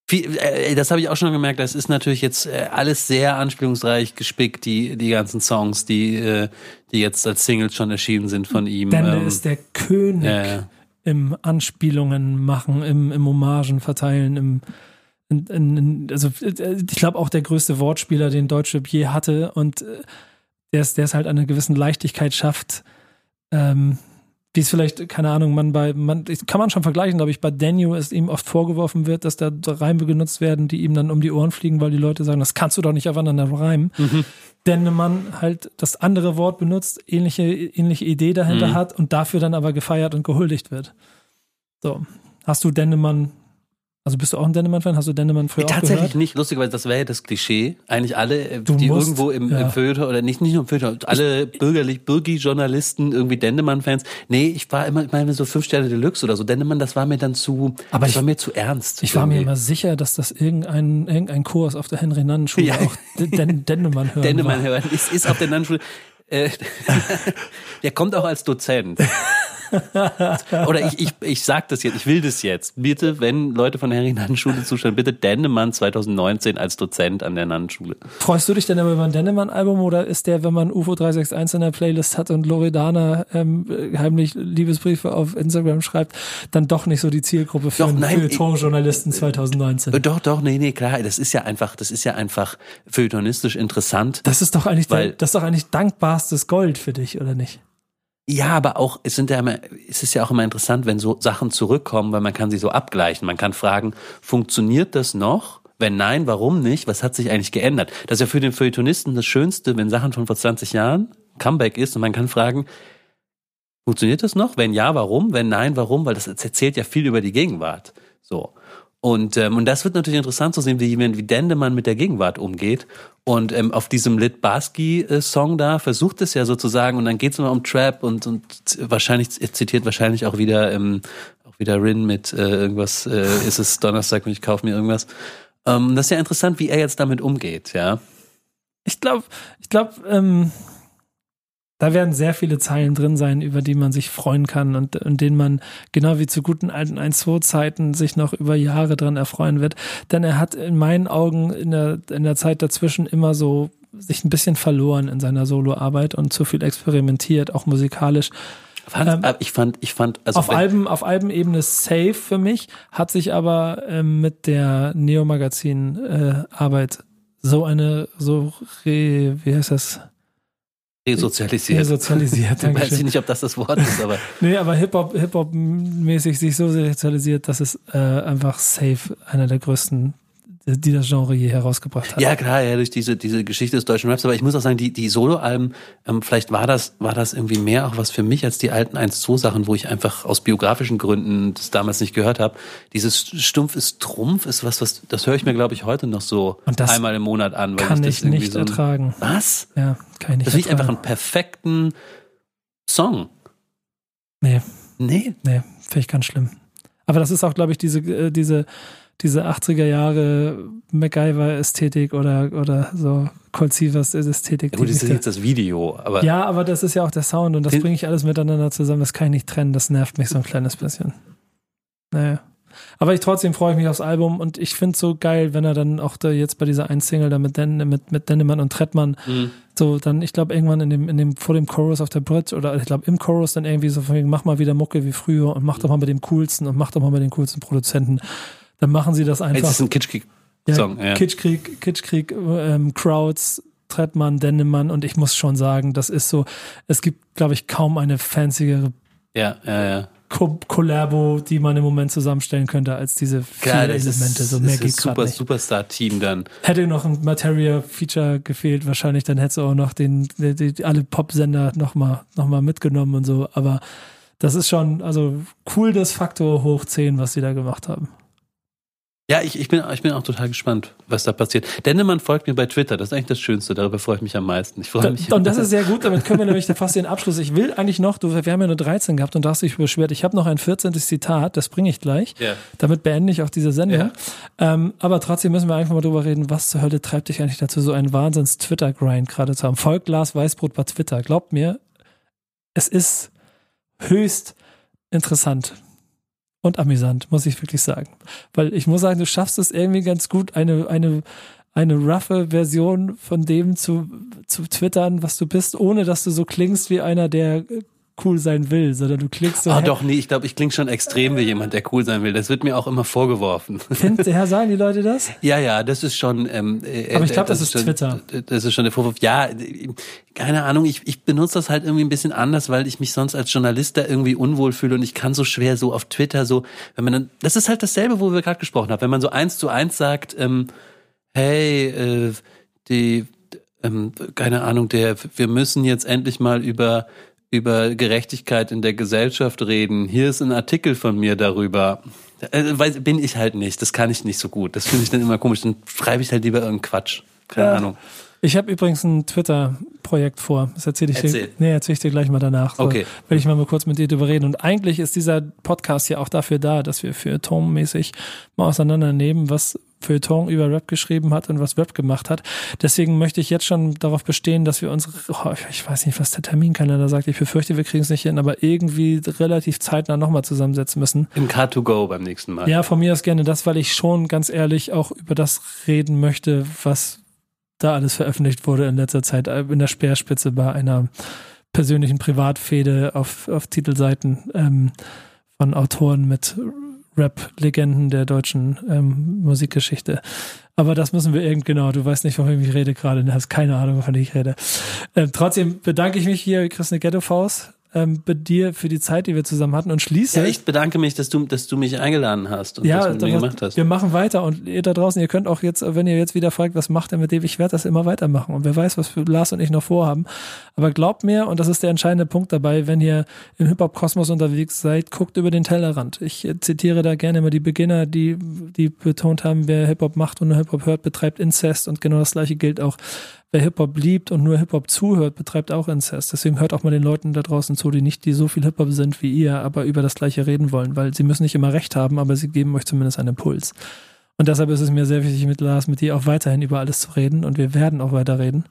Viel, äh, das habe ich auch schon gemerkt. Das ist natürlich jetzt äh, alles sehr anspielungsreich gespickt, die, die ganzen Songs, die, äh, die jetzt als Singles schon erschienen sind von ihm. Denn ähm, ist der König im Anspielungen machen, im, im Hommagen verteilen, im in, in, also ich glaube auch der größte Wortspieler, den Deutschrap je hatte und der es, der es halt eine gewisse Leichtigkeit schafft, ähm, die ist vielleicht, keine Ahnung, man bei, man, kann man schon vergleichen, glaube ich, bei Daniel ist ihm oft vorgeworfen wird, dass da Reime genutzt werden, die ihm dann um die Ohren fliegen, weil die Leute sagen, das kannst du doch nicht aufeinander reimen. Mhm. Denn man halt das andere Wort benutzt, ähnliche, ähnliche Idee dahinter mhm. hat und dafür dann aber gefeiert und gehuldigt wird. So. Hast du Dennemann also bist du auch ein Dennemann-Fan? Hast du Dennemann früher Tatsächlich gehört? nicht. Lustigerweise, das wäre ja das Klischee. Eigentlich alle, äh, du die musst, irgendwo im, ja. im Feuilleton oder nicht, nicht nur im Feuilleton, alle bürgerlich, Bürgi-Journalisten, irgendwie Dennemann-Fans. Nee, ich war immer, ich meine, so fünf Sterne Deluxe oder so. Dennemann, das war mir dann zu, Aber das ich, war mir zu ernst. Ich irgendwie. war mir immer sicher, dass das irgendein, irgendein Kurs auf der Henry-Nannen-Schule ja. auch Den, Dennemann hören Dennemann hören. Ist, ist auf der Nannen-Schule. Äh, der kommt auch als Dozent. Oder ich, ich, ich sag das jetzt, ich will das jetzt. Bitte, wenn Leute von der Herrenschule zuschauen, bitte Dennemann 2019 als Dozent an der Nannenschule. Freust du dich denn aber über ein Dennemann-Album oder ist der, wenn man UFO 361 in der Playlist hat und Loredana ähm, heimlich Liebesbriefe auf Instagram schreibt, dann doch nicht so die Zielgruppe für, doch, nein, Feuilleton-Journalisten 2019? Äh, doch, doch, nee, nee, klar, das ist ja einfach, das ist ja einfach feuilletonistisch interessant. Das ist doch eigentlich, weil, der, das ist doch eigentlich dankbarstes Gold für dich, oder nicht? Ja, aber auch, es sind ja immer, es ist ja auch immer interessant, wenn so Sachen zurückkommen, weil man kann sie so abgleichen. Man kann fragen, funktioniert das noch? Wenn nein, warum nicht? Was hat sich eigentlich geändert? Das ist ja für den Feuilletonisten das Schönste, wenn Sachen von vor 20 Jahren Comeback ist und man kann fragen, funktioniert das noch? Wenn ja, warum? Wenn nein, warum? Weil das erzählt ja viel über die Gegenwart. So. Und, ähm, und das wird natürlich interessant zu sehen, wie jemand wie Dendemann mit der Gegenwart umgeht. Und ähm, auf diesem Lit Baski-Song da versucht es ja sozusagen, und dann geht es immer um Trap und, und wahrscheinlich, er zitiert wahrscheinlich auch wieder, ähm, auch wieder Rin mit äh, irgendwas, äh, ist es Donnerstag und ich kaufe mir irgendwas. Ähm, das ist ja interessant, wie er jetzt damit umgeht, ja. Ich glaube, ich glaube, ähm, da werden sehr viele Zeilen drin sein, über die man sich freuen kann und in denen man genau wie zu guten alten 1-2-Zeiten sich noch über Jahre dran erfreuen wird. Denn er hat in meinen Augen in der, in der Zeit dazwischen immer so sich ein bisschen verloren in seiner Soloarbeit und zu viel experimentiert, auch musikalisch. Fand, ähm, ich fand, ich fand, also auf Alben, auf Albenebene safe für mich, hat sich aber ähm, mit der Neo Magazin äh, Arbeit so eine, so, re, wie heißt das? Resozialisiert. Resozialisiert, danke Weiß ich nicht, ob das das Wort ist, aber. nee, aber Hip-Hop, Hip-Hop-mäßig sich so sozialisiert, dass es äh, einfach safe einer der größten die das Genre je herausgebracht hat. Ja, klar, ja, durch diese, diese Geschichte des deutschen Raps. Aber ich muss auch sagen, die, die Soloalben, ähm, vielleicht war das, war das irgendwie mehr auch was für mich als die alten 1-2-Sachen, wo ich einfach aus biografischen Gründen das damals nicht gehört habe. Dieses Stumpf ist Trumpf ist was, was, das höre ich mir, glaube ich, heute noch so einmal im Monat an. Weil kann ich, ich nicht so ertragen. Was? Ja, kann ich nicht Das finde ich einfach einen perfekten Song. Nee. Nee? Nee, finde ich ganz schlimm. Aber das ist auch, glaube ich, diese, äh, diese, diese 80er Jahre MacGyver-Ästhetik oder, oder so Colt Sievers-Ästhetik. Ja, gut, das ist jetzt das Video, aber. Ja, aber das ist ja auch der Sound und das bringe ich alles miteinander zusammen. Das kann ich nicht trennen. Das nervt mich so ein kleines bisschen. Naja. Aber ich trotzdem freue ich mich aufs Album und ich finde es so geil, wenn er dann auch da jetzt bei dieser einen Single da mit, Den, mit, mit Dennemann und Trettmann mhm. so dann, ich glaube, irgendwann in dem, in dem, vor dem Chorus auf der Bridge oder ich glaube im Chorus dann irgendwie so von wegen, mach mal wieder Mucke wie früher und mach doch mal mit dem coolsten und mach doch mal mit den coolsten Produzenten. Dann machen sie das einfach. Es ist ein Kitschkrieg-Song, ja. ja. Kitschkrieg, Kitschkrieg, ähm, Crowds, Trettmann, Dennemann und ich muss schon sagen, das ist so, es gibt, glaube ich, kaum eine fancyere ja, ja, ja. Collabo, die man im Moment zusammenstellen könnte, als diese vier Elemente. Ist, so mehr geht super nicht. Superstar-Team dann. Hätte noch ein Materia-Feature gefehlt, wahrscheinlich, dann hättest du auch noch den, die, die, alle Pop-Sender nochmal noch mal mitgenommen und so. Aber das ist schon, also cool das Faktor hoch 10, was sie da gemacht haben. Ja, ich, ich, bin, ich bin auch total gespannt, was da passiert. Dennemann folgt mir bei Twitter. Das ist eigentlich das Schönste. Darüber freue ich mich am meisten. Ich freue mich. Und das ist sehr gut. Damit können wir nämlich fast den Abschluss. Ich will eigentlich noch, du, wir haben ja nur 13 gehabt und da hast du dich beschwert. Ich habe noch ein 14. Zitat. Das bringe ich gleich. Yeah. Damit beende ich auch diese Sendung. Yeah. Ähm, aber trotzdem müssen wir einfach mal drüber reden, was zur Hölle treibt dich eigentlich dazu, so einen Wahnsinns-Twitter-Grind gerade zu haben. Folgt Lars Weißbrot bei Twitter. Glaubt mir, es ist höchst interessant und amüsant, muss ich wirklich sagen. Weil ich muss sagen, du schaffst es irgendwie ganz gut, eine, eine, eine roughe Version von dem zu, zu twittern, was du bist, ohne dass du so klingst wie einer, der cool sein will, sondern du klingst so. Ah, doch, nee, ich glaube, ich klinge schon extrem wie jemand, der cool sein will. Das wird mir auch immer vorgeworfen. Findet Herr, sagen die Leute das? Ja, ja, das ist schon. Ähm, äh, Aber ich glaube, das, das, ist schon, Twitter. Das ist schon der Vorwurf. Ja, keine Ahnung, ich, ich benutze das halt irgendwie ein bisschen anders, weil ich mich sonst als Journalist da irgendwie unwohl fühle und ich kann so schwer so auf Twitter so, wenn man dann, das ist halt dasselbe, wo wir gerade gesprochen haben, wenn man so eins zu eins sagt, ähm, hey, äh, die, ähm, keine Ahnung, der, wir müssen jetzt endlich mal über über Gerechtigkeit in der Gesellschaft reden. Hier ist ein Artikel von mir darüber. Äh, weiß, bin ich halt nicht. Das kann ich nicht so gut. Das finde ich dann immer komisch. Dann schreibe ich halt lieber irgendeinen Quatsch. Keine ja. Ahnung. Ich habe übrigens ein Twitter-Projekt vor. Das erzähle ich Erzähl. dir. Nee, erzähle ich dir gleich mal danach. So, okay. Will ich mal, mal kurz mit dir drüber reden. Und eigentlich ist dieser Podcast ja auch dafür da, dass wir für Tom-mäßig mal auseinandernehmen, was Feuilleton über Rap geschrieben hat und was Rap gemacht hat. Deswegen möchte ich jetzt schon darauf bestehen, dass wir unsere, oh, ich weiß nicht, was der Terminkalender sagt. Ich befürchte, wir kriegen es nicht hin, aber irgendwie relativ zeitnah nochmal zusammensetzen müssen. Im Car2Go beim nächsten Mal. Ja, von mir aus gerne das, weil ich schon ganz ehrlich auch über das reden möchte, was da alles veröffentlicht wurde in letzter Zeit äh, in der Speerspitze bei einer persönlichen Privatfehde auf, auf Titelseiten ähm, von Autoren mit Rap-Legenden der deutschen ähm, Musikgeschichte. Aber das müssen wir irgend genau. Du weißt nicht, wovon ich rede gerade. Du hast keine Ahnung, wovon ich rede. Ähm, trotzdem bedanke ich mich hier, Chris eine Ghetto-Faust ähm, bei dir für die Zeit, die wir zusammen hatten und schließe. Ja, ich bedanke mich, dass du, dass du mich eingeladen hast und ja, das mit mir gemacht hast. Wir machen weiter und ihr da draußen, ihr könnt auch jetzt, wenn ihr jetzt wieder fragt, was macht er mit dem, ich werde das immer weitermachen und wer weiß, was Lars und ich noch vorhaben. Aber glaubt mir, und das ist der entscheidende Punkt dabei, wenn ihr im Hip-Hop-Kosmos unterwegs seid, guckt über den Tellerrand. Ich äh, zitiere da gerne immer die Beginner, die, die betont haben, wer Hip-Hop macht und nur Hip-Hop hört, betreibt Inzest und genau das gleiche gilt auch wer Hip-Hop liebt und nur Hip-Hop zuhört, betreibt auch Inzest. Deswegen hört auch mal den Leuten da draußen zu, die nicht, die so viel Hip-Hop sind wie ihr, aber über das Gleiche reden wollen, weil sie müssen nicht immer recht haben, aber sie geben euch zumindest einen Impuls. Und deshalb ist es mir sehr wichtig, mit Lars, mit dir auch weiterhin über alles zu reden und wir werden auch weiter reden.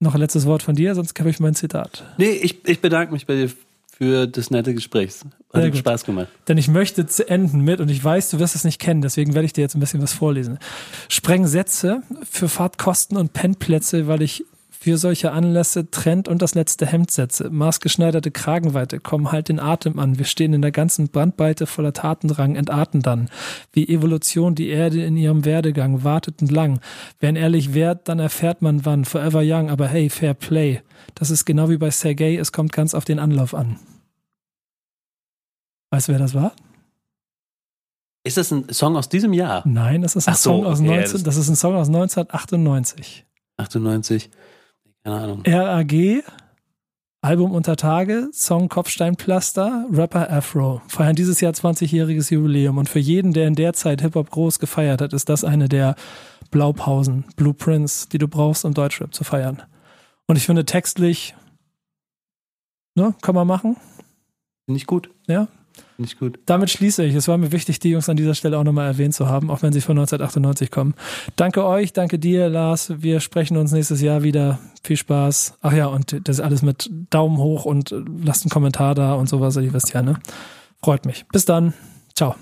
Noch ein letztes Wort von dir, sonst habe ich mein Zitat. Nee, ich, ich bedanke mich bei dir für das nette Gespräch. Hat Spaß gemacht. Denn ich möchte zu enden mit, und ich weiß, du wirst es nicht kennen, deswegen werde ich dir jetzt ein bisschen was vorlesen. Spreng Sätze für Fahrtkosten und Pennplätze, weil ich für solche Anlässe Trend und das letzte Hemd setze. Maßgeschneiderte Kragenweite, komm halt den Atem an. Wir stehen in der ganzen Brandweite voller Tatendrang, entarten dann. Wie Evolution die Erde in ihrem Werdegang, wartet und lang. Wer ehrlich wert, dann erfährt man wann. Forever young, aber hey, fair play. Das ist genau wie bei Sergei, es kommt ganz auf den Anlauf an. Weißt du, wer das war? Ist das ein Song aus diesem Jahr? Nein, das ist ein, so, Song, aus okay, 19, das, das ist ein Song aus 1998. 98? Keine Ahnung. RAG, Album unter Tage, Song Kopfsteinpflaster, Rapper Afro. Feiern dieses Jahr 20-jähriges Jubiläum. Und für jeden, der in der Zeit Hip-Hop groß gefeiert hat, ist das eine der Blaupausen, Blueprints, die du brauchst, um Deutschrap zu feiern. Und ich finde textlich, ne, kann man machen. Finde ich gut. Ja, Finde ich gut. Damit schließe ich. Es war mir wichtig, die Jungs an dieser Stelle auch nochmal erwähnt zu haben, auch wenn sie von 1998 kommen. Danke euch, danke dir, Lars. Wir sprechen uns nächstes Jahr wieder. Viel Spaß. Ach ja, und das alles mit Daumen hoch und lasst einen Kommentar da und sowas. Ihr wisst ja, ne? Freut mich. Bis dann. Ciao.